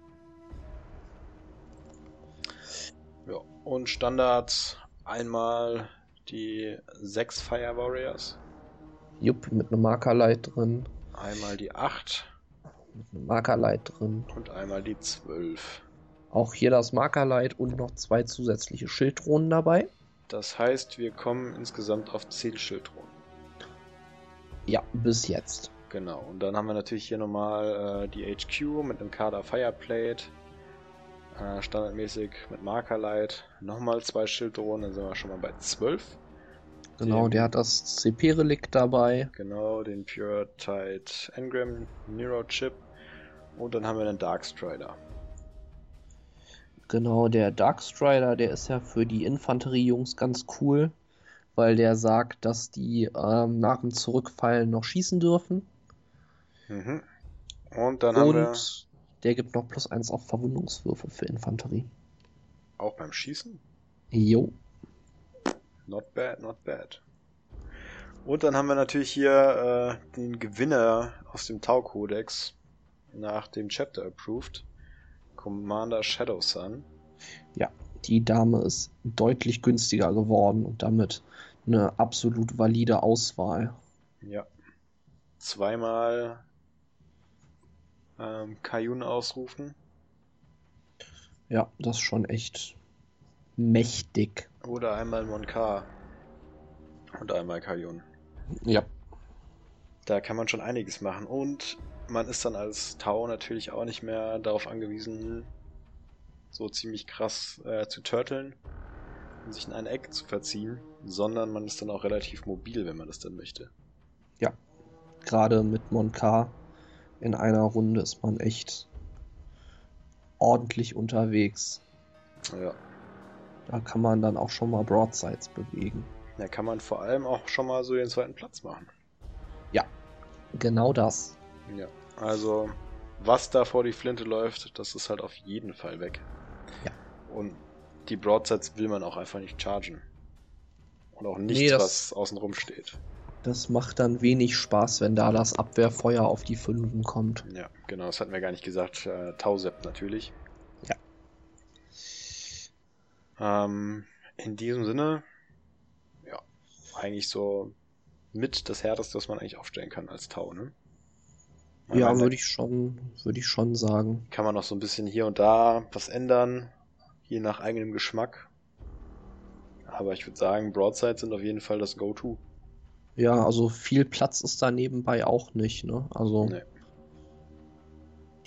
Ja, und Standards einmal die sechs Fire Warriors, jupp, mit einem Markerlight drin, einmal die 8 mit einem Markerlight drin. und einmal die 12. Auch hier das Markerlight und noch zwei zusätzliche Schilddrohnen dabei. Das heißt, wir kommen insgesamt auf 10 Schilddrohnen. Ja, bis jetzt. Genau, und dann haben wir natürlich hier nochmal äh, die HQ mit einem Kader Fireplate. Äh, standardmäßig mit Markerlight. Nochmal zwei Schilddrohnen, dann sind wir schon mal bei 12. Genau, Dem- der hat das CP-Relikt dabei. Genau, den Pure Tide Engram Nero Chip. Und dann haben wir einen Darkstrider. Genau, der Darkstrider, der ist ja für die Infanteriejungs ganz cool, weil der sagt, dass die ähm, nach dem Zurückfallen noch schießen dürfen. Mhm. Und dann haben wir Und der gibt noch plus eins auf Verwundungswürfe für Infanterie. auch beim Schießen. Jo. Not bad, not bad. Und dann haben wir natürlich hier äh, den Gewinner aus dem Tau-Kodex nach dem Chapter Approved. Commander Shadow Sun. Die Dame ist deutlich günstiger geworden und damit eine absolut valide Auswahl. Ja. Zweimal ähm, Kayun ausrufen. Ja, das ist schon echt mächtig. Oder einmal Monkar. Und einmal Kayun. Ja. Da kann man schon einiges machen. Und man ist dann als Tau natürlich auch nicht mehr darauf angewiesen, so ziemlich krass äh, zu turteln und sich in ein Eck zu verziehen, sondern man ist dann auch relativ mobil, wenn man das dann möchte. Gerade mit Monkar in einer Runde ist man echt ordentlich unterwegs. Ja. Da kann man dann auch schon mal Broadsides bewegen. Da kann man vor allem auch schon mal so den zweiten Platz machen. Genau das. Ja. Also, was da vor die Flinte läuft, das ist halt auf jeden Fall weg. Ja. Und die Broadsides will man auch einfach nicht chargen. Und auch nichts, Nee, das- was außenrum steht. Das macht dann wenig Spaß, wenn da das Abwehrfeuer auf die Fünfen kommt. Ja, genau, das hatten wir gar nicht gesagt. Äh, Tausept natürlich. Ja. Ähm, in diesem Sinne, ja, eigentlich so mit das Härteste, was man eigentlich aufstellen kann als Tau, ne? Ja, würde ich schon, würde ich schon sagen. Kann man noch so ein bisschen hier und da was ändern, je nach eigenem Geschmack. Aber ich würde sagen, Broadsides sind auf jeden Fall das Go-To. Ja, also viel Platz ist da nebenbei auch nicht, ne? Also Nee.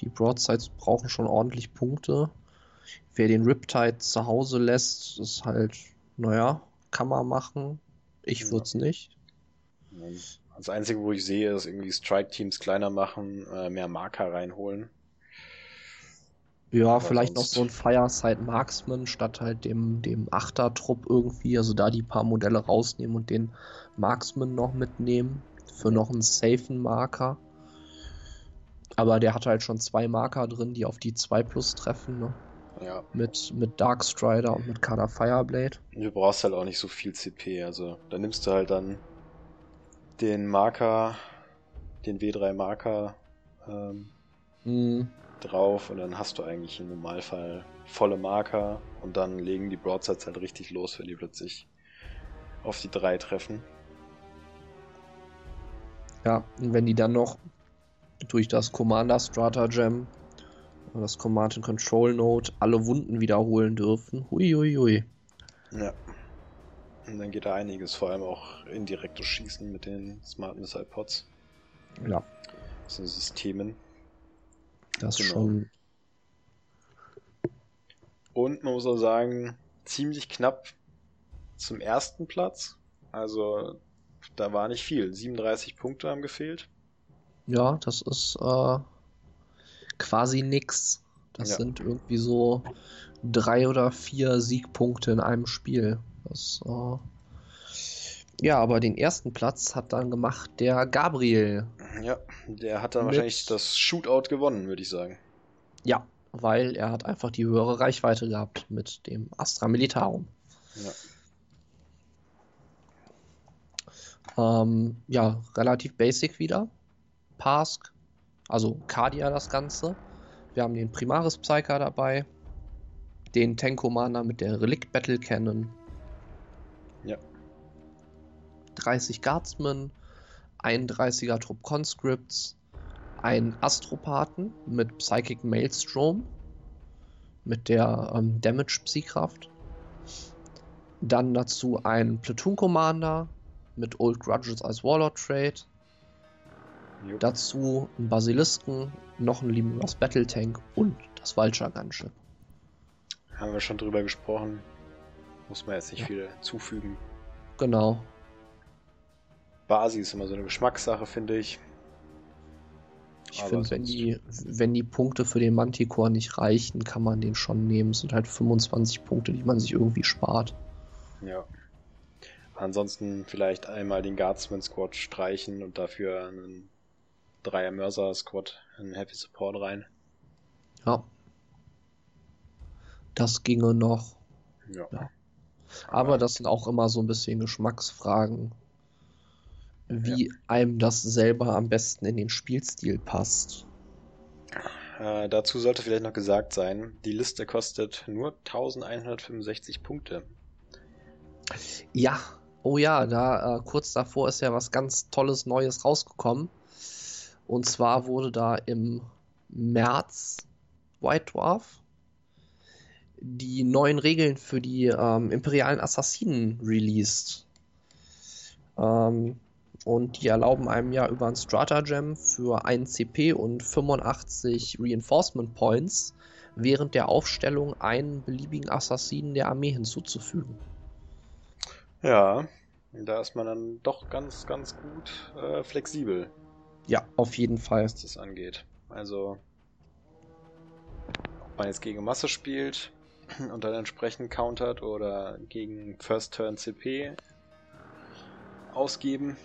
die Broadsides brauchen schon ordentlich Punkte. Wer den Riptide zu Hause lässt, ist halt, naja, kann man machen. Ich Ja. würde es nicht. Das Einzige, wo ich sehe, ist irgendwie Strike-Teams kleiner machen, äh, mehr Marker reinholen. Ja, Aber vielleicht noch so ein Fireside Marksman statt halt dem, dem Achter-Trupp irgendwie. Also da die paar Modelle rausnehmen und den Marksman noch mitnehmen. Für noch einen safen Marker. Aber der hat halt schon zwei Marker drin, die auf die 2 plus treffen. Ne? Ja. Mit, mit Darkstrider und mit Kader Fireblade. Du brauchst halt auch nicht so viel CP, also da nimmst du halt dann den Marker, den W3 Marker ähm, Mhm. drauf und dann hast du eigentlich im Normalfall volle Marker und dann legen die Broadsides halt richtig los, wenn die plötzlich auf die 3 treffen. Ja, und wenn die dann noch durch das Commander Stratagem oder das Command and Control Node alle Wunden wiederholen dürfen. Hui, hui, hui. Ja. Und dann geht da einiges, vor allem auch indirektes Schießen mit den Smart Missile Pods, Ja, so Systemen. das Genau. schon. Und man muss auch sagen, ziemlich knapp zum ersten Platz. Also da war nicht viel. 37 Punkte haben gefehlt. Ja, das ist äh, quasi nix. Das Ja. sind irgendwie so drei oder vier Siegpunkte in einem Spiel. Das, äh, ja, aber den ersten Platz hat dann gemacht der Gabriel. Ja, der hat dann wahrscheinlich das Shootout gewonnen, würde ich sagen. Ja, weil er hat einfach die höhere Reichweite gehabt mit dem Astra Militarum. Ja. Ähm, ja, relativ basic wieder. Pask, also Cardia das Ganze. Wir haben den Primaris Psyker dabei, den Tank Commander mit der Relic Battle Cannon. Ja. 30 Guardsmen, 31er Trupp Conscripts, ein Astropathen mit Psychic Maelstrom, mit der ähm, Damage Psykraft. Dann dazu ein Platoon Commander mit Old Grudges als Warlord Trade. Dazu ein Basilisken, noch ein Limulus Battle Tank und das Vulture Gunship. Haben wir schon drüber gesprochen. Muss man jetzt nicht Ja. viel zufügen. Genau. Basi ist immer so eine Geschmackssache, finde ich. Ich Aber finde, wenn die, wenn die Punkte für den Manticore nicht reichen, kann man den schon nehmen. Es sind halt 25 Punkte, die man sich irgendwie spart. Ja. Ansonsten vielleicht einmal den Guardsman Squad streichen und dafür einen Dreier Mörser Squad in Heavy Support rein. Ja. Das ginge noch. Ja. Ja. Aber das sind auch immer so ein bisschen Geschmacksfragen, wie einem das selber am besten in den Spielstil passt. Äh, dazu sollte vielleicht noch gesagt sein, die Liste kostet nur 1165 Punkte. Ja, oh ja, da äh, kurz davor ist ja was ganz Tolles Neues rausgekommen. Und zwar wurde da im März White Dwarf die neuen Regeln für die ähm, imperialen Assassinen released. Ähm, und die erlauben einem ja über ein Stratagem für 1 CP und 85 Reinforcement Points während der Aufstellung einen beliebigen Assassinen der Armee hinzuzufügen. Ja, da ist man dann doch ganz, ganz gut äh, flexibel, Ja, auf jeden Fall. was das angeht. Also, ob man jetzt gegen Masse spielt und dann entsprechend countert oder gegen First Turn CP ausgeben,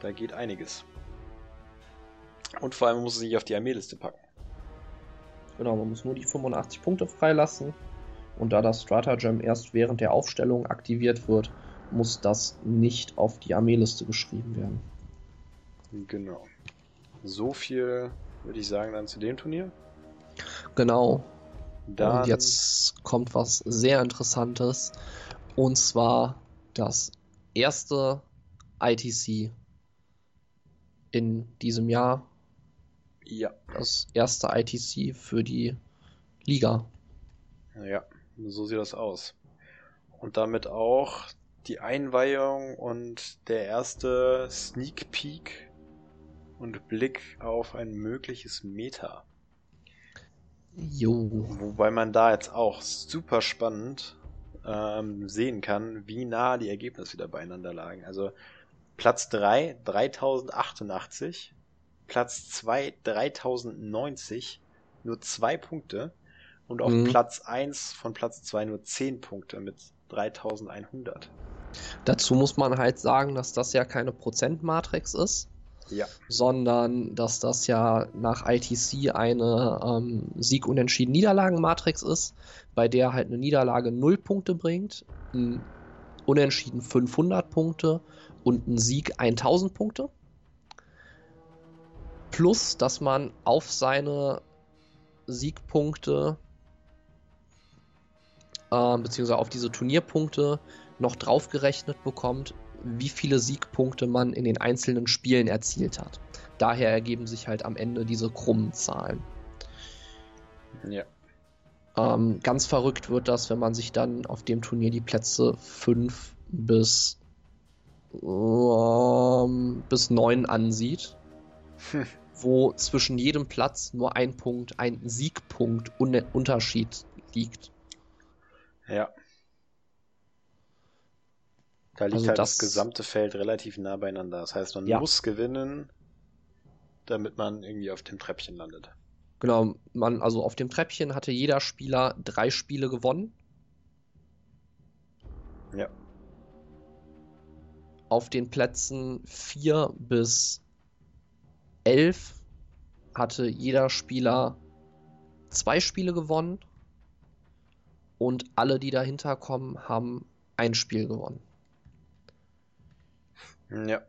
da geht einiges. Und vor allem muss es nicht auf die Armeeliste packen. Genau, man muss nur die 85 Punkte freilassen. Und da das Stratagem erst während der Aufstellung aktiviert wird, muss das nicht auf die Armeeliste geschrieben werden. Genau. So viel würde ich sagen dann zu dem Turnier. Genau. Dann Und jetzt kommt was sehr Interessantes. Und zwar das erste ITC in diesem Jahr. ja, Das erste ITC für die Liga. ja, so sieht das aus. Und damit auch die Einweihung und der erste Sneak Peek und Blick auf ein mögliches Meta. Jo. Wobei man da jetzt auch super spannend ähm, sehen kann, wie nah die Ergebnisse wieder beieinander lagen. Also Platz 3 3088, Platz 2 3090, nur zwei Punkte. Und auf Mhm. Platz 1 von Platz 2 nur 10 Punkte mit 3100. Dazu muss man halt sagen, dass das ja keine Prozentmatrix ist, Ja. sondern dass das ja nach ITC eine ähm, Sieg-Unentschieden-Niederlagen-Matrix ist, bei der halt eine Niederlage 0 Punkte bringt, ein Unentschieden 500 Punkte und ein Sieg 1000 Punkte. Plus, dass man auf seine Siegpunkte äh, beziehungsweise auf diese Turnierpunkte noch draufgerechnet bekommt, wie viele Siegpunkte man in den einzelnen Spielen erzielt hat. Daher ergeben sich halt am Ende diese krummen Zahlen. Ja. Ähm, ganz verrückt wird das, wenn man sich dann auf dem Turnier die Plätze 5 bis, ähm, bis 9 ansieht, Hm. wo zwischen jedem Platz nur ein Punkt, ein Siegpunkt Un Unterschied liegt. Ja. Da liegt Also halt das, das- gesamte Feld relativ nah beieinander. Das heißt, man Ja. muss gewinnen, damit man irgendwie auf dem Treppchen landet. Genau, man, also auf dem Treppchen hatte jeder Spieler drei Spiele gewonnen. Ja. Auf den Plätzen 4 bis 11 hatte jeder Spieler zwei Spiele gewonnen. Und alle, die dahinter kommen, haben ein Spiel gewonnen. Ja.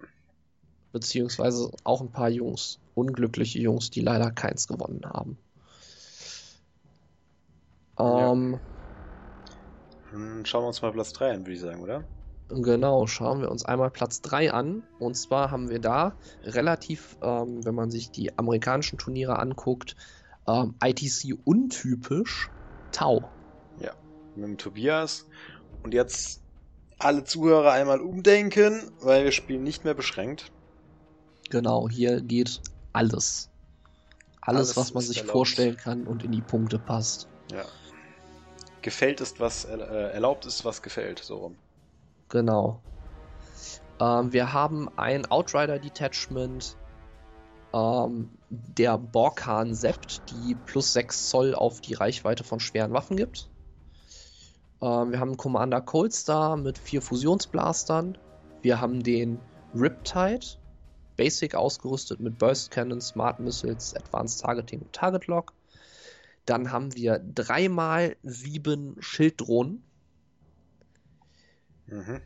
Beziehungsweise auch ein paar Jungs, unglückliche Jungs, die leider keins gewonnen haben. Ja. Ähm, Hm, Schauen wir uns mal Platz 3 an, würde ich sagen, oder? Genau, schauen wir uns einmal Platz 3 an. Und zwar haben wir da relativ, ähm, wenn man sich die amerikanischen Turniere anguckt, ähm, ITC untypisch Tau. Mit dem Tobias. Und jetzt alle Zuhörer einmal umdenken, weil wir spielen nicht mehr beschränkt. Genau, hier geht alles. Alles, Alles was man sich erlaubt. vorstellen kann und in die Punkte passt. Ja. Gefällt ist, was äh, erlaubt ist, was gefällt. So rum. Genau. Ähm, wir haben ein Outrider-Detachment ähm, der Borkan Sept, die plus 6 Zoll auf die Reichweite von schweren Waffen gibt. Ähm, wir haben Commander Coldstar mit vier Fusionsblastern. Wir haben den Riptide, Basic ausgerüstet mit Burst Cannon, Smart Missiles, Advanced Targeting und Target Lock. Dann haben wir dreimal sieben Schilddrohnen. Mhm.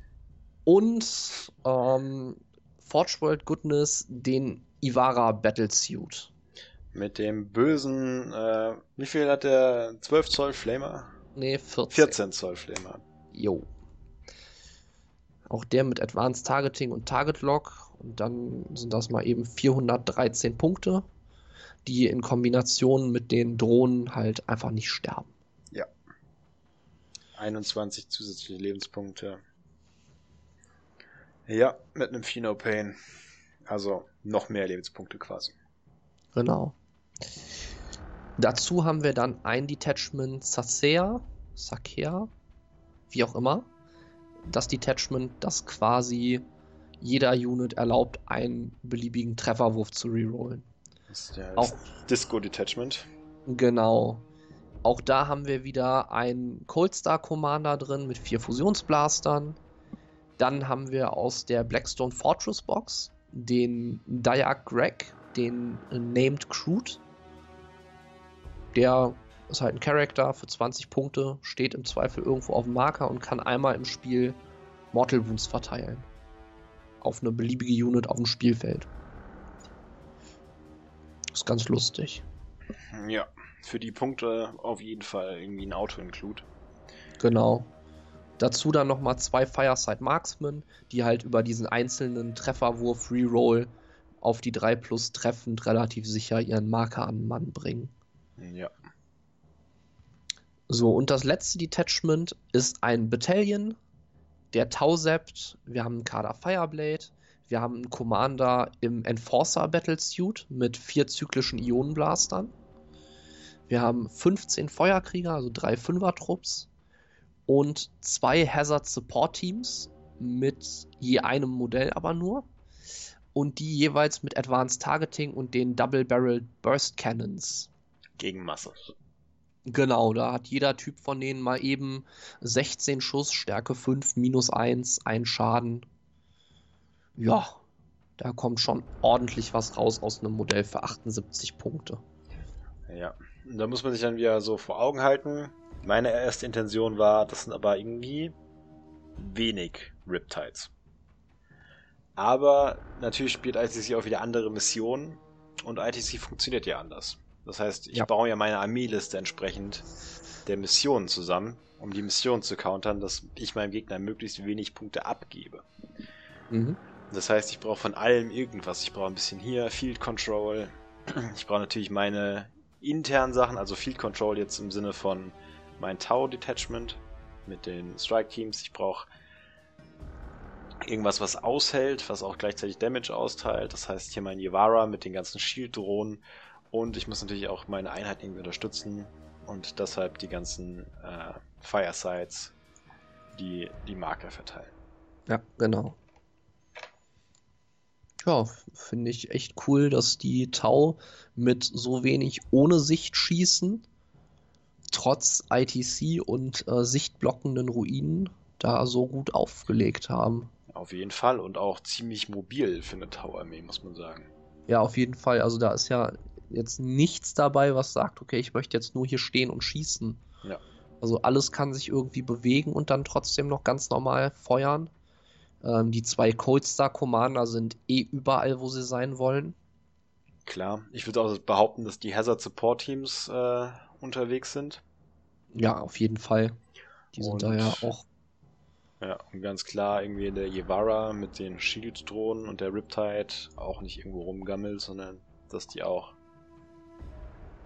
Und ähm, Forge World Goodness den Ivara Battlesuit. Mit dem bösen, äh, wie viel hat der 12 Zoll Flamer? Ne, 14. 14 Zoll Flamer. Jo. Auch der mit Advanced Targeting und Target Lock. Und dann sind das mal eben 413 Punkte, die in Kombination mit den Drohnen halt einfach nicht sterben. 21 zusätzliche Lebenspunkte. Ja, mit einem Pheno Pain. Also noch mehr Lebenspunkte quasi. Genau. Dazu haben wir dann ein Detachment Sasea, Sakea, wie auch immer. Das Detachment, das quasi jeder Unit erlaubt, einen beliebigen Trefferwurf zu rerollen. Das ist ja Auch- Disco Detachment. Genau. Auch da haben wir wieder einen Cold Star Commander drin mit vier Fusionsblastern. Dann haben wir aus der Blackstone Fortress Box den Dayak Greg, den Named Crude. Der ist halt ein Charakter für 20 Punkte, steht im Zweifel irgendwo auf dem Marker und kann einmal im Spiel Mortal Wounds verteilen. Auf eine beliebige Unit auf dem Spielfeld. Ist ganz lustig. Ja, für die Punkte auf jeden Fall irgendwie ein Auto-Include. Genau. Dazu dann nochmal zwei Fireside Marksmen, die halt über diesen einzelnen Trefferwurf Reroll auf die 3 plus treffend relativ sicher ihren Marker an den Mann bringen. Ja. So, und das letzte Detachment ist ein Battalion, der Tausept. Wir haben einen Kader Fireblade. Wir haben einen Commander im Enforcer Battlesuit mit vier zyklischen Ionenblastern. Wir haben 15 Feuerkrieger, also drei Fünfer-Trupps. Und zwei Hazard Support Teams mit je einem Modell aber nur. Und die jeweils mit Advanced Targeting und den Double Barrel Burst Cannons. Gegen Masse. Genau, da hat jeder Typ von denen mal eben 16 Schuss, Stärke 5, minus 1, ein Schaden. Ja, da kommt schon ordentlich was raus aus einem Modell für 78 Punkte. Ja, da muss man sich dann wieder so vor Augen halten. Meine erste Intention war, das sind aber irgendwie wenig Riptides. Aber natürlich spielt ITC auch wieder andere Missionen und ITC funktioniert ja anders. Das heißt, ich Ja. baue ja meine Armeeliste entsprechend der Missionen zusammen, um die Mission zu countern, dass ich meinem Gegner möglichst wenig Punkte abgebe. Mhm. Das heißt, ich brauche von allem irgendwas. Ich brauche ein bisschen hier Field Control. Ich brauche natürlich meine internen Sachen, also Field Control jetzt im Sinne von mein Tau Detachment mit den Strike Teams. Ich brauche irgendwas, was aushält, was auch gleichzeitig Damage austeilt. Das heißt, hier mein Yavara mit den ganzen Shield-Drohnen. Und ich muss natürlich auch meine Einheit irgendwie unterstützen. Und deshalb die ganzen äh, Firesides, die die Marker verteilen. Ja, genau. Ja, finde ich echt cool, dass die Tau mit so wenig ohne Sicht schießen, trotz ITC und äh, sichtblockenden Ruinen da so gut aufgelegt haben. Auf jeden Fall und auch ziemlich mobil für eine Tau-Armee, muss man sagen. Ja, auf jeden Fall. Also da ist ja jetzt nichts dabei, was sagt, okay, ich möchte jetzt nur hier stehen und schießen. Ja. Also alles kann sich irgendwie bewegen und dann trotzdem noch ganz normal feuern. Ähm, die zwei Cold Star Commander sind eh überall, wo sie sein wollen. Klar, ich würde auch behaupten, dass die Hazard Support Teams äh, unterwegs sind. Ja, auf jeden Fall. Die sind Und- da ja auch. Ja, und ganz klar irgendwie der Yevara mit den Shield-Drohnen und der Riptide auch nicht irgendwo rumgammelt, sondern dass die auch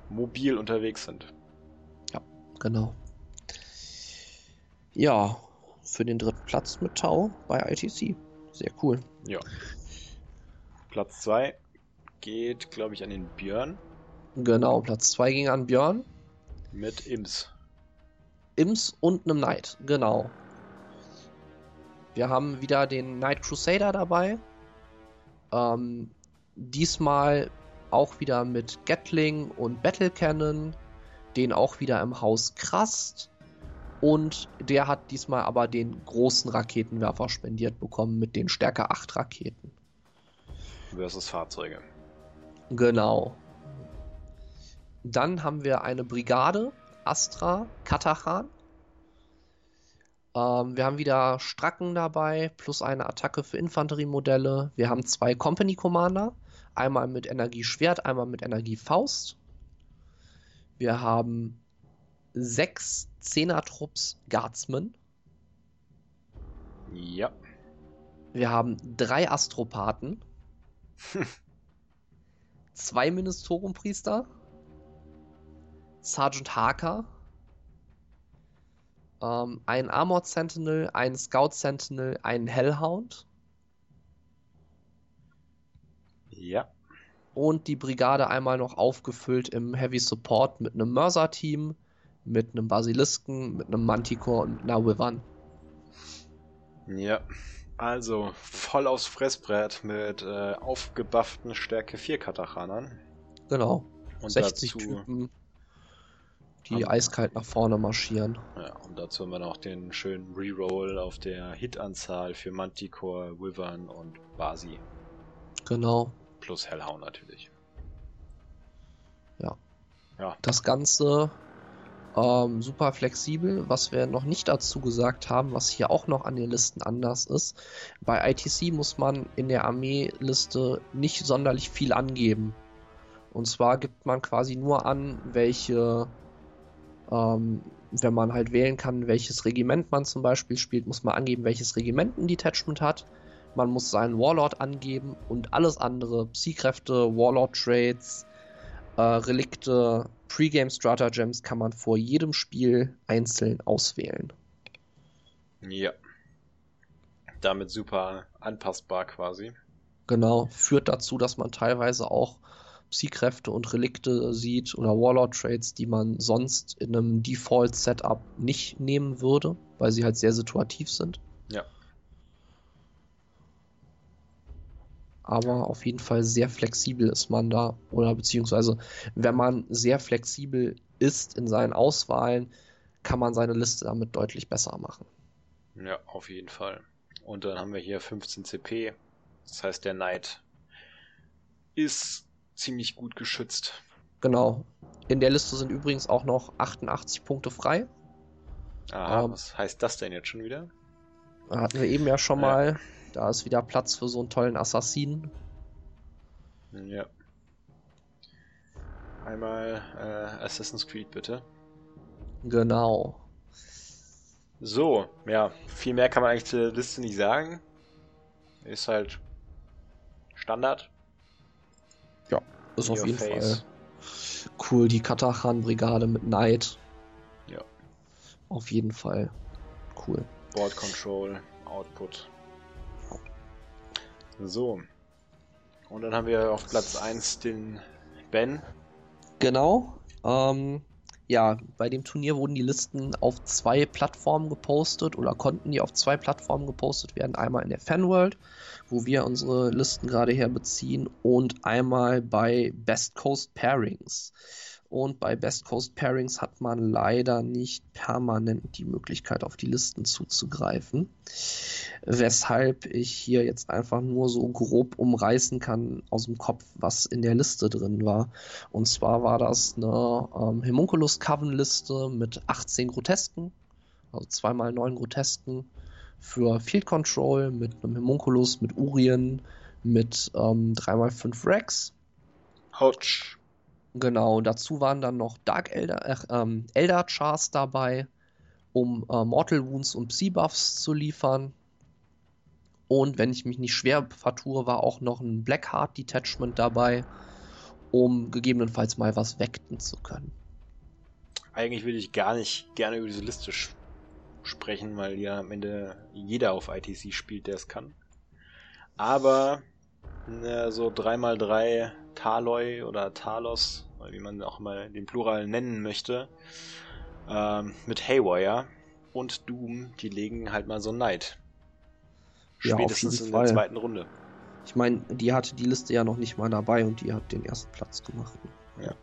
mobil unterwegs sind. Genau. Ja, für den dritten Platz mit Tau bei ITC. Sehr cool. Ja. Platz 2 geht, glaube ich, an den Björn Genau, Platz 2 ging an Björn. mit Ims. Ims und einem Knight, genau. Wir haben wieder den Knight Crusader dabei. Ähm, diesmal auch wieder mit Gatling und Battle Cannon. Den auch wieder im Haus Krast. Und der hat diesmal aber den großen Raketenwerfer spendiert bekommen mit den Stärke 8 Raketen. versus Fahrzeuge. Genau. Dann haben wir eine Brigade, Astra, Katachan. Ähm, wir haben wieder Stracken dabei, plus eine Attacke für Infanteriemodelle. Wir haben zwei Company Commander, einmal mit Energieschwert, einmal mit Energiefaust. Wir haben sechs Zehner-Trupps Guardsmen. Ja. Wir haben drei Astropathen. zwei Ministeriumpriester. Sergeant Harker. Ähm, ein Armored Sentinel, ein Scout Sentinel, einen Hellhound. Ja. Und die Brigade einmal noch aufgefüllt im Heavy Support mit einem Mörser-Team, mit einem Basilisken, mit einem Manticore und einer Wyvern. Ja. Also, voll aufs Fressbrett mit äh, aufgebufften Stärke 4 Katachanern. Genau. Und 60 dazu, Typen, die Am- eiskalt nach vorne marschieren. Ja, und dazu haben wir noch den schönen Reroll auf der Hitanzahl für Manticore, Wyvern und Basi. Genau. Plus Hellhound natürlich. Das Ganze ähm, super flexibel. Was wir noch nicht dazu gesagt haben, was hier auch noch an den Listen anders ist. Bei ITC muss man in der Armeeliste nicht sonderlich viel angeben. Und zwar gibt man quasi nur an, welche, ähm, wenn man halt wählen kann, welches Regiment man zum Beispiel spielt, muss man angeben, welches Regiment ein Detachment hat. Man muss seinen Warlord angeben und alles andere, Psykräfte, Warlord-Trades, äh, Relikte, Pre-Game Stratagems kann man vor jedem Spiel einzeln auswählen. Ja. Damit super anpassbar quasi. Genau, führt dazu, dass man teilweise auch Psykräfte und Relikte sieht oder Warlord-Trades, die man sonst in einem Default-Setup nicht nehmen würde, weil sie halt sehr situativ sind. Ja. Aber auf jeden Fall sehr flexibel ist man da. Oder beziehungsweise, wenn man sehr flexibel ist in seinen Auswahlen, kann man seine Liste damit deutlich besser machen. Ja, auf jeden Fall. Und dann haben wir hier 15 CP. Das heißt, der Knight ist ziemlich gut geschützt. Genau. In der Liste sind übrigens auch noch 88 Punkte frei. Aha, ähm, was heißt das denn jetzt schon wieder? Hatten wir eben ja schon ja. Da ist wieder Platz für so einen tollen Assassinen. Ja. Einmal äh, Assassin's Creed bitte. Genau. So, ja, viel mehr kann man eigentlich zur Liste nicht sagen. Ist halt Standard. Ja, ist auf jeden face. Fall cool. Die Katachan-Brigade mit Knight. Ja. Auf jeden Fall cool. Board Control, Output. So. Und dann haben wir auf Platz 1 den Ben. Genau. Ähm, ja, bei dem Turnier wurden die Listen auf zwei Plattformen gepostet oder konnten die auf zwei Plattformen gepostet werden. Einmal in der Fanworld, wo wir unsere Listen gerade herbeziehen, und einmal bei Best Coast Pairings. Und bei Best Coast Pairings hat man leider nicht permanent die Möglichkeit, auf die Listen zuzugreifen. Weshalb ich hier jetzt einfach nur so grob umreißen kann aus dem Kopf, was in der Liste drin war. Und zwar war das eine ähm, Homunculus Coven Liste mit 18 Grotesken, also 2x9 Grotesken für Field Control mit einem Homunculus, mit Urien, mit ähm, 3x5 Rex. Ouch. Genau, dazu waren dann noch Dark Elder, äh, ähm, Elder Chars dabei, um äh, Mortal Wounds und Psy-Buffs zu liefern. Und wenn ich mich nicht schwer vertue, war auch noch ein Blackheart Detachment dabei, um gegebenenfalls mal was wegten zu können. Eigentlich würde ich gar nicht gerne über diese Liste sprechen, weil ja am Ende jeder auf ITC spielt, der es kann. Aber ne, so 3x3 Taloi oder Talos wie man auch mal den Plural nennen möchte, ähm, mit Haywire und Doom, die legen halt mal so Neid. Spätestens ja, in Fall. der zweiten Runde. Ich meine, die hatte die Liste ja noch nicht mal dabei und die hat den ersten Platz gemacht. Ja.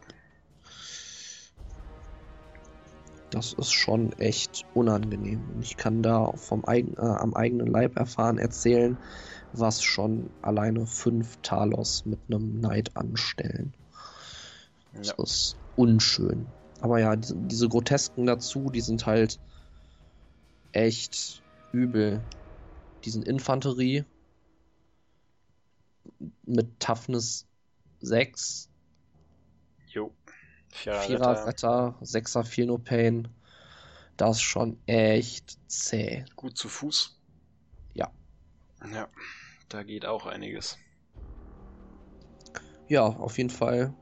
Das ist schon echt unangenehm. Und ich kann da vom eigen, äh, am eigenen Leib erfahren erzählen, was schon alleine fünf Talos mit einem Neid anstellen. Das ja. ist unschön. Aber ja, diese, diese Grotesken dazu, die sind halt echt übel. Diesen Infanterie mit Toughness 6. Jo. Vierer, Vierer Retter, Sechser Feel No Pain. Das ist schon echt zäh. Gut zu Fuß. Ja. Ja, da geht auch einiges. Ja, auf jeden Fall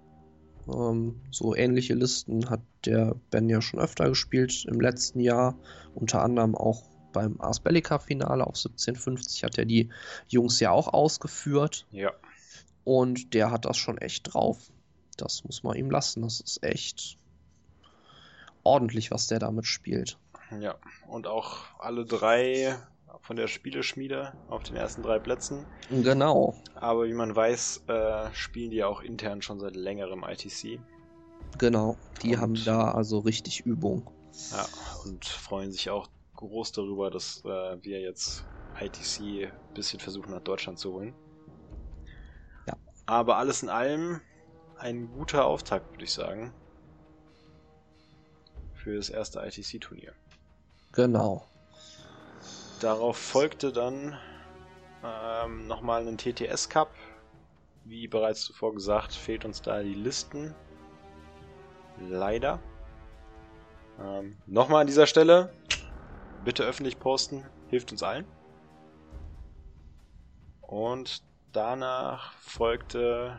ähm, so ähnliche Listen hat der Ben ja schon öfter gespielt im letzten Jahr. Unter anderem auch beim Ars Bellica Finale auf 1750 hat er die Jungs ja auch ausgeführt. Ja. Und der hat das schon echt drauf. Das muss man ihm lassen. Das ist echt ordentlich, was der damit spielt. Ja, und auch alle drei von der Spieleschmiede auf den ersten drei Plätzen. Genau. Aber wie man weiß, äh, spielen die ja auch intern schon seit längerem ITC. Genau, die und, haben da also richtig Übung. Ja, und freuen sich auch groß darüber, dass äh, wir jetzt ITC ein bisschen versuchen nach Deutschland zu holen. Ja. Aber alles in allem ein guter Auftakt, würde ich sagen. Für das erste ITC-Turnier. Genau. Darauf folgte dann ähm, nochmal ein TTS Cup. Wie bereits zuvor gesagt, fehlt uns da die Listen. Leider. Ähm, nochmal an dieser Stelle. Bitte öffentlich posten. Hilft uns allen. Und danach folgte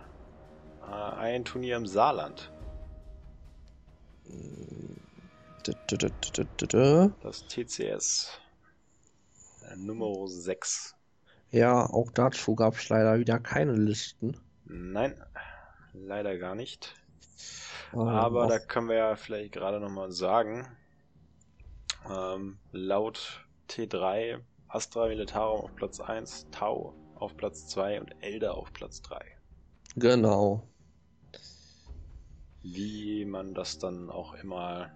äh, ein Turnier im Saarland. Das TCS. Nummer 6. Ja, auch dazu gab es leider wieder keine Listen. Nein, leider gar nicht. Ähm, Aber da können wir ja vielleicht gerade nochmal sagen, ähm, laut T3 Astra Militarum auf Platz 1, Tau auf Platz 2 und Elder auf Platz 3. Genau. wie man das dann auch immer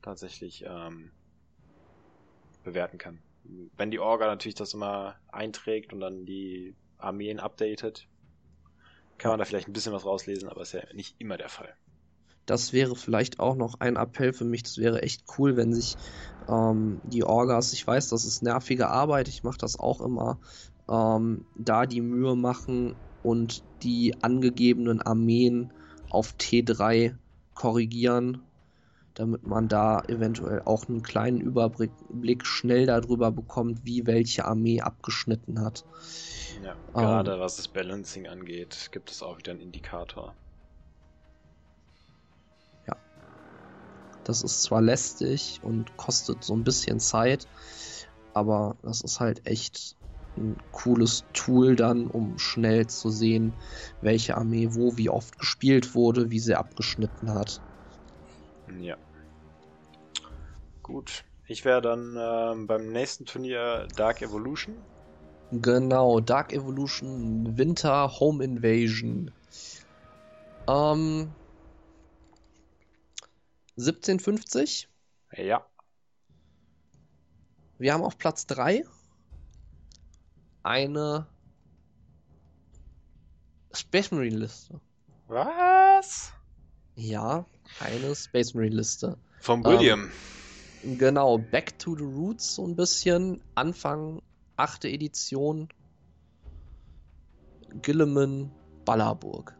tatsächlich ähm, bewerten kann. Wenn die Orga natürlich das immer einträgt und dann die Armeen updatet, kann man da vielleicht ein bisschen was rauslesen, aber ist ja nicht immer der Fall. Das wäre vielleicht auch noch ein Appell für mich. Das wäre echt cool, wenn sich ähm, die Orgas, ich weiß, das ist nervige Arbeit, ich mache das auch immer, ähm, da die Mühe machen und die angegebenen Armeen auf T3 korrigieren, damit man da eventuell auch einen kleinen Überblick schnell darüber bekommt, wie welche Armee abgeschnitten hat. Ja, gerade ähm, was das Balancing angeht, gibt es auch wieder einen Indikator. Ja. Das ist zwar lästig und kostet so ein bisschen Zeit, aber das ist halt echt ein cooles Tool dann, um schnell zu sehen, welche Armee wo wie oft gespielt wurde, wie sie abgeschnitten hat. Ja. Gut. Ich wäre dann ähm, beim nächsten Turnier Dark Evolution. Genau, Dark Evolution Winter Home Invasion. Ähm, 1750. Ja. Wir haben auf Platz 3 eine Space Marine Liste. Was? Ja, eine Space Marine Liste. Vom William. Ähm, genau, Back to the Roots so ein bisschen. Anfang 8. Edition. Gilliman Ballerburg.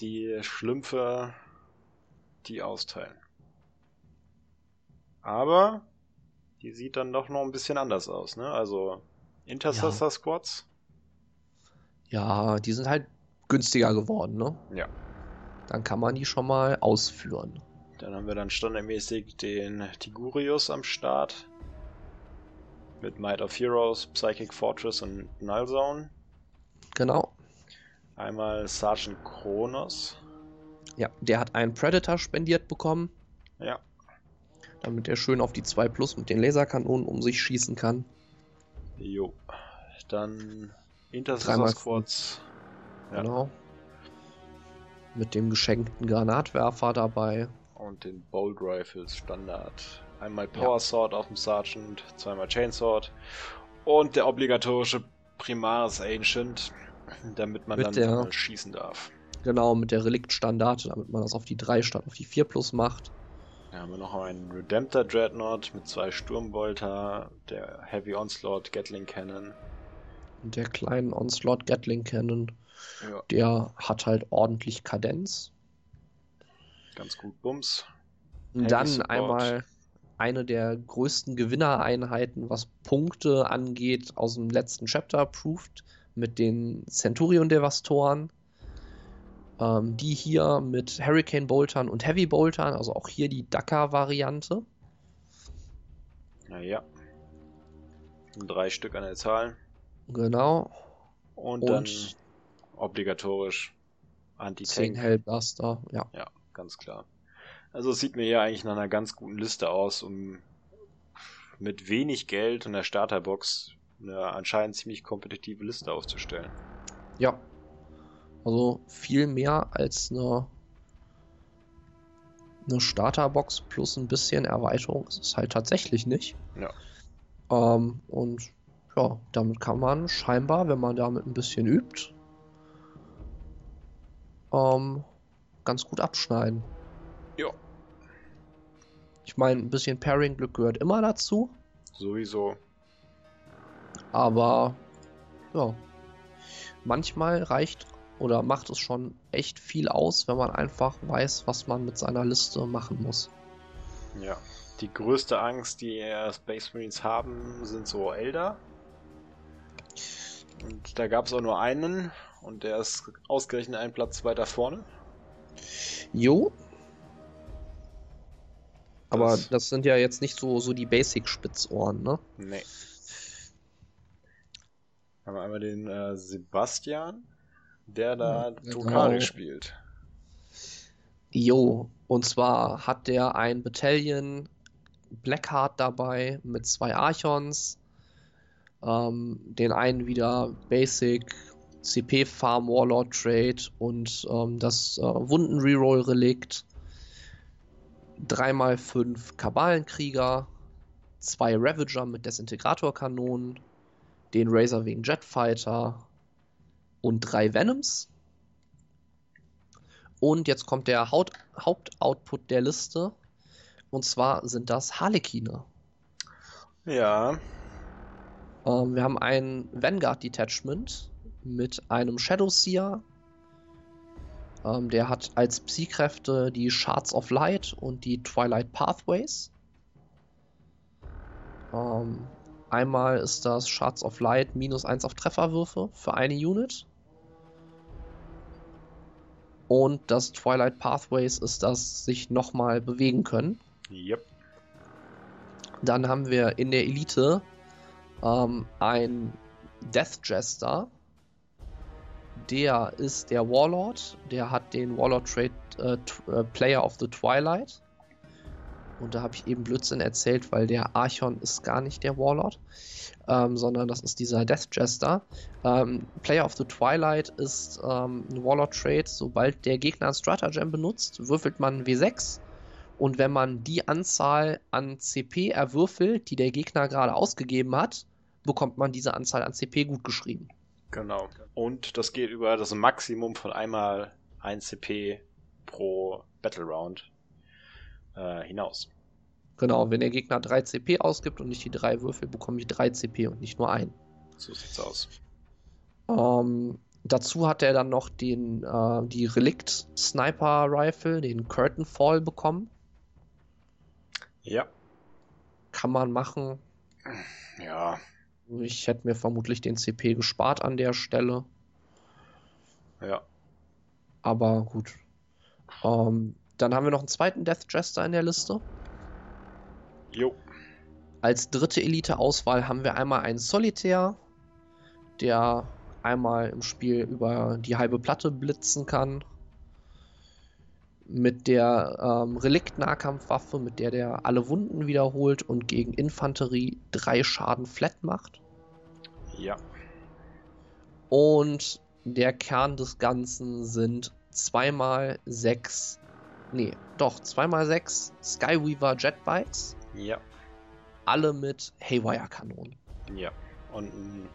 Die Schlümpfe, die austeilen. Aber die sieht dann doch noch ein bisschen anders aus, ne? Also Intercessor ja. Squads. Ja, die sind halt günstiger geworden, ne? Ja. Dann kann man die schon mal ausführen. Dann haben wir dann standardmäßig den Tigurius am Start. Mit Might of Heroes, Psychic Fortress und Null Zone. Genau. Einmal Sergeant Kronos. Ja, der hat einen Predator spendiert bekommen. Ja damit er schön auf die 2 Plus mit den Laserkanonen um sich schießen kann. Jo. Dann Intercessor Squads. Ja. Genau. Mit dem geschenkten Granatwerfer dabei. Und den Bolt Rifles Standard. Einmal Power ja. Sword auf dem Sergeant, zweimal Chainsword und der obligatorische Primaris Ancient, damit man mit dann der, schießen darf. Genau, mit der Relikt-Standard, damit man das auf die 3 statt auf die 4 Plus macht. Dann haben wir noch einen Redemptor Dreadnought mit zwei Sturmbolter, der Heavy Onslaught Gatling Cannon. Und der kleinen Onslaught Gatling Cannon, ja. der hat halt ordentlich Kadenz. Ganz gut Bums. Und dann Support. einmal eine der größten Gewinnereinheiten, was Punkte angeht, aus dem letzten Chapter approved mit den Centurion Devastoren. Ähm, die hier mit Hurricane Boltern und Heavy Boltern, also auch hier die Dakar-Variante. Naja. Drei Stück an der Zahl. Genau. Und, und dann obligatorisch Anti-Tank. 10 Hellblaster, ja. Ja, ganz klar. Also es sieht mir hier eigentlich nach einer ganz guten Liste aus, um mit wenig Geld und der Starterbox eine anscheinend ziemlich kompetitive Liste aufzustellen. Ja, also viel mehr als eine, eine Starterbox plus ein bisschen Erweiterung ist es halt tatsächlich nicht. Ja. Ähm, und ja, damit kann man scheinbar, wenn man damit ein bisschen übt, ähm, ganz gut abschneiden. Ja. Ich meine, ein bisschen Pairing-Glück gehört immer dazu. Sowieso. Aber ja, manchmal reicht oder macht es schon echt viel aus, wenn man einfach weiß, was man mit seiner Liste machen muss. Ja. Die größte Angst, die Space Marines haben, sind so Elder. Und da gab es auch nur einen und der ist ausgerechnet einen Platz weiter vorne. Jo. Aber das, das sind ja jetzt nicht so, so die Basic-Spitzohren, ne? Nee. Haben wir einmal den äh, Sebastian der da genau. Drukari spielt. Jo, und zwar hat der ein Battalion Blackheart dabei mit zwei Archons. Ähm, den einen wieder Basic CP Farm Warlord Trade und ähm, das äh, Wunden Reroll Relikt. 3x5 Kabalenkrieger, zwei Ravager mit Desintegratorkanonen, den Razor wegen Jetfighter und drei Venoms. Und jetzt kommt der Haut Hauptoutput der Liste. Und zwar sind das Harlekine. Ja. Ähm, wir haben ein Vanguard Detachment mit einem Shadow Seer. Ähm, der hat als Psy-Kräfte die Shards of Light und die Twilight Pathways. Ähm, einmal ist das Shards of Light minus 1 auf Trefferwürfe für eine Unit. Und das Twilight Pathways ist das sich nochmal bewegen können. Yep. Dann haben wir in der Elite ähm, ein Death Jester. Der ist der Warlord. Der hat den Warlord Trade äh, äh, Player of the Twilight. Und da habe ich eben Blödsinn erzählt, weil der Archon ist gar nicht der Warlord, ähm, sondern das ist dieser Death Jester. Ähm, Player of the Twilight ist ähm, ein Warlord Trade. Sobald der Gegner ein Stratagem benutzt, würfelt man W6 und wenn man die Anzahl an CP erwürfelt, die der Gegner gerade ausgegeben hat, bekommt man diese Anzahl an CP gut geschrieben. Genau. Und das geht über das Maximum von einmal 1 CP pro Battle Round äh, hinaus. Genau, wenn der Gegner 3 CP ausgibt und nicht die 3 Würfel, bekomme ich 3 CP und nicht nur ein. So sieht's aus. Ähm, dazu hat er dann noch den, äh, die Relikt Sniper Rifle, den Curtain Fall bekommen. Ja. Kann man machen. Ja. Ich hätte mir vermutlich den CP gespart an der Stelle. Ja. Aber gut. Ähm, dann haben wir noch einen zweiten Death Jester in der Liste. Jo. Als dritte Elite-Auswahl haben wir einmal einen Solitär, der einmal im Spiel über die halbe Platte blitzen kann. Mit der ähm, Relikt-Nahkampfwaffe, mit der der alle Wunden wiederholt und gegen Infanterie drei Schaden flat macht. Ja. Und der Kern des Ganzen sind zweimal sechs, nee, doch, zweimal sechs Skyweaver Jetbikes, Ja. alle mit Haywire-Kanonen. Ja. Und ein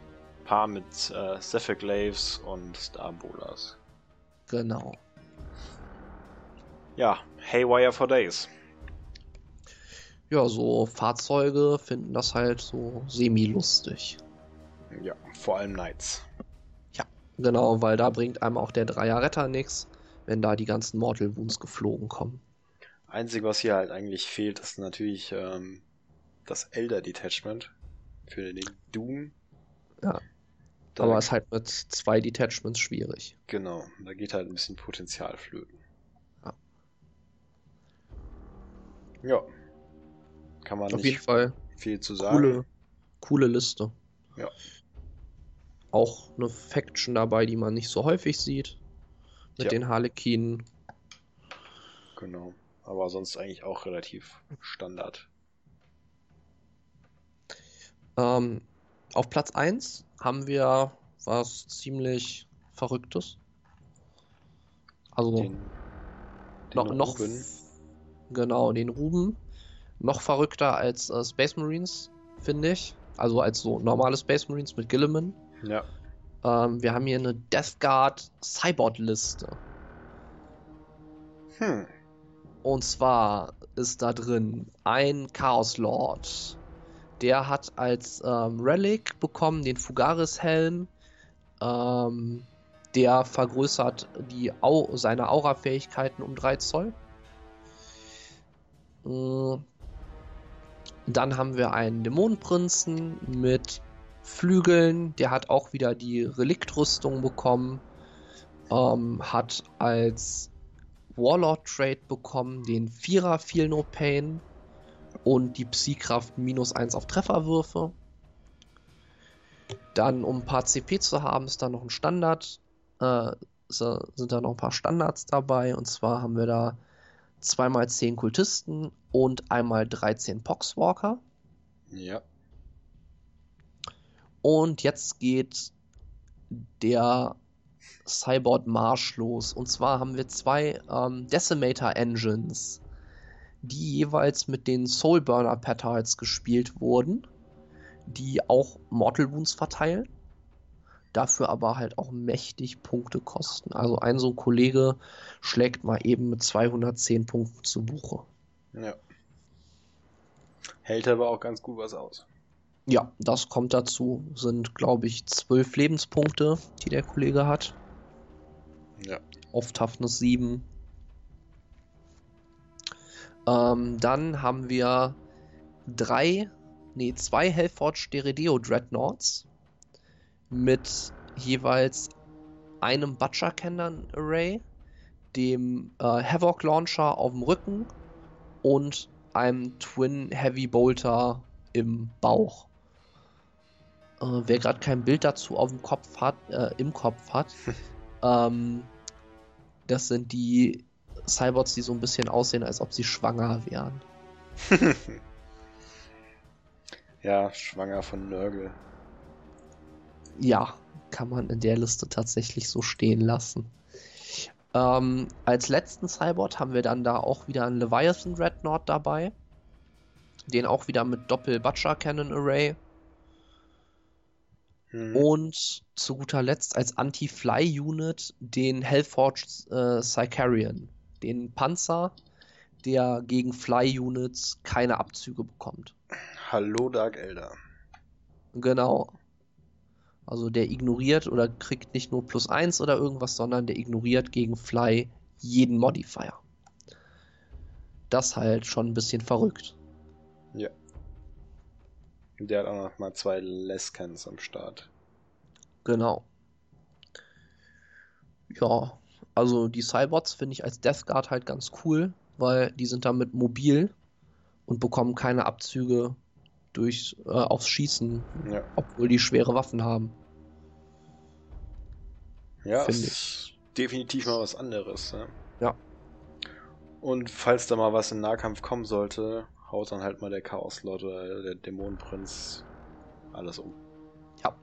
paar mit äh, Cephalic Laves und Starbolers. Genau. Ja, Haywire for Days. Ja, so Fahrzeuge finden das halt so semi-lustig. Ja, vor allem Knights. Genau, weil da bringt einem auch der Dreier Retter nichts, wenn da die ganzen Mortal Wounds geflogen kommen. Einzige, was hier halt eigentlich fehlt, ist natürlich ähm, das Elder Detachment für den Doom. Ja. Da, Aber ist halt mit zwei Detachments schwierig. genau, da geht halt ein bisschen Potenzial flöten. Ja. Ja. Kann man Auf jeden Fall viel zu sagen. coole, coole Liste. Ja. Auch eine Faction dabei, die man nicht so häufig sieht. Mit Ja. den Harlekinen. Genau. Aber sonst eigentlich auch relativ Standard. Ähm, auf Platz 1 haben wir was ziemlich Verrücktes. Also Den, den noch, noch. Genau, den Ruben. Noch verrückter als äh, Space Marines, finde ich. Also als so normale Space Marines mit Gilliman. Ja. Ähm, wir haben hier eine Death Guard Cybot-Liste. Hm. Und zwar ist da drin ein Chaos Lord. Der hat als ähm, Relic bekommen den Fugaris-Helm. Ähm, der vergrößert die Au seine Aura-Fähigkeiten um 3 Zoll. Mm. Dann haben wir einen Dämonenprinzen mit Flügeln. Der hat auch wieder die Reliktrüstung bekommen. Ähm, hat als Warlord Trade bekommen, den Vierer Feel No Pain und die Psykraft minus 1 auf Trefferwürfe. Dann, um ein paar CP zu haben, ist da noch ein Standard. Äh, sind da noch ein paar Standards dabei. Und zwar haben wir da zweimal 10 Kultisten und einmal 13 Poxwalker. Ja. Und jetzt geht der Cyborg Marsch los. Und zwar haben wir zwei ähm, Decimator Engines, die jeweils mit den Soulburner Petals gespielt wurden, die auch Mortal Wounds verteilen. Dafür aber halt auch mächtig Punkte kosten. Also ein so ein Kollege schlägt mal eben mit 210 Punkten zu Buche. Ja. Hält aber auch ganz gut was aus. Ja, das kommt dazu. Sind, glaube ich, zwölf Lebenspunkte, die der Kollege hat. Ja. Auf Toughness 7. Ähm, dann haben wir drei, nee, zwei Hellforge Deredeo Dreadnoughts mit jeweils einem Butcher Cannon Array, dem äh, Havoc Launcher auf dem Rücken und einem Twin Heavy Bolter im Bauch. Äh, wer gerade kein Bild dazu auf dem Kopf hat, äh, im Kopf hat, ähm, das sind die Cyborgs, die so ein bisschen aussehen, als ob sie schwanger wären. ja, schwanger von Nörgel. Ja, kann man in der Liste tatsächlich so stehen lassen. Ähm, als letzten Cyborg haben wir dann da auch wieder einen Leviathan Dreadnought dabei. Den auch wieder mit Doppel-Butcher Cannon Array. Hm. Und zu guter Letzt als Anti-Fly-Unit den Hellforged äh, Sicarian. Den Panzer, der gegen Fly-Units keine Abzüge bekommt. Hallo Dark Elder. Genau. Also der ignoriert oder kriegt nicht nur plus 1 oder irgendwas, sondern der ignoriert gegen Fly jeden Modifier. Das halt schon ein bisschen verrückt. Ja. Der hat auch noch mal zwei Leskans am Start. Genau. Ja, also die Cybots finde ich als Death Guard halt ganz cool, weil die sind damit mobil und bekommen keine Abzüge durch äh, aufs Schießen, ja. obwohl die schwere Waffen haben. Ja, finde ich. Definitiv mal was anderes. Ja. ja. Und falls da mal was in Nahkampf kommen sollte, haut dann halt mal der Chaos-Lord oder der Dämonenprinz alles um. Ja.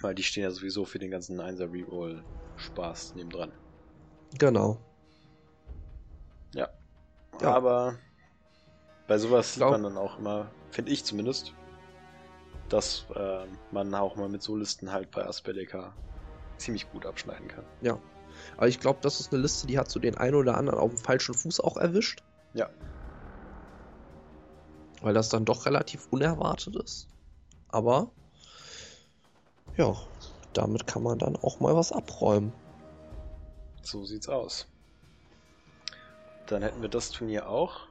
Weil die stehen ja sowieso für den ganzen 1er Reroll Spaß nebendran. Genau. Ja. ja. Aber bei sowas sieht man dann auch immer, finde ich zumindest, dass äh, man auch mal mit so Listen halt bei Aspelika ziemlich gut abschneiden kann. Ja. Aber ich glaube, das ist eine Liste, die hat so den einen oder anderen auf dem falschen Fuß auch erwischt. Ja. Weil das dann doch relativ unerwartet ist. Aber ja, damit kann man dann auch mal was abräumen. So sieht's aus. Dann hätten wir das Turnier auch.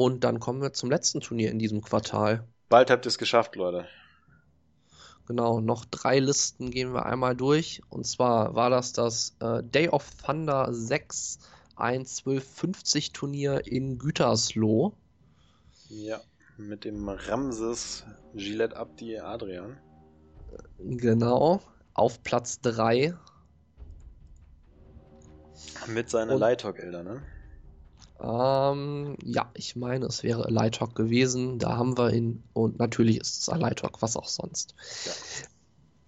Und dann kommen wir zum letzten Turnier in diesem Quartal. Bald habt ihr es geschafft, Leute. Genau, noch drei Listen gehen wir einmal durch. Und zwar war das das äh, Day of Thunder 6 ein 1250 Turnier in Gütersloh. Ja. Mit dem Ramses Gillette Abdi Adrian. Genau, auf Platz 3. Mit seiner Lighthawk Elder, ne? Ähm, ja, ich meine, es wäre Lighthawk gewesen. Da haben wir ihn. Und natürlich ist es Lighthawk, was auch sonst.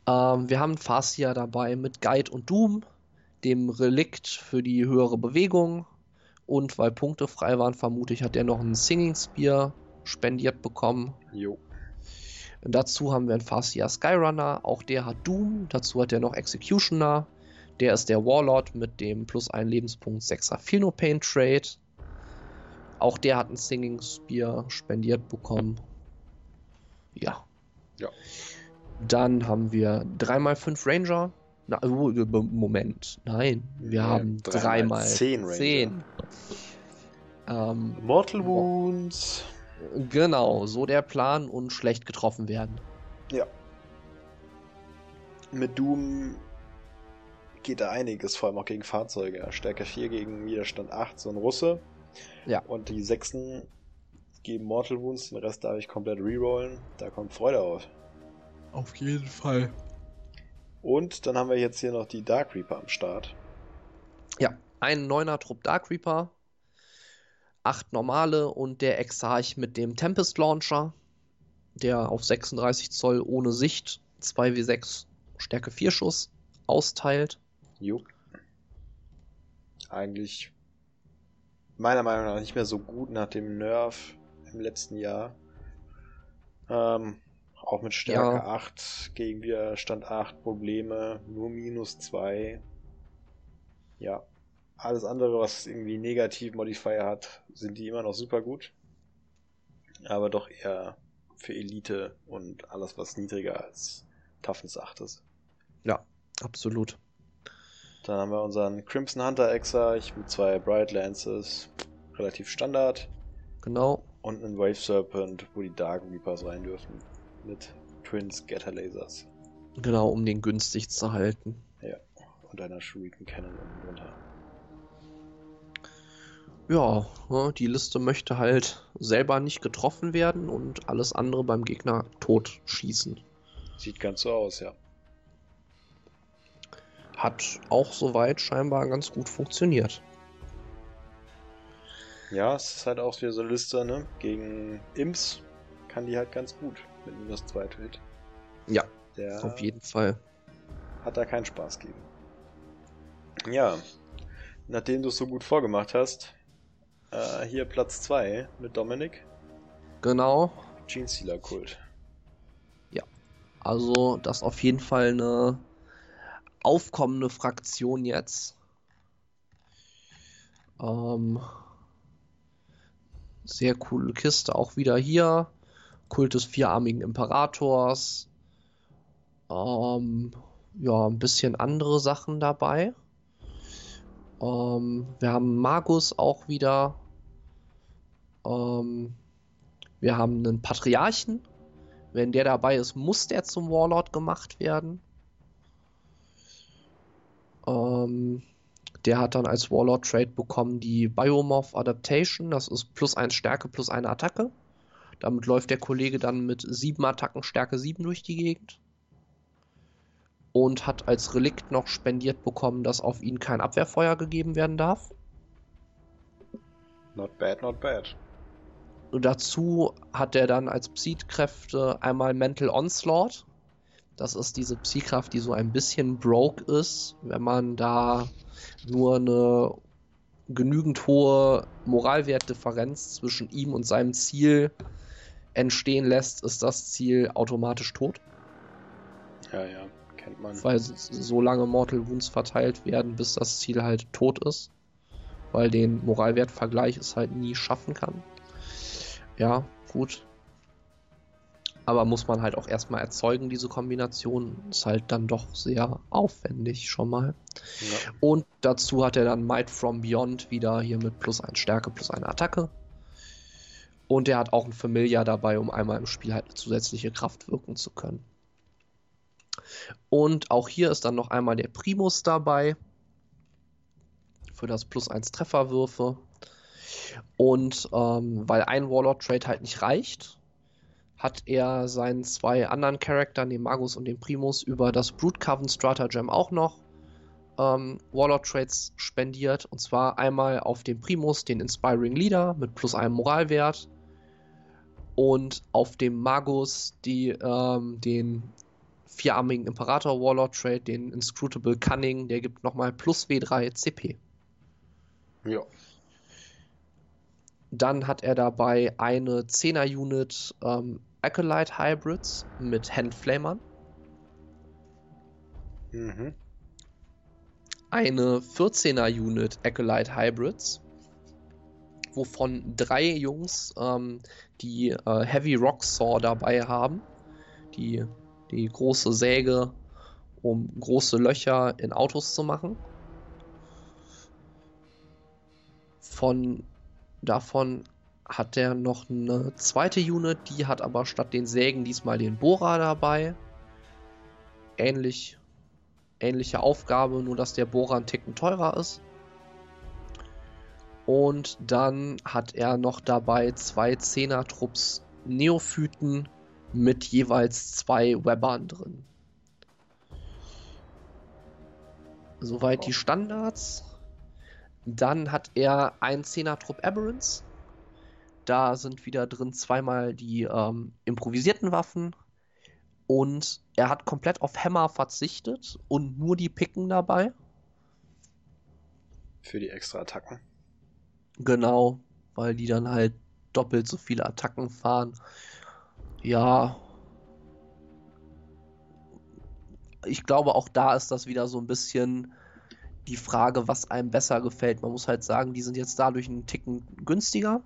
Ja. Ähm, wir haben Farsia dabei mit Guide und Doom, dem Relikt für die höhere Bewegung. Und weil Punkte frei waren, vermute ich, hat er noch einen Singing Spear spendiert bekommen. Jo. Dazu haben wir einen Farsia Skyrunner, auch der hat Doom. Dazu hat er noch Executioner. Der ist der Warlord mit dem plus 1 Lebenspunkt 6er Feel No Pain Trade. Auch der hat einen Singing Spear spendiert bekommen. Ja. Ja. Dann haben wir 3x5 Ranger. Na, oh, Moment. Nein, wir ja, haben 3x10 Ranger. 10. Ähm, Mortal Wounds. Genau, so der Plan und schlecht getroffen werden. Ja. Mit Doom geht da einiges, vor allem auch gegen Fahrzeuge. Stärke 4 gegen Widerstand 8, so ein Russe. Ja. Und die Sechsen geben Mortal Wounds, den Rest darf ich komplett rerollen. Da kommt Freude auf. Auf jeden Fall. Und dann haben wir jetzt hier noch die Dark Reaper am Start. Ja, ein neuner Trupp Dark Reaper, acht normale und der Exarch mit dem Tempest Launcher, der auf 36 Zoll ohne Sicht 2W6 Stärke 4 Schuss austeilt. Jo. Eigentlich meiner Meinung nach nicht mehr so gut nach dem Nerf im letzten Jahr. Ähm, auch mit Stärke ja. 8 gegen Widerstand 8 Probleme, nur minus 2. Ja. Alles andere, was irgendwie negativ Modifier hat, sind die immer noch super gut. Aber doch eher für Elite und alles, was niedriger als Toughness 8 ist. Ja, absolut. Dann haben wir unseren Crimson Hunter Exarch mit zwei Bright Lances. Relativ Standard. Genau. Und einen Wave Serpent, wo die Dark Reapers rein dürfen. Mit Twin Scatter Lasers. Genau, um den günstig zu halten. Ja. Und einer Shuriken Cannon unten drunter. Ja, ne, die Liste möchte halt selber nicht getroffen werden und alles andere beim Gegner tot schießen. Sieht ganz so aus, ja. Hat auch soweit scheinbar ganz gut funktioniert. Ja, es ist halt auch wieder so eine Liste, ne? Gegen Imps kann die halt ganz gut mit minus 2 Hit. Ja, Der auf jeden Fall. Hat da keinen Spaß gegeben. Ja, nachdem du es so gut vorgemacht hast, äh, hier Platz 2 mit Dominik. Genau. Gene Stealer Kult. Ja, also das ist auf jeden Fall eine aufkommende Fraktion jetzt. Ähm, sehr coole Kiste auch wieder hier. Kult des vierarmigen Imperators. Ähm, ja, ein bisschen andere Sachen dabei. Ähm, wir haben Magus auch wieder. Ähm, wir haben einen Patriarchen. Wenn der dabei ist, muss der zum Warlord gemacht werden. Ähm, der hat dann als Warlord Trade bekommen die Biomorph Adaptation. Das ist plus 1 Stärke plus eine Attacke. Damit läuft der Kollege dann mit 7 Attacken Stärke 7 durch die Gegend. Und hat als Relikt noch spendiert bekommen, dass auf ihn kein Abwehrfeuer gegeben werden darf. Not bad, not bad. Und dazu hat er dann als Psi-Kräfte einmal Mental Onslaught. Das ist diese Psi-Kraft, die so ein bisschen broke ist, wenn man da nur eine genügend hohe Moralwertdifferenz zwischen ihm und seinem Ziel entstehen lässt, ist das Ziel automatisch tot. Ja, ja, kennt man. Weil so lange Mortal Wounds verteilt werden, bis das Ziel halt tot ist. Weil den Moralwertvergleich es halt nie schaffen kann. Ja, gut. Aber muss man halt auch erstmal erzeugen, diese Kombination. Ist halt dann doch sehr aufwendig schon mal. Ja. Und dazu hat er dann Might from Beyond wieder hier mit plus 1 Stärke, plus eine Attacke. Und er hat auch ein Familiar dabei, um einmal im Spiel halt zusätzliche Kraft wirken zu können. Und auch hier ist dann noch einmal der Primus dabei. Für das plus 1 Trefferwürfe. Und ähm, weil ein Warlord-Trade halt nicht reicht, hat er seinen zwei anderen Charakteren, den Magus und den Primus, über das Brute Coven Stratagem auch noch ähm, Warlord Traits spendiert. Und zwar einmal auf den Primus, den Inspiring Leader mit plus einem Moralwert. Und auf dem Magus die, ähm, den vierarmigen Imperator Warlord Trade, den Inscrutable Cunning, der gibt nochmal plus W3 CP. Ja. Dann hat er dabei eine 10er Unit ähm, Acolyte Hybrids mit Handflamern. Mhm. Eine 14er Unit Acolyte Hybrids, wovon drei Jungs ähm, die äh, Heavy Rock Saw dabei haben. Die, die große Säge, um große Löcher in Autos zu machen. Von davon hat er noch eine zweite Unit, die hat aber statt den Sägen diesmal den Bohrer dabei. Ähnlich, ähnliche Aufgabe, nur dass der Bohrer ein Ticken teurer ist. Und dann hat er noch dabei zwei Zehner-Trupps Neophyten mit jeweils zwei Webbern drin. Soweit die Standards. Dann hat er einen Zehner-Trupp Aberrants da sind wieder drin zweimal die ähm, improvisierten Waffen und er hat komplett auf Hammer verzichtet und nur die Picken dabei. Für die extra Attacken. Genau, weil die dann halt doppelt so viele Attacken fahren. Ja. Ich glaube, auch da ist das wieder so ein bisschen die Frage, was einem besser gefällt. Man muss halt sagen, die sind jetzt dadurch einen Ticken günstiger.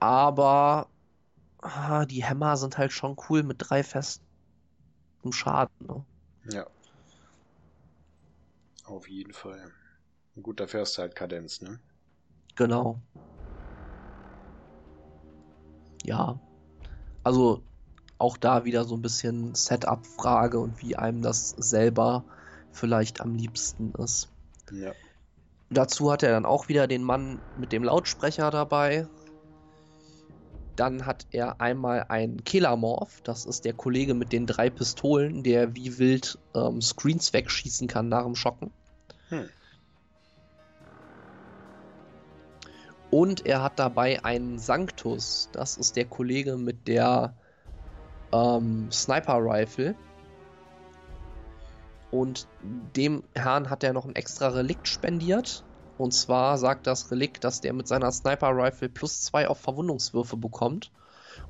Aber ah, die Hämmer sind halt schon cool mit drei festem Schaden. Ne? Ja. Auf jeden Fall. Gut, dafür hast du halt Kadenz, ne? Genau. Ja. Also auch da wieder so ein bisschen Setup-Frage und wie einem das selber vielleicht am liebsten ist. Ja. Dazu hat er dann auch wieder den Mann mit dem Lautsprecher dabei. Dann hat er einmal einen Killermorph, das ist der Kollege mit den drei Pistolen, der wie wild ähm, Screens wegschießen kann nach dem Schocken. Hm. Und er hat dabei einen Sanctus, das ist der Kollege mit der ähm, Sniper Rifle. Und dem Herrn hat er noch ein extra Relikt spendiert. Und zwar sagt das Relikt, dass der mit seiner Sniper Rifle plus 2 auf Verwundungswürfe bekommt.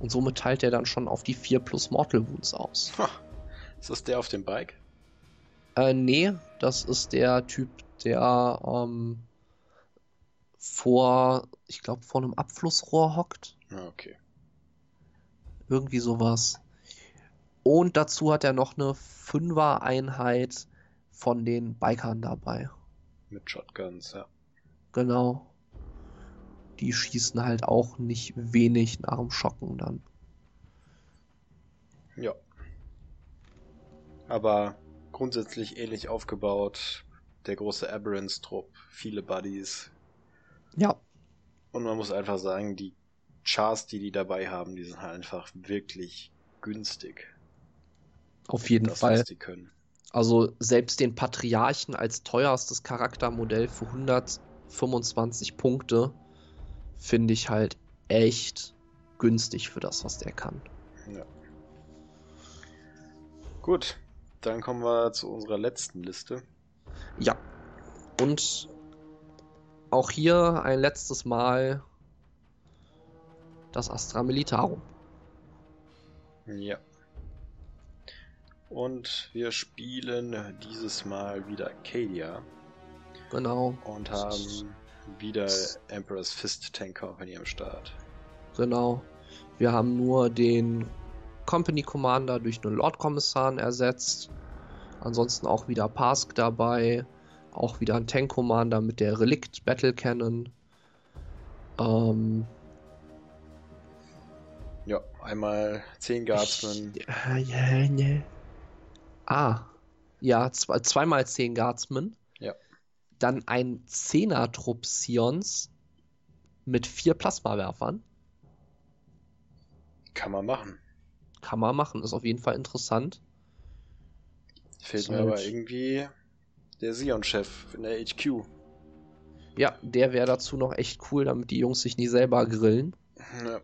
Und somit teilt er dann schon auf die 4 plus Mortal Wounds aus. Ist das der auf dem Bike? Äh, nee, das ist der Typ, der ähm, vor, ich glaube, vor einem Abflussrohr hockt. Ah, okay. Irgendwie sowas. Und dazu hat er noch eine Fünfer-Einheit von den Bikern dabei. Mit Shotguns, ja. Genau. Die schießen halt auch nicht wenig nach dem Schocken dann. Ja. Aber grundsätzlich ähnlich aufgebaut. Der große Aberrance-Trupp, viele Buddies. Ja, Und man muss einfach sagen, die Chars, die die dabei haben, die sind halt einfach wirklich günstig. auf jeden das, Fall. Also selbst den Patriarchen als teuerstes Charaktermodell für 125 Punkte finde ich halt echt günstig für das, was der kann. Ja. Gut, dann kommen wir zu unserer letzten Liste. Ja. Und auch hier ein letztes Mal das Astra Militarum. Ja. Und wir spielen dieses Mal wieder Cadia Genau. und haben wieder Emperor's Fist Tank Company am Start. Genau. Wir haben nur den Company Commander durch einen Lord Kommissaren ersetzt. Ansonsten auch wieder Pask dabei. Auch wieder ein Tank Commander mit der Relikt Battle Cannon. Ähm, Ja, einmal 10 Guardsmen. Ja, ja, ne. Ah, ja, zwei, zweimal 10 Guardsmen. Dann ein 10er Trupp Sions mit vier Plasmawerfern. Kann man machen. Kann man machen, ist auf jeden Fall interessant. Fehlt Ist mir aber irgendwie der Sion-Chef in der HQ. Ja, der wäre dazu noch echt cool, damit die Jungs sich nie selber grillen. Ja.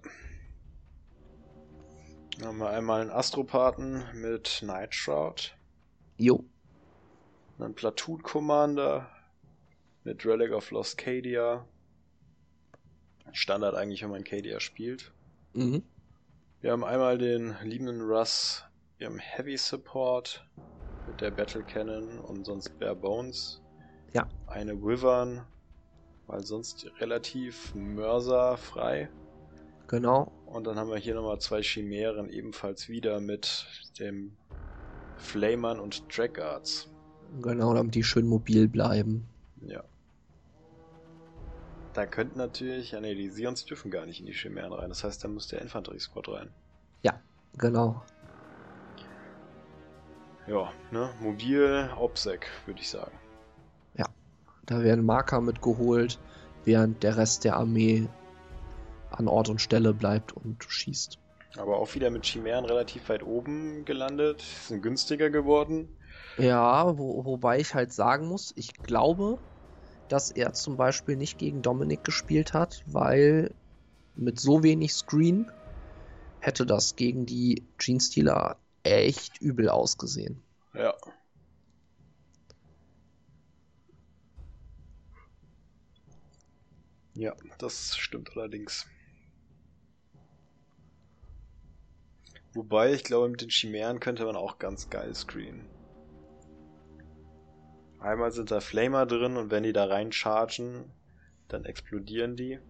Dann haben wir einmal einen Astropathen mit Night Shroud. Jo, Einen Platoon Commander mit Relic of Lost Cadia. Standard eigentlich, wenn man Cadia spielt. mhm. Wir haben einmal den liebenden Russ im Heavy Support mit der Battle Cannon und sonst Bare Bones. Ja. Eine Wyvern, weil sonst relativ mörserfrei. genau. Und dann haben wir hier nochmal zwei Chimären, ebenfalls wieder mit dem Flamern und Dragguards. Genau, damit die schön mobil bleiben. Ja. Da könnten natürlich, ja ne, die Sions dürfen gar nicht in die Chimären rein. Das heißt, da muss der Infanterie-Squad rein. Genau. Ja, ne, mobil, Obsec, würde ich sagen. Da werden Marker mitgeholt, während der Rest der Armee an Ort und Stelle bleibt und schießt. Aber auch wieder mit Chimären relativ weit oben gelandet, sind günstiger geworden. Ja, wo, wobei ich halt sagen muss, ich glaube, dass er zum Beispiel nicht gegen Dominik gespielt hat, weil mit so wenig Screen hätte das gegen die Genestealer echt übel ausgesehen. Ja. Ja, das stimmt allerdings. Wobei, ich glaube, mit den Chimären könnte man auch ganz geil screenen. Einmal sind da Flamer drin und wenn die da reinchargen, dann explodieren die.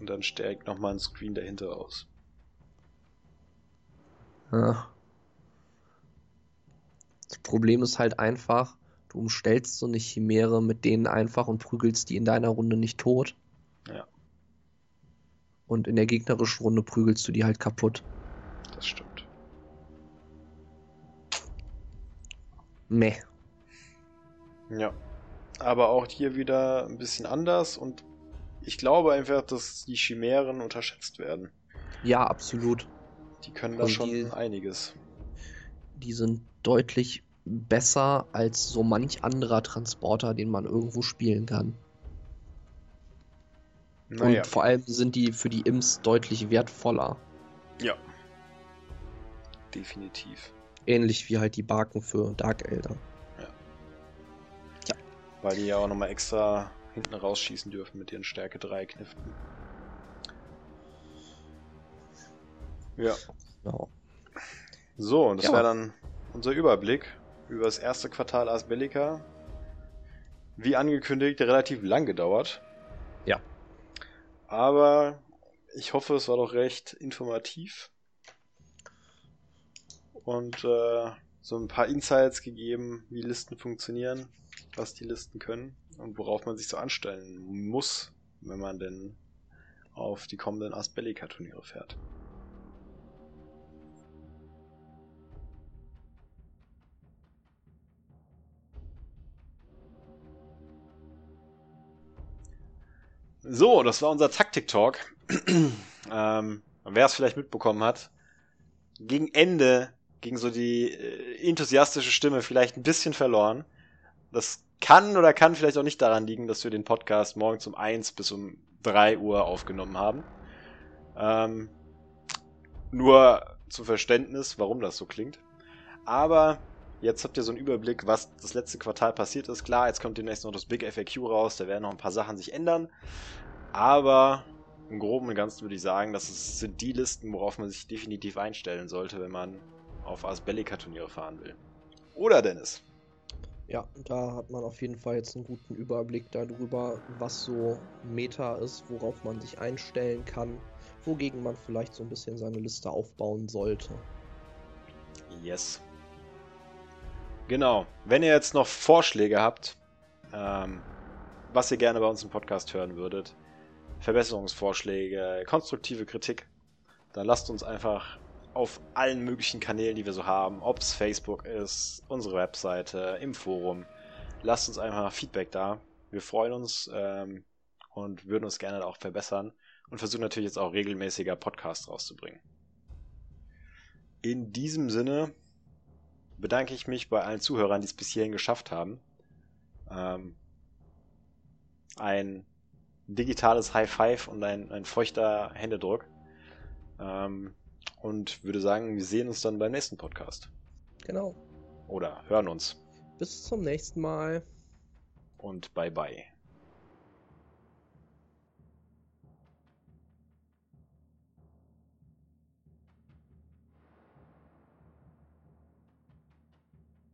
Und dann stärkt nochmal ein Screen dahinter aus. Ja. Das Problem ist halt einfach, du umstellst so eine Chimäre mit denen einfach und prügelst die in deiner Runde nicht tot. Ja. Und in der gegnerischen Runde prügelst du die halt kaputt. Das stimmt. Meh. Ja. Aber auch hier wieder ein bisschen anders und ich glaube einfach, dass die Chimären unterschätzt werden. Ja, absolut. Die können da schon die- einiges. Die sind deutlich besser als so manch anderer Transporter, den man irgendwo spielen kann. Naja. Und vor allem sind die für die Imps deutlich wertvoller. Ja. Definitiv. Ähnlich wie halt die Barken für Dark Elder. Weil die ja auch nochmal extra hinten rausschießen dürfen mit ihren Stärke 3 Kniften. Ja. Genau. So, und das Ja. war dann unser Überblick über das erste Quartal Asbellica. Wie angekündigt, relativ lang gedauert. Ja. Aber ich hoffe, es war doch recht informativ. Und äh, so ein paar Insights gegeben, wie Listen funktionieren, was die Listen können und worauf man sich so anstellen muss, wenn man denn auf die kommenden Asbellica-Turniere fährt. So, das war unser Taktik-Talk. ähm, Wer es vielleicht mitbekommen hat, gegen Ende ging so die äh, enthusiastische Stimme vielleicht ein bisschen verloren. Das kann oder kann vielleicht auch nicht daran liegen, dass wir den Podcast morgens um 1 bis um 3 Uhr aufgenommen haben. Ähm, nur zum Verständnis, warum das so klingt. Aber jetzt habt ihr so einen Überblick, was das letzte Quartal passiert ist. Klar, jetzt kommt demnächst noch das Big FAQ raus, da werden noch ein paar Sachen sich ändern. Aber im Groben und Ganzen würde ich sagen, das sind die Listen, worauf man sich definitiv einstellen sollte, wenn man auf Asbellica-Turniere fahren will. Oder Dennis? Ja, da hat man auf jeden Fall jetzt einen guten Überblick darüber, was so Meta ist, worauf man sich einstellen kann, wogegen man vielleicht so ein bisschen seine Liste aufbauen sollte. Yes. Genau. Wenn ihr jetzt noch Vorschläge habt, ähm, was ihr gerne bei uns im Podcast hören würdet, Verbesserungsvorschläge, konstruktive Kritik, dann lasst uns einfach auf allen möglichen Kanälen, die wir so haben, ob es Facebook ist, unsere Webseite, im Forum, lasst uns einfach Feedback da. Wir freuen uns ähm, und würden uns gerne auch verbessern und versuchen natürlich jetzt auch regelmäßiger Podcasts rauszubringen. In diesem Sinne bedanke ich mich bei allen Zuhörern, die es bis hierhin geschafft haben. Ähm, ein digitales High Five und ein, ein feuchter Händedruck. Ähm, und würde sagen, wir sehen uns dann beim nächsten Podcast. Genau. Oder hören uns. Bis zum nächsten Mal. Und bye bye.